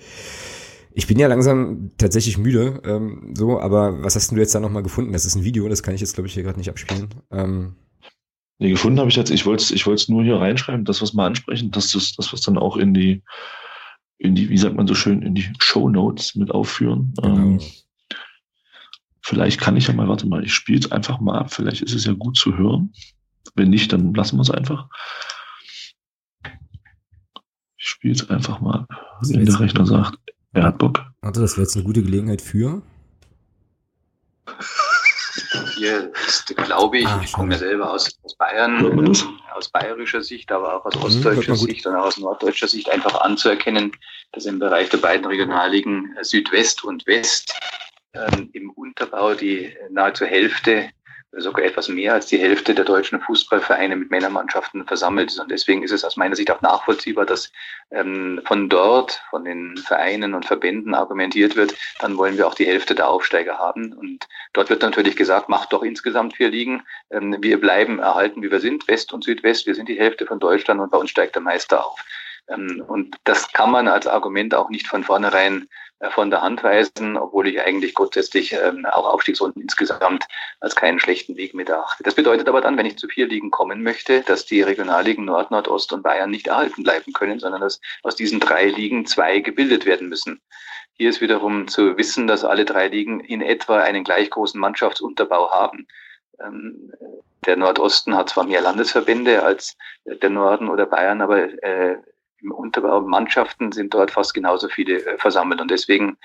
Ich bin ja langsam tatsächlich müde, ähm, so, aber was hast du jetzt da nochmal gefunden? Das ist ein Video, das kann ich jetzt, glaube ich, hier gerade nicht abspielen. Ähm, nee, gefunden habe ich jetzt, ich wollte es ich nur hier reinschreiben, das, was wir ansprechen, dass das, das, was dann auch in die, in die, wie sagt man so schön, in die Show Notes mit aufführen. Genau. Ähm, vielleicht kann ich ja mal, warte mal, ich spiele es einfach mal ab, vielleicht ist es ja gut zu hören. Wenn nicht, dann lassen wir es einfach. Ich spiele es einfach mal, wenn der Rechner sagt, er hat Bock. Warte, das wäre jetzt eine gute Gelegenheit für. Hier ist, glaube ich, ah, ich komme ja selber aus, aus Bayern, ähm, aus bayerischer Sicht, aber auch aus mhm, ostdeutscher Sicht und auch aus norddeutscher Sicht einfach anzuerkennen, dass im Bereich der beiden Regionalligen Südwest und West ähm, im Unterbau die nahezu Hälfte sogar etwas mehr als die Hälfte der deutschen Fußballvereine mit Männermannschaften versammelt ist. Und deswegen ist es aus meiner Sicht auch nachvollziehbar, dass ähm, von dort, von den Vereinen und Verbänden argumentiert wird, dann wollen wir auch die Hälfte der Aufsteiger haben. Und dort wird natürlich gesagt, macht doch insgesamt vier Ligen. Ähm, wir bleiben erhalten, wie wir sind, West und Südwest. Wir sind die Hälfte von Deutschland und bei uns steigt der Meister auf. Ähm, und das kann man als Argument auch nicht von vornherein von der Hand weisen, obwohl ich eigentlich grundsätzlich ähm, auch Aufstiegsrunden insgesamt als keinen schlechten Weg mit erachte. Das bedeutet aber dann, wenn ich zu vier Ligen kommen möchte, dass die Regionalligen Nord, Nordost und Bayern nicht erhalten bleiben können, sondern dass aus diesen drei Ligen zwei gebildet werden müssen. Hier ist wiederum zu wissen, dass alle drei Ligen in etwa einen gleich großen Mannschaftsunterbau haben. Ähm, der Nordosten hat zwar mehr Landesverbände als der Norden oder Bayern, aber äh, im Unterbau Mannschaften sind dort fast genauso viele äh, versammelt. Und deswegen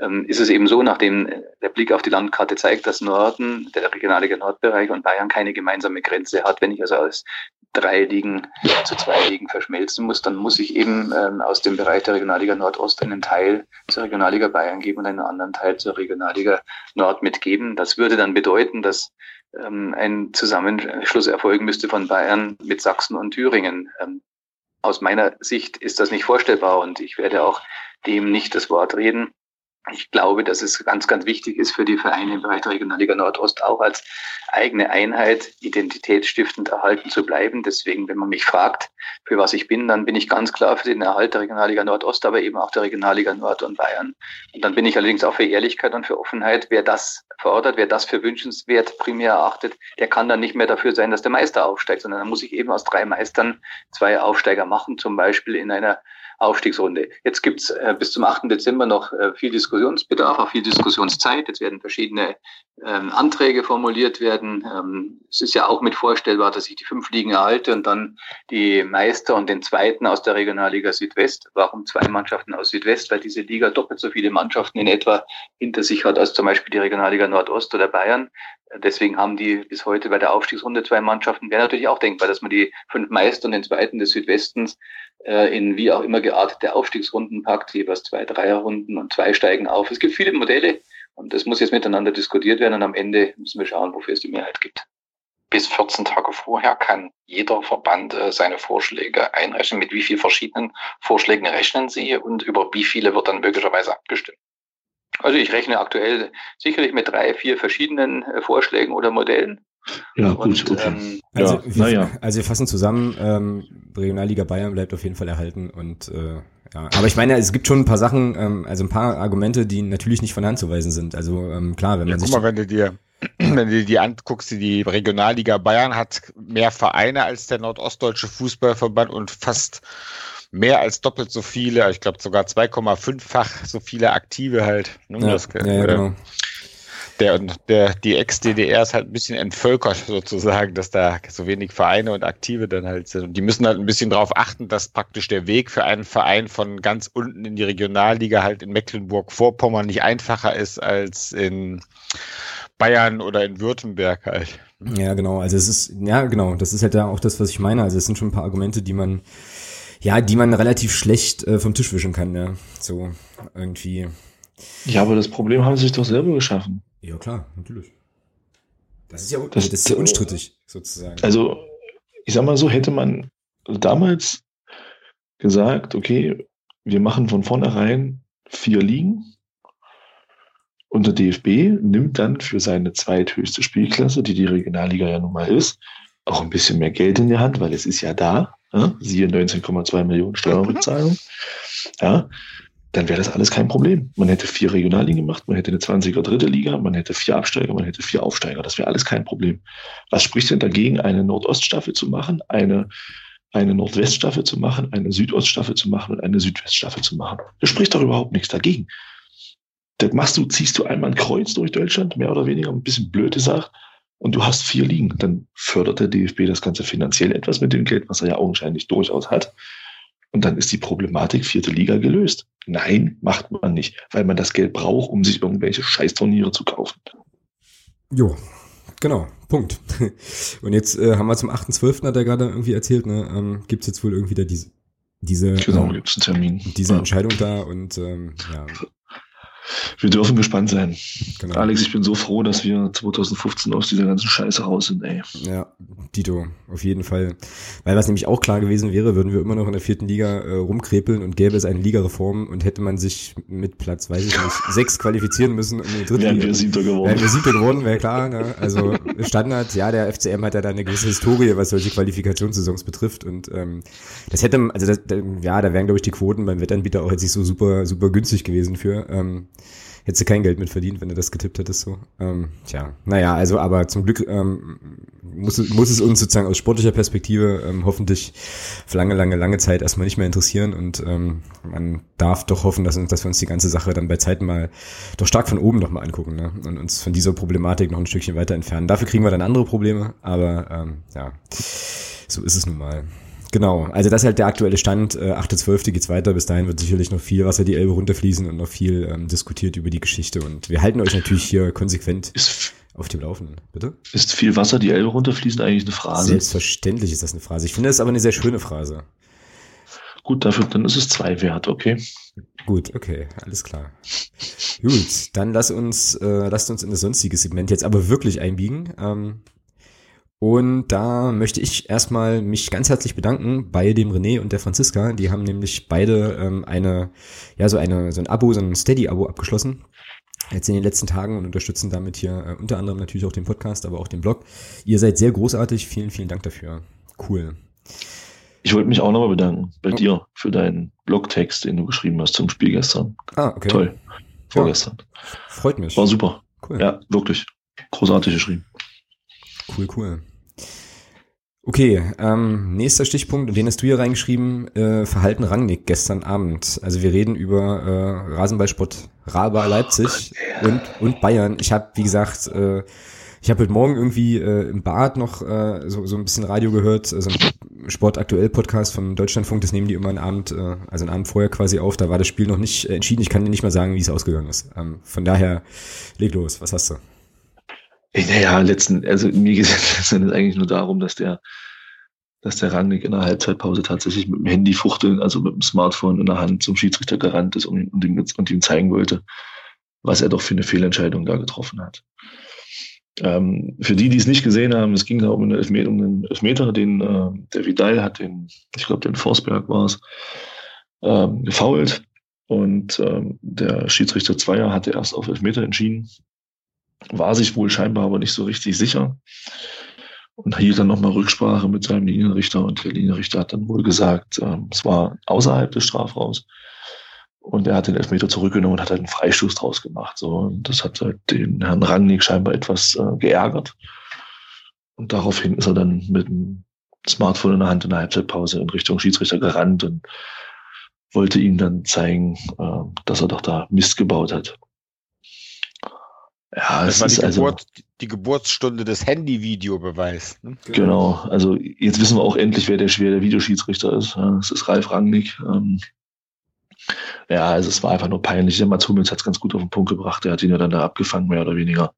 ähm, ist es eben so, nachdem äh, der Blick auf die Landkarte zeigt, dass Norden, der Regionalliga Nordbereich und Bayern keine gemeinsame Grenze hat. Wenn ich also aus drei Ligen zu zwei Ligen verschmelzen muss, dann muss ich eben ähm, aus dem Bereich der Regionalliga Nordost einen Teil zur Regionalliga Bayern geben und einen anderen Teil zur Regionalliga Nord mitgeben. Das würde dann bedeuten, dass ähm, ein Zusammenschluss erfolgen müsste von Bayern mit Sachsen und Thüringen. Ähm, aus meiner Sicht ist das nicht vorstellbar und ich werde auch dem nicht das Wort reden. Ich glaube, dass es ganz, ganz wichtig ist für die Vereine im Bereich der Regionalliga Nordost auch als eigene Einheit identitätsstiftend erhalten zu bleiben. Deswegen, wenn man mich fragt, für was ich bin, dann bin ich ganz klar für den Erhalt der Regionalliga Nordost, aber eben auch der Regionalliga Nord und Bayern. Und dann bin ich allerdings auch für Ehrlichkeit und für Offenheit. Wer das fordert, wer das für wünschenswert primär erachtet, der kann dann nicht mehr dafür sein, dass der Meister aufsteigt, sondern dann muss ich eben aus drei Meistern zwei Aufsteiger machen, zum Beispiel in einer Aufstiegsrunde. Jetzt gibt's äh, bis zum 8. Dezember noch äh, viel Diskussionsbedarf, auch viel Diskussionszeit. Jetzt werden verschiedene ähm, Anträge formuliert werden. Ähm, es ist ja auch mit vorstellbar, dass ich die fünf Ligen erhalte und dann die Meister und den Zweiten aus der Regionalliga Südwest. Warum zwei Mannschaften aus Südwest? Weil diese Liga doppelt so viele Mannschaften in etwa hinter sich hat als zum Beispiel die Regionalliga Nordost oder Bayern. Deswegen haben die bis heute bei der Aufstiegsrunde zwei Mannschaften. Wäre natürlich auch denkbar, dass man die fünf Meister und den Zweiten des Südwestens in wie auch immer geartete Aufstiegsrunden packt, jeweils zwei Dreierrunden und zwei steigen auf. Es gibt viele Modelle und das muss jetzt miteinander diskutiert werden und am Ende müssen wir schauen, wofür es die Mehrheit gibt. Bis 14 Tage vorher kann jeder Verband äh, seine Vorschläge einrechnen. Mit wie vielen verschiedenen Vorschlägen rechnen Sie und über wie viele wird dann möglicherweise abgestimmt? Also ich rechne aktuell sicherlich mit drei, vier verschiedenen äh, Vorschlägen oder Modellen. Ja, gut, und, okay. Ähm, also, ja, wir, ja. also wir fassen zusammen, ähm, Regionalliga Bayern bleibt auf jeden Fall erhalten und äh, ja, aber ich meine, es gibt schon ein paar Sachen, ähm, also ein paar Argumente, die natürlich nicht von Hand zu weisen sind. Also ähm, klar, wenn man ja, sich. Guck mal, wenn du dir wenn du dir die anguckst, die Regionalliga Bayern hat mehr Vereine als der Nordostdeutsche Fußballverband und fast mehr als doppelt so viele, ich glaube sogar 2,5-fach so viele Aktive halt. Ne? Ja, das, ja, ja, genau der, der, die Ex-DDR ist halt ein bisschen entvölkert sozusagen, dass da so wenig Vereine und Aktive dann halt sind. Und die müssen halt ein bisschen darauf achten, dass praktisch der Weg für einen Verein von ganz unten in die Regionalliga halt in Mecklenburg-Vorpommern nicht einfacher ist als in Bayern oder in Württemberg halt. Ja, genau. Also es ist, ja, genau. Das ist halt da auch das, was ich meine. Also es sind schon ein paar Argumente, die man, ja, die man relativ schlecht äh, vom Tisch wischen kann, ja. So irgendwie. Ja, aber das Problem haben sie sich doch selber geschaffen. Ja, klar, natürlich. Das ist ja, das, das ist ja unstrittig, sozusagen. Also, ich sag mal so, hätte man damals gesagt, okay, wir machen von vornherein vier Ligen und der DFB nimmt dann für seine zweithöchste Spielklasse, die die Regionalliga ja nun mal ist, auch ein bisschen mehr Geld in die Hand, weil es ist ja da. Ja? Siehe 19,2 Millionen Steuerrückzahlung. Ja, dann wäre das alles kein Problem. Man hätte vier Regionalligen gemacht, man hätte eine 20er dritte Liga, man hätte vier Absteiger, man hätte vier Aufsteiger. Das wäre alles kein Problem. Was spricht denn dagegen, eine Nordoststaffel zu machen, eine, eine Nordweststaffel zu machen, eine Südoststaffel zu machen und eine Südweststaffel zu machen? Da spricht doch überhaupt nichts dagegen. Das machst du, ziehst du einmal ein Kreuz durch Deutschland, mehr oder weniger, ein bisschen blöd gesagt, und du hast vier Ligen. Dann fördert der DFB das Ganze finanziell etwas mit dem Geld, was er ja augenscheinlich durchaus hat. Und dann ist die Problematik vierte Liga gelöst. Nein, macht man nicht, weil man das Geld braucht, um sich irgendwelche Scheißturniere zu kaufen. Jo, genau, Punkt. Und jetzt äh, haben wir zum 8.12., hat er gerade irgendwie erzählt, ne, ähm, gibt es jetzt wohl irgendwie da diese, diese, genau, ähm, gibt's einen Termin. diese Entscheidung da und ähm, ja. Wir dürfen gespannt sein. Genau. Alex, ich bin so froh, dass wir 2015 aus dieser ganzen Scheiße raus sind, ey. Ja, Dito, auf jeden Fall. Weil was nämlich auch klar gewesen wäre, würden wir immer noch in der vierten Liga äh, rumkrepeln und gäbe es eine Ligareform und hätte man sich mit Platz, weiß ich nicht, sechs qualifizieren müssen, um die dritte Wären Liga. wir siebter geworden. Wären wir siebter geworden, wäre klar. Ne? Also Standard, ja, der FCM hat ja da eine gewisse Historie, was solche Qualifikationssaisons betrifft und ähm, das hätte, also das, ja, da wären glaube ich die Quoten beim Wettanbieter auch jetzt nicht so super, super günstig gewesen für. Ähm, hättest du kein Geld mit verdient, wenn du das getippt hättest so. Ähm, tja, naja, also aber zum Glück ähm, muss, muss es uns sozusagen aus sportlicher Perspektive ähm, hoffentlich für lange, lange, lange Zeit erstmal nicht mehr interessieren und ähm, man darf doch hoffen, dass, dass wir uns die ganze Sache dann bei Zeiten mal doch stark von oben nochmal angucken ne? und uns von dieser Problematik noch ein Stückchen weiter entfernen. Dafür kriegen wir dann andere Probleme, aber ähm, ja, so ist es nun mal. Genau, also das ist halt der aktuelle Stand. Äh, 8.12. geht's weiter. Bis dahin wird sicherlich noch viel Wasser die Elbe runterfließen und noch viel ähm, diskutiert über die Geschichte. Und wir halten euch natürlich hier konsequent ist, auf dem Laufenden. Bitte? Ist viel Wasser die Elbe runterfließen eigentlich eine Phrase? Selbstverständlich ist das eine Phrase. Ich finde das aber eine sehr schöne Phrase. Gut, dafür, dann ist es zwei wert, okay. Gut, okay, alles klar. Gut, dann lass uns, äh, lasst uns in das sonstige Segment jetzt aber wirklich einbiegen. Ähm, und da möchte ich erstmal mich ganz herzlich bedanken bei dem René und der Franziska. Die haben nämlich beide ähm, eine, ja, so eine, so ein Abo, so ein Steady-Abo abgeschlossen. Jetzt in den letzten Tagen und unterstützen damit hier äh, unter anderem natürlich auch den Podcast, aber auch den Blog. Ihr seid sehr großartig. Vielen, vielen Dank dafür. Cool. Ich wollte mich auch nochmal bedanken bei oh. dir für deinen Blogtext, den du geschrieben hast zum Spiel gestern. Ah, okay. Toll. Vorgestern. Ja, freut mich. War super. Cool. Ja, wirklich. Großartig geschrieben. Cool, cool. Okay, ähm, nächster Stichpunkt, den hast du hier reingeschrieben, äh, Verhalten Rangnick gestern Abend. Also wir reden über äh, Rasenballsport Raba Leipzig oh und, und Bayern. Ich habe, wie gesagt, äh, ich habe heute Morgen irgendwie äh, im Bad noch äh, so, so ein bisschen Radio gehört, also ein Sportaktuell-Podcast vom Deutschlandfunk, das nehmen die immer einen Abend, äh, also einen Abend vorher quasi auf, da war das Spiel noch nicht äh, entschieden, ich kann dir nicht mal sagen, wie es ausgegangen ist. Ähm, von daher, leg los, was hast du? Naja, letzten, also mir geht es eigentlich nur darum, dass der, dass der Rangnick in der Halbzeitpause tatsächlich mit dem Handy fuchteln, also mit dem Smartphone in der Hand zum Schiedsrichter gerannt ist und, und, ihm, und ihm zeigen wollte, was er doch für eine Fehlentscheidung da getroffen hat. Ähm, für die, die es nicht gesehen haben, es ging da um einen Elfmeter, um einen Elfmeter den äh, der Vidal hat den, ich glaube, den Forsberg war es, ähm, gefault. Und ähm, der Schiedsrichter Zweier hatte erst auf Elfmeter entschieden war sich wohl scheinbar aber nicht so richtig sicher und hielt dann nochmal Rücksprache mit seinem Linienrichter und der Linienrichter hat dann wohl gesagt, äh, es war außerhalb des Strafraums Und er hat den Elfmeter zurückgenommen und hat halt einen Freistoß draus gemacht. So. Und das hat halt den Herrn Rangnick scheinbar etwas äh, geärgert. Und daraufhin ist er dann mit dem Smartphone in der Hand in der Halbzeitpause in Richtung Schiedsrichter gerannt und wollte ihm dann zeigen, äh, dass er doch da Mist gebaut hat. Ja, das war die, also, Geburt, die Geburtsstunde des Handy-Videobeweis. Ne? Genau, also jetzt wissen wir auch endlich, wer der schwere Videoschiedsrichter ist. Es ist Ralf Rangnick. Ähm, ja, also es war einfach nur peinlich. Der Mats Hummels hat es ganz gut auf den Punkt gebracht. Der hat ihn ja dann da abgefangen, mehr oder weniger.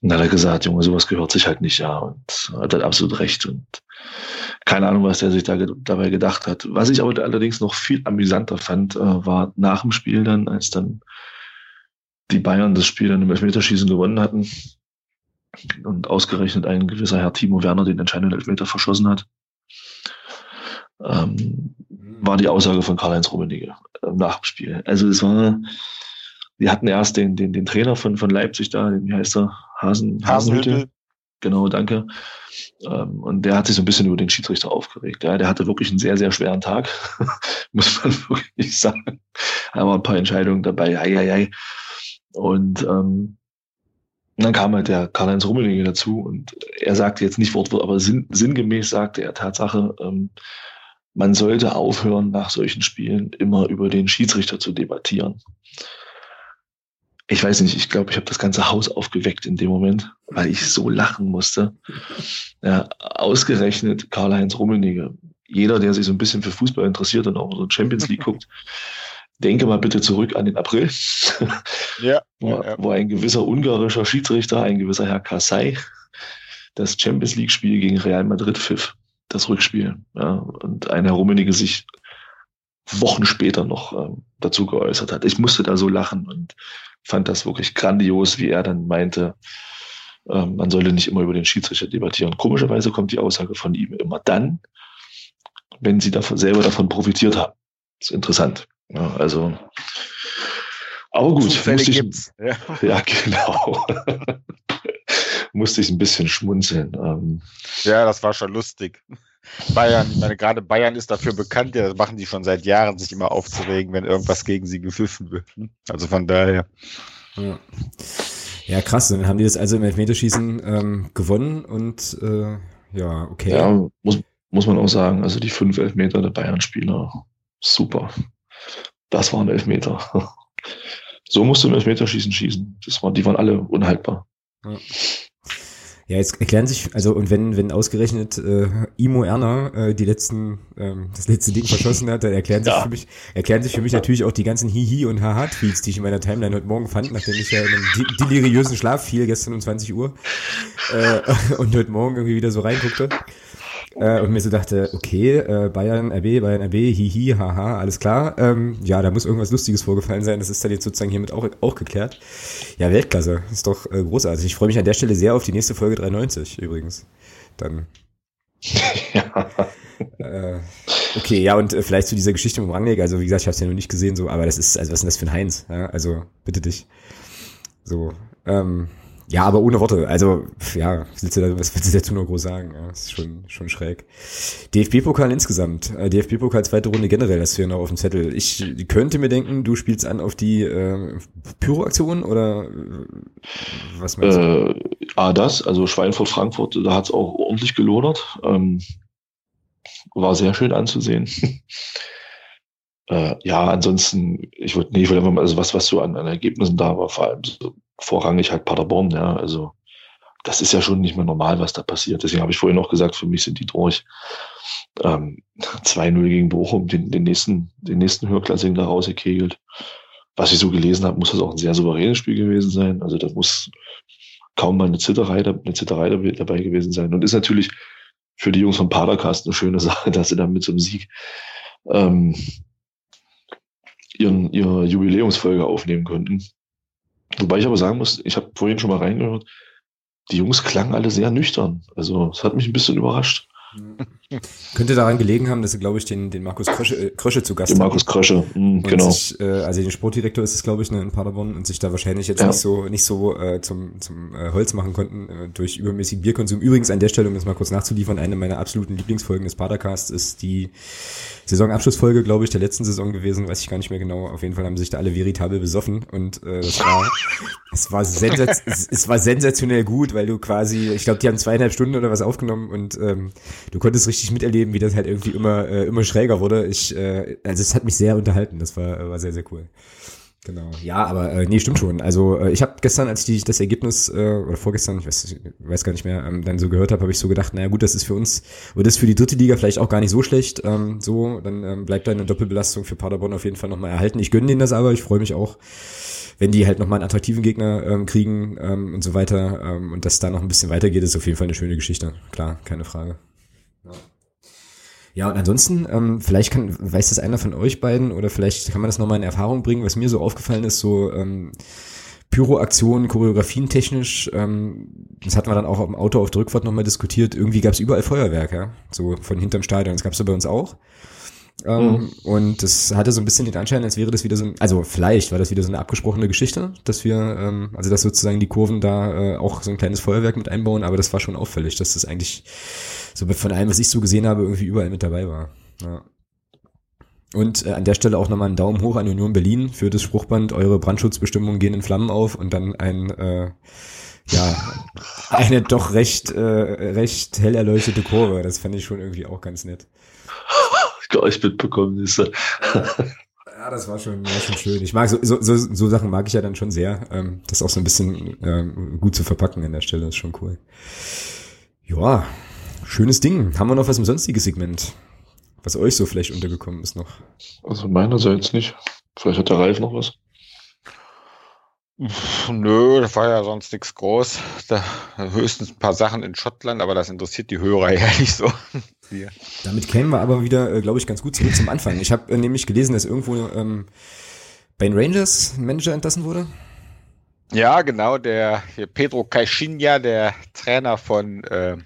Und dann hat er gesagt, Junge, sowas gehört sich halt nicht, ja. Und hat halt absolut recht. Und keine Ahnung, was der sich da dabei gedacht hat. Was ich aber allerdings noch viel amüsanter fand, äh, war nach dem Spiel dann, als dann die Bayern das Spiel dann im Elfmeterschießen gewonnen hatten und ausgerechnet ein gewisser Herr Timo Werner den entscheidenden Elfmeter verschossen hat, ähm, war die Aussage von Karl-Heinz Rummenigge äh, nach dem Spiel. Also es war, wir hatten erst den, den, den Trainer von, von Leipzig da, den, wie heißt er? Hasen, Hasenhütte. Genau, danke. Ähm, und der hat sich so ein bisschen über den Schiedsrichter aufgeregt. Ja, der hatte wirklich einen sehr, sehr schweren Tag, muss man wirklich sagen. Da waren ein paar Entscheidungen dabei. Ei, ei, ei. Und ähm, dann kam halt der Karl-Heinz Rummenigge dazu und er sagte jetzt nicht Wortwort, aber sinn, sinngemäß sagte er Tatsache, ähm, man sollte aufhören, nach solchen Spielen immer über den Schiedsrichter zu debattieren. Ich weiß nicht, ich glaube, ich habe das ganze Haus aufgeweckt in dem Moment, weil ich so lachen musste. Ja, ausgerechnet Karl-Heinz Rummenigge. Jeder, der sich so ein bisschen für Fußball interessiert und auch so Champions League guckt, denke mal bitte zurück an den April, ja, wo, ja. wo, ein gewisser ungarischer Schiedsrichter, ein gewisser Herr Kassai, das Champions League-Spiel gegen Real Madrid pfiff, das Rückspiel. Ja, und ein Herr Rummenigge sich Wochen später noch ähm, dazu geäußert hat. Ich musste da so lachen und fand das wirklich grandios, wie er dann meinte, ähm, man solle nicht immer über den Schiedsrichter debattieren. Komischerweise kommt die Aussage von ihm immer dann, wenn sie davon, selber davon profitiert haben. Das ist interessant. Ja, also, aber gut. Zufälle ich, gibt's. Ja, ja genau. musste ich ein bisschen schmunzeln. Ähm, ja, das war schon lustig. Bayern, ich meine, gerade Bayern ist dafür bekannt, ja, das machen die schon seit Jahren, sich immer aufzuregen, wenn irgendwas gegen sie gepfiffen wird. Also von daher. Ja. ja, krass. Dann haben die das also im Elfmeterschießen ähm, gewonnen und äh, ja, okay. Ja, muss, muss man auch sagen. Also die fünf Elfmeter der Bayern-Spieler, super. Das waren Elfmeter. So musst du im Elfmeterschießen schießen. Das war, die waren alle unhaltbar. Ja. Ja, jetzt erklären sich, also und wenn, wenn ausgerechnet äh, Imo Erner äh, die letzten, ähm, das letzte Ding verschossen hat, dann erklären sich ja. für mich, erklären sich für mich natürlich auch die ganzen Hihi und Haha-Tweets, die ich in meiner Timeline heute Morgen fand, nachdem ich ja in einem deliriösen Schlaf fiel gestern um 20 Uhr äh, und heute Morgen irgendwie wieder so reinguckte. Äh, und mir so dachte, okay, äh, Bayern RB, Bayern RB, hihi, haha, alles klar. Ähm, ja, da muss irgendwas Lustiges vorgefallen sein. Das ist dann jetzt sozusagen hiermit auch, auch geklärt. Ja, Weltklasse. Ist doch äh, großartig. Ich freue mich an der Stelle sehr auf die nächste Folge 93 übrigens. Dann. ja. Äh, okay, ja, und äh, vielleicht zu dieser Geschichte mit Rangnick. Also, wie gesagt, ich habe es ja noch nicht gesehen, so, aber das ist, also, was ist denn das für ein Heinz? Ja, also, bitte dich. So, ähm, ja, aber ohne Worte. Also, ja, was willst du, da, was willst du dazu nur groß sagen? Ja, ist schon, schon schräg. DFB-Pokal insgesamt. Äh, DFB-Pokal zweite Runde generell, das wäre noch auf dem Zettel. Ich könnte mir denken, du spielst an auf die äh, Pyro-Aktion oder äh, was meinst du? Äh, ah, das, also Schweinfurt-Frankfurt, da hat's auch ordentlich gelodert. Ähm, war sehr schön anzusehen. äh, ja, ansonsten, ich wollte, nee, ich wollte einfach mal, also was, was so an, an Ergebnissen da war, vor allem so vorrangig halt Paderborn, ja, also das ist ja schon nicht mehr normal, was da passiert. Deswegen habe ich vorhin auch gesagt, für mich sind die durch. Ähm, 2-0 gegen Bochum, den, den nächsten, den nächsten Höherklassigen da rausgekegelt. Was ich so gelesen habe, muss das auch ein sehr souveränes Spiel gewesen sein. Also da muss kaum mal eine Zitterei, eine Zitterei dabei gewesen sein. Und ist natürlich für die Jungs von Padercast eine schöne Sache, dass sie dann mit so einem Sieg ähm, ihren, ihre Jubiläumsfolge aufnehmen könnten. Wobei ich aber sagen muss, ich habe vorhin schon mal reingehört, die Jungs klangen alle sehr nüchtern. Also es hat mich ein bisschen überrascht. Könnte daran gelegen haben, dass sie, glaube ich, den, den Markus Krösche, äh, Krösche zu Gast haben. Markus Krösche, mhm, genau. Sich, äh, also den Sportdirektor ist es, glaube ich, ne, in Paderborn und sich da wahrscheinlich jetzt ja. nicht so nicht so äh, zum, zum äh, Holz machen konnten äh, durch übermäßigen Bierkonsum. Übrigens an der Stelle, um das mal kurz nachzuliefern, eine meiner absoluten Lieblingsfolgen des Padercasts ist die Saisonabschlussfolge, glaube ich, der letzten Saison gewesen, weiß ich gar nicht mehr genau. Auf jeden Fall haben sich da alle veritabel besoffen und äh, das war, es war, sensaz es war sensationell gut, weil du quasi, ich glaube, die haben zweieinhalb Stunden oder was aufgenommen und ähm, du konntest richtig miterleben, wie das halt irgendwie immer äh, immer schräger wurde. Ich, äh, also es hat mich sehr unterhalten. Das war war sehr sehr cool. Genau. Ja, aber äh, nee, stimmt schon. Also äh, ich habe gestern, als ich das Ergebnis äh, oder vorgestern, ich weiß, ich weiß gar nicht mehr, ähm, dann so gehört habe, habe ich so gedacht, naja gut, das ist für uns oder das ist für die dritte Liga vielleicht auch gar nicht so schlecht. Ähm, so, dann ähm, bleibt da eine Doppelbelastung für Paderborn auf jeden Fall nochmal erhalten. Ich gönne denen das aber, ich freue mich auch, wenn die halt nochmal einen attraktiven Gegner ähm, kriegen ähm, und so weiter. Ähm, und dass da noch ein bisschen weitergeht, ist auf jeden Fall eine schöne Geschichte. Klar, keine Frage. Ja. Ja, und ansonsten, ähm, vielleicht kann, weiß das einer von euch beiden oder vielleicht kann man das nochmal in Erfahrung bringen, was mir so aufgefallen ist, so ähm, Pyro-Aktionen, Choreografien technisch, ähm, das hatten wir dann auch im Auto auf Drückwort nochmal diskutiert, irgendwie gab es überall Feuerwerk, ja, so von hinterm Stadion, das gab es bei uns auch. Ähm, mhm. Und das hatte so ein bisschen den Anschein, als wäre das wieder so ein, also vielleicht war das wieder so eine abgesprochene Geschichte, dass wir, ähm, also dass sozusagen die Kurven da äh, auch so ein kleines Feuerwerk mit einbauen, aber das war schon auffällig, dass das eigentlich so von allem, was ich so gesehen habe, irgendwie überall mit dabei war. Ja. Und äh, an der Stelle auch nochmal einen Daumen hoch an Union Berlin für das Spruchband, eure Brandschutzbestimmungen gehen in Flammen auf und dann ein äh, ja, eine doch recht, äh, recht hell erleuchtete Kurve. Das fand ich schon irgendwie auch ganz nett. Gar nicht mitbekommen ist. Ja, das war schon, war schon schön. Ich mag so, so, so, so Sachen mag ich ja dann schon sehr. Ähm, das auch so ein bisschen ähm, gut zu verpacken an der Stelle, ist schon cool. Ja, Schönes Ding. Haben wir noch was im sonstigen Segment? Was euch so vielleicht untergekommen ist noch? Also meinerseits nicht. Vielleicht hat der Ralf noch was. Nö, das war ja sonst nichts groß. Da höchstens ein paar Sachen in Schottland, aber das interessiert die Hörer ja nicht so. Damit kämen wir aber wieder, äh, glaube ich, ganz gut zurück zum Anfang. Ich habe äh, nämlich gelesen, dass irgendwo ähm, bei den Rangers ein Manager entlassen wurde. Ja, genau, der Pedro Caixinha, der Trainer von äh,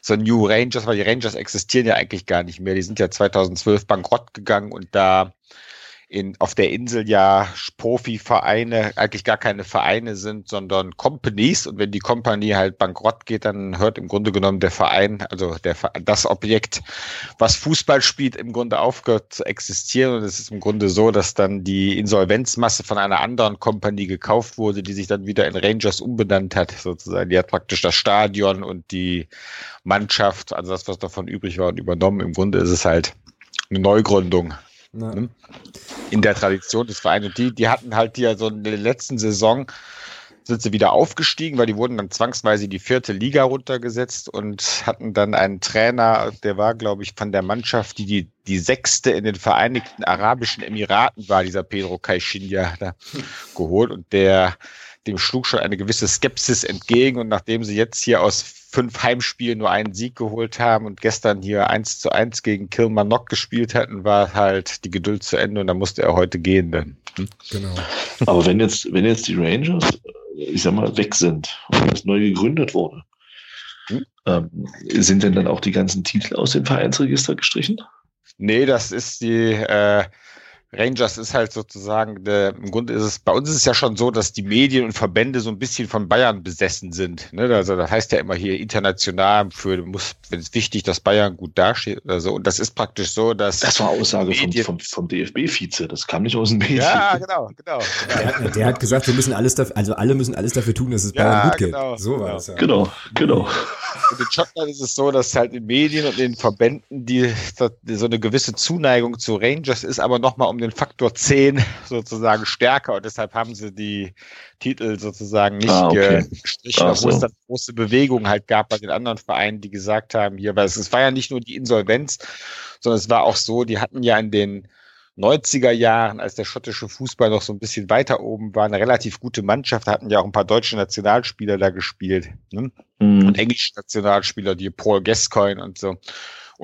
so New Rangers, weil die Rangers existieren ja eigentlich gar nicht mehr. Die sind ja 2012 bankrott gegangen und da in, auf der Insel ja Profivereine eigentlich gar keine Vereine sind, sondern Companies. Und wenn die Company halt bankrott geht, dann hört im Grunde genommen der Verein, also der, das Objekt, was Fußball spielt, im Grunde aufgehört zu existieren. Und es ist im Grunde so, dass dann die Insolvenzmasse von einer anderen Company gekauft wurde, die sich dann wieder in Rangers umbenannt hat, sozusagen. Die hat praktisch das Stadion und die Mannschaft, also das, was davon übrig war, und übernommen. Im Grunde ist es halt eine Neugründung. Ne? In der Tradition des Vereins. Und die, die hatten halt ja so in der letzten Saison sind sie wieder aufgestiegen, weil die wurden dann zwangsweise die vierte Liga runtergesetzt und hatten dann einen Trainer, der war, glaube ich, von der Mannschaft, die, die die sechste in den Vereinigten Arabischen Emiraten war, dieser Pedro Caixinha da geholt und der dem schlug schon eine gewisse Skepsis entgegen und nachdem sie jetzt hier aus fünf Heimspielen nur einen Sieg geholt haben und gestern hier eins zu eins gegen Kilmarnock gespielt hatten, war halt die Geduld zu Ende und dann musste er heute gehen dann. Hm? Genau. Aber wenn jetzt, wenn jetzt die Rangers, ich sag mal, weg sind und das neu gegründet wurde, hm? ähm, sind denn dann auch die ganzen Titel aus dem Vereinsregister gestrichen? Nee, das ist die, äh, Rangers ist halt sozusagen, der, im Grunde ist es, bei uns ist es ja schon so, dass die Medien und Verbände so ein bisschen von Bayern besessen sind. Ne? Also das heißt ja immer hier international für, muss, wenn es wichtig, dass Bayern gut dasteht oder so. Und das ist praktisch so, dass. Das war Aussage vom, vom, vom DFB-Vize, das kam nicht aus dem Medien. Ja, genau, genau. Der, hat, der hat gesagt, wir müssen alles dafür, also alle müssen alles dafür tun, dass es Bayern ja, gut geht. Genau, so war genau. es ja. Genau, genau. Und in Schottland ist es so, dass halt in Medien und in Verbänden die, die so eine gewisse Zuneigung zu Rangers ist, aber nochmal um den Faktor 10 sozusagen stärker und deshalb haben sie die Titel sozusagen nicht ah, okay. gestrichen, obwohl so. es dann große Bewegungen halt gab bei den anderen Vereinen, die gesagt haben, hier, weil es, es war ja nicht nur die Insolvenz, sondern es war auch so, die hatten ja in den 90er Jahren, als der schottische Fußball noch so ein bisschen weiter oben war, eine relativ gute Mannschaft, hatten ja auch ein paar deutsche Nationalspieler da gespielt. Ne? Mhm. Und englische Nationalspieler, die Paul Gascoigne und so.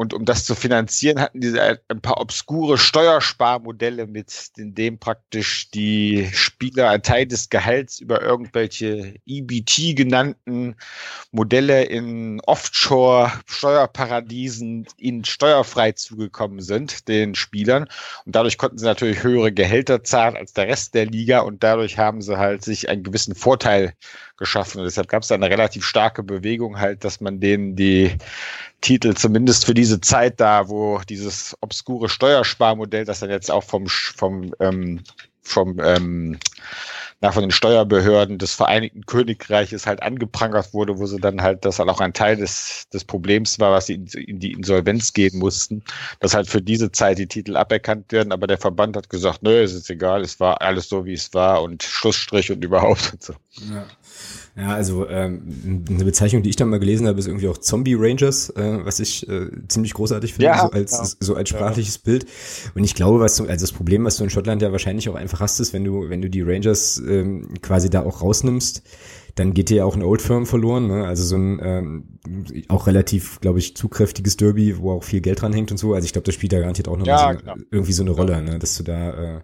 Und um das zu finanzieren, hatten die ein paar obskure Steuersparmodelle, mit dem praktisch die Spieler einen Teil des Gehalts über irgendwelche EBT genannten Modelle in Offshore-Steuerparadiesen ihnen steuerfrei zugekommen sind, den Spielern. Und dadurch konnten sie natürlich höhere Gehälter zahlen als der Rest der Liga und dadurch haben sie halt sich einen gewissen Vorteil geschaffen. Und deshalb gab es eine relativ starke Bewegung halt, dass man denen die Titel zumindest für diese Zeit da, wo dieses obskure Steuersparmodell, das dann jetzt auch vom vom ähm, vom ähm, nach von den Steuerbehörden des Vereinigten Königreiches halt angeprangert wurde, wo sie dann halt, das halt auch ein Teil des, des Problems war, was sie in, in die Insolvenz gehen mussten, dass halt für diese Zeit die Titel aberkannt werden, aber der Verband hat gesagt, nö, es ist egal, es war alles so, wie es war und Schlussstrich und überhaupt und so. Ja. Ja, also ähm, eine Bezeichnung, die ich dann mal gelesen habe, ist irgendwie auch Zombie Rangers, äh, was ich äh, ziemlich großartig finde, ja, so als ja. so als sprachliches ja. Bild. Und ich glaube, was du, also das Problem, was du in Schottland ja wahrscheinlich auch einfach hast, ist, wenn du wenn du die Rangers ähm, quasi da auch rausnimmst, dann geht dir ja auch ein Old Firm verloren, ne? also so ein ähm, auch relativ, glaube ich, zugkräftiges Derby, wo auch viel Geld dran hängt und so. Also ich glaube, das spielt da garantiert auch noch ja, so, genau. irgendwie so eine Rolle, ne? dass du da äh,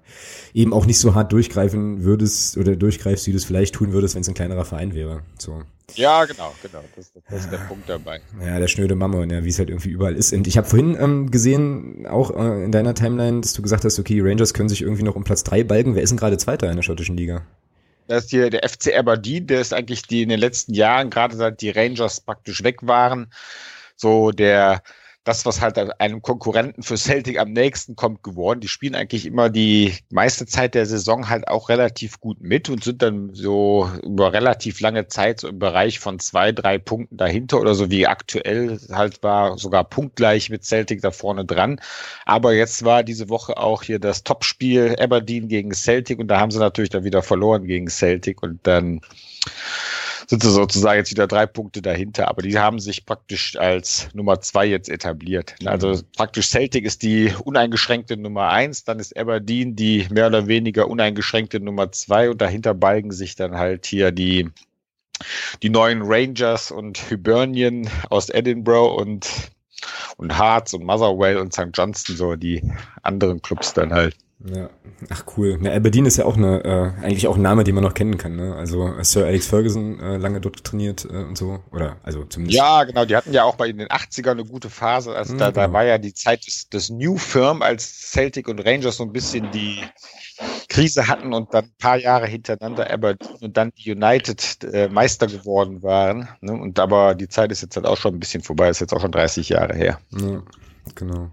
eben auch nicht so hart durchgreifen würdest oder durchgreifst, wie du es vielleicht tun würdest, wenn es ein kleinerer Verein wäre. So. Ja, genau, genau. Das, das ist der Punkt dabei. Ja, der schnöde Mammon, ja, wie es halt irgendwie überall ist. Und ich habe vorhin ähm, gesehen, auch äh, in deiner Timeline, dass du gesagt hast, okay, Rangers können sich irgendwie noch um Platz drei balgen. Wer ist denn gerade Zweiter in der schottischen Liga? Das ist hier der FC Aberdeen, der ist eigentlich die in den letzten Jahren, gerade seit die Rangers praktisch weg waren, so der das, was halt einem Konkurrenten für Celtic am nächsten kommt, geworden. Die spielen eigentlich immer die meiste Zeit der Saison halt auch relativ gut mit und sind dann so über relativ lange Zeit so im Bereich von zwei, drei Punkten dahinter oder so wie aktuell halt war, sogar punktgleich mit Celtic da vorne dran. Aber jetzt war diese Woche auch hier das Topspiel Aberdeen gegen Celtic und da haben sie natürlich dann wieder verloren gegen Celtic und dann sind sie sozusagen jetzt wieder drei Punkte dahinter, aber die haben sich praktisch als Nummer zwei jetzt etabliert. Also praktisch Celtic ist die uneingeschränkte Nummer eins, dann ist Aberdeen die mehr oder weniger uneingeschränkte Nummer zwei und dahinter balgen sich dann halt hier die die neuen Rangers und Hibernian aus Edinburgh und und Hearts und Motherwell und St. Johnston, so die anderen Clubs dann halt. Ja, ach cool. Na, Aberdeen ist ja auch eine, äh, eigentlich auch ein Name, den man noch kennen kann. Ne? Also Sir Alex Ferguson äh, lange dort trainiert äh, und so, oder also zumindest. Ja, genau. Die hatten ja auch bei in den 80ern eine gute Phase. Also mhm, da, da genau. war ja die Zeit des, des New Firm, als Celtic und Rangers so ein bisschen die Krise hatten und dann ein paar Jahre hintereinander Aberdeen und dann die United äh, Meister geworden waren. Ne? Und aber die Zeit ist jetzt halt auch schon ein bisschen vorbei. Ist jetzt auch schon 30 Jahre her. Ja, genau.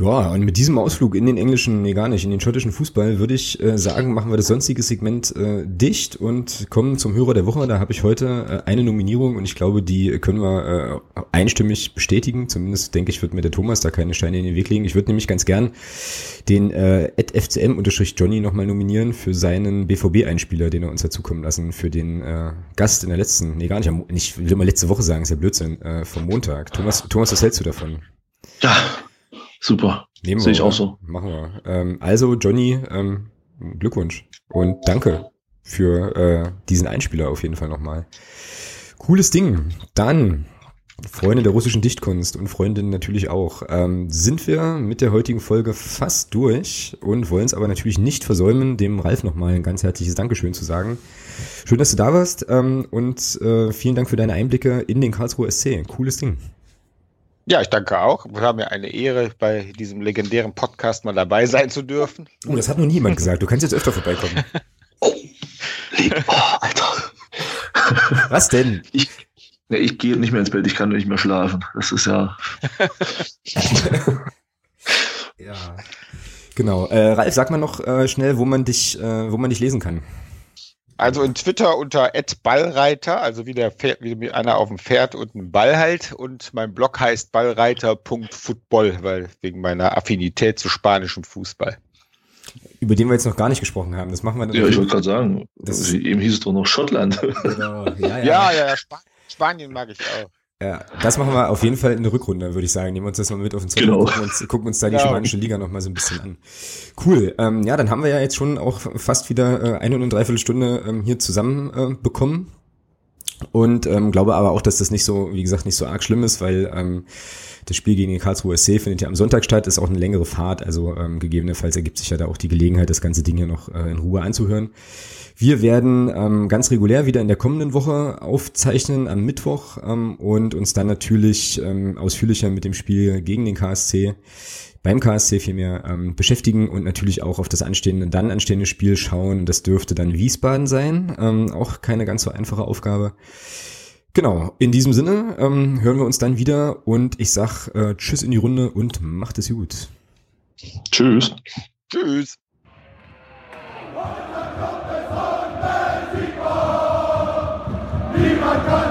Ja, und mit diesem Ausflug in den englischen, nee gar nicht, in den schottischen Fußball würde ich äh, sagen, machen wir das sonstige Segment äh, dicht und kommen zum Hörer der Woche. Da habe ich heute äh, eine Nominierung und ich glaube, die können wir äh, einstimmig bestätigen. Zumindest denke ich, wird mir der Thomas da keine Steine in den Weg legen. Ich würde nämlich ganz gern den äh, FCM-Johnny nochmal nominieren für seinen BVB-Einspieler, den er uns dazukommen lassen, für den äh, Gast in der letzten, nee gar nicht, ich will mal letzte Woche sagen, ist ja Blödsinn, äh, vom Montag. Thomas, Thomas, was hältst du davon? Ja, Super. Nehmen Sehe ich auch so. Machen wir. Ähm, also, Johnny, ähm, Glückwunsch und danke für äh, diesen Einspieler auf jeden Fall nochmal. Cooles Ding. Dann, Freunde der russischen Dichtkunst und Freundinnen natürlich auch, ähm, sind wir mit der heutigen Folge fast durch und wollen es aber natürlich nicht versäumen, dem Ralf nochmal ein ganz herzliches Dankeschön zu sagen. Schön, dass du da warst ähm, und äh, vielen Dank für deine Einblicke in den Karlsruher SC. Cooles Ding. Ja, ich danke auch. Es war mir eine Ehre, bei diesem legendären Podcast mal dabei sein zu dürfen. Oh, das hat noch niemand gesagt. Du kannst jetzt öfter vorbeikommen. Oh. Oh, Alter. Was denn? Ich, ne, ich gehe nicht mehr ins Bett, ich kann nicht mehr schlafen. Das ist ja. ja. Genau. Äh, Ralf, sag mal noch äh, schnell, wo man dich, äh, wo man dich lesen kann. Also in Twitter unter @ballreiter, also wie der Pferd, wie einer auf dem Pferd und ein Ball halt. Und mein Blog heißt ballreiter.football, weil wegen meiner Affinität zu spanischem Fußball. Über den wir jetzt noch gar nicht gesprochen haben. Das machen wir dann. Ja, ich wollte gerade sagen, das eben hieß es doch noch Schottland. Genau. Ja, ja, ja, ja, Spanien mag ich auch. Ja, das machen wir auf jeden Fall in der Rückrunde, würde ich sagen. Nehmen wir uns das mal mit auf den Zettel genau. und gucken uns, gucken uns da die ja. spanische Liga noch mal so ein bisschen an. Cool. Ähm, ja, dann haben wir ja jetzt schon auch fast wieder äh, eine und eine Dreiviertelstunde ähm, hier zusammen äh, bekommen. Und ähm, glaube aber auch, dass das nicht so, wie gesagt, nicht so arg schlimm ist, weil ähm, das Spiel gegen den Karlsruher SC findet ja am Sonntag statt, ist auch eine längere Fahrt, also ähm, gegebenenfalls ergibt sich ja da auch die Gelegenheit, das ganze Ding hier noch äh, in Ruhe anzuhören. Wir werden ähm, ganz regulär wieder in der kommenden Woche aufzeichnen am Mittwoch ähm, und uns dann natürlich ähm, ausführlicher mit dem Spiel gegen den KSC beim KSC vielmehr ähm, beschäftigen und natürlich auch auf das anstehende, dann anstehende Spiel schauen. Das dürfte dann Wiesbaden sein. Ähm, auch keine ganz so einfache Aufgabe. Genau, in diesem Sinne ähm, hören wir uns dann wieder und ich sag äh, Tschüss in die Runde und macht es gut. Tschüss. Tschüss. Niemand kann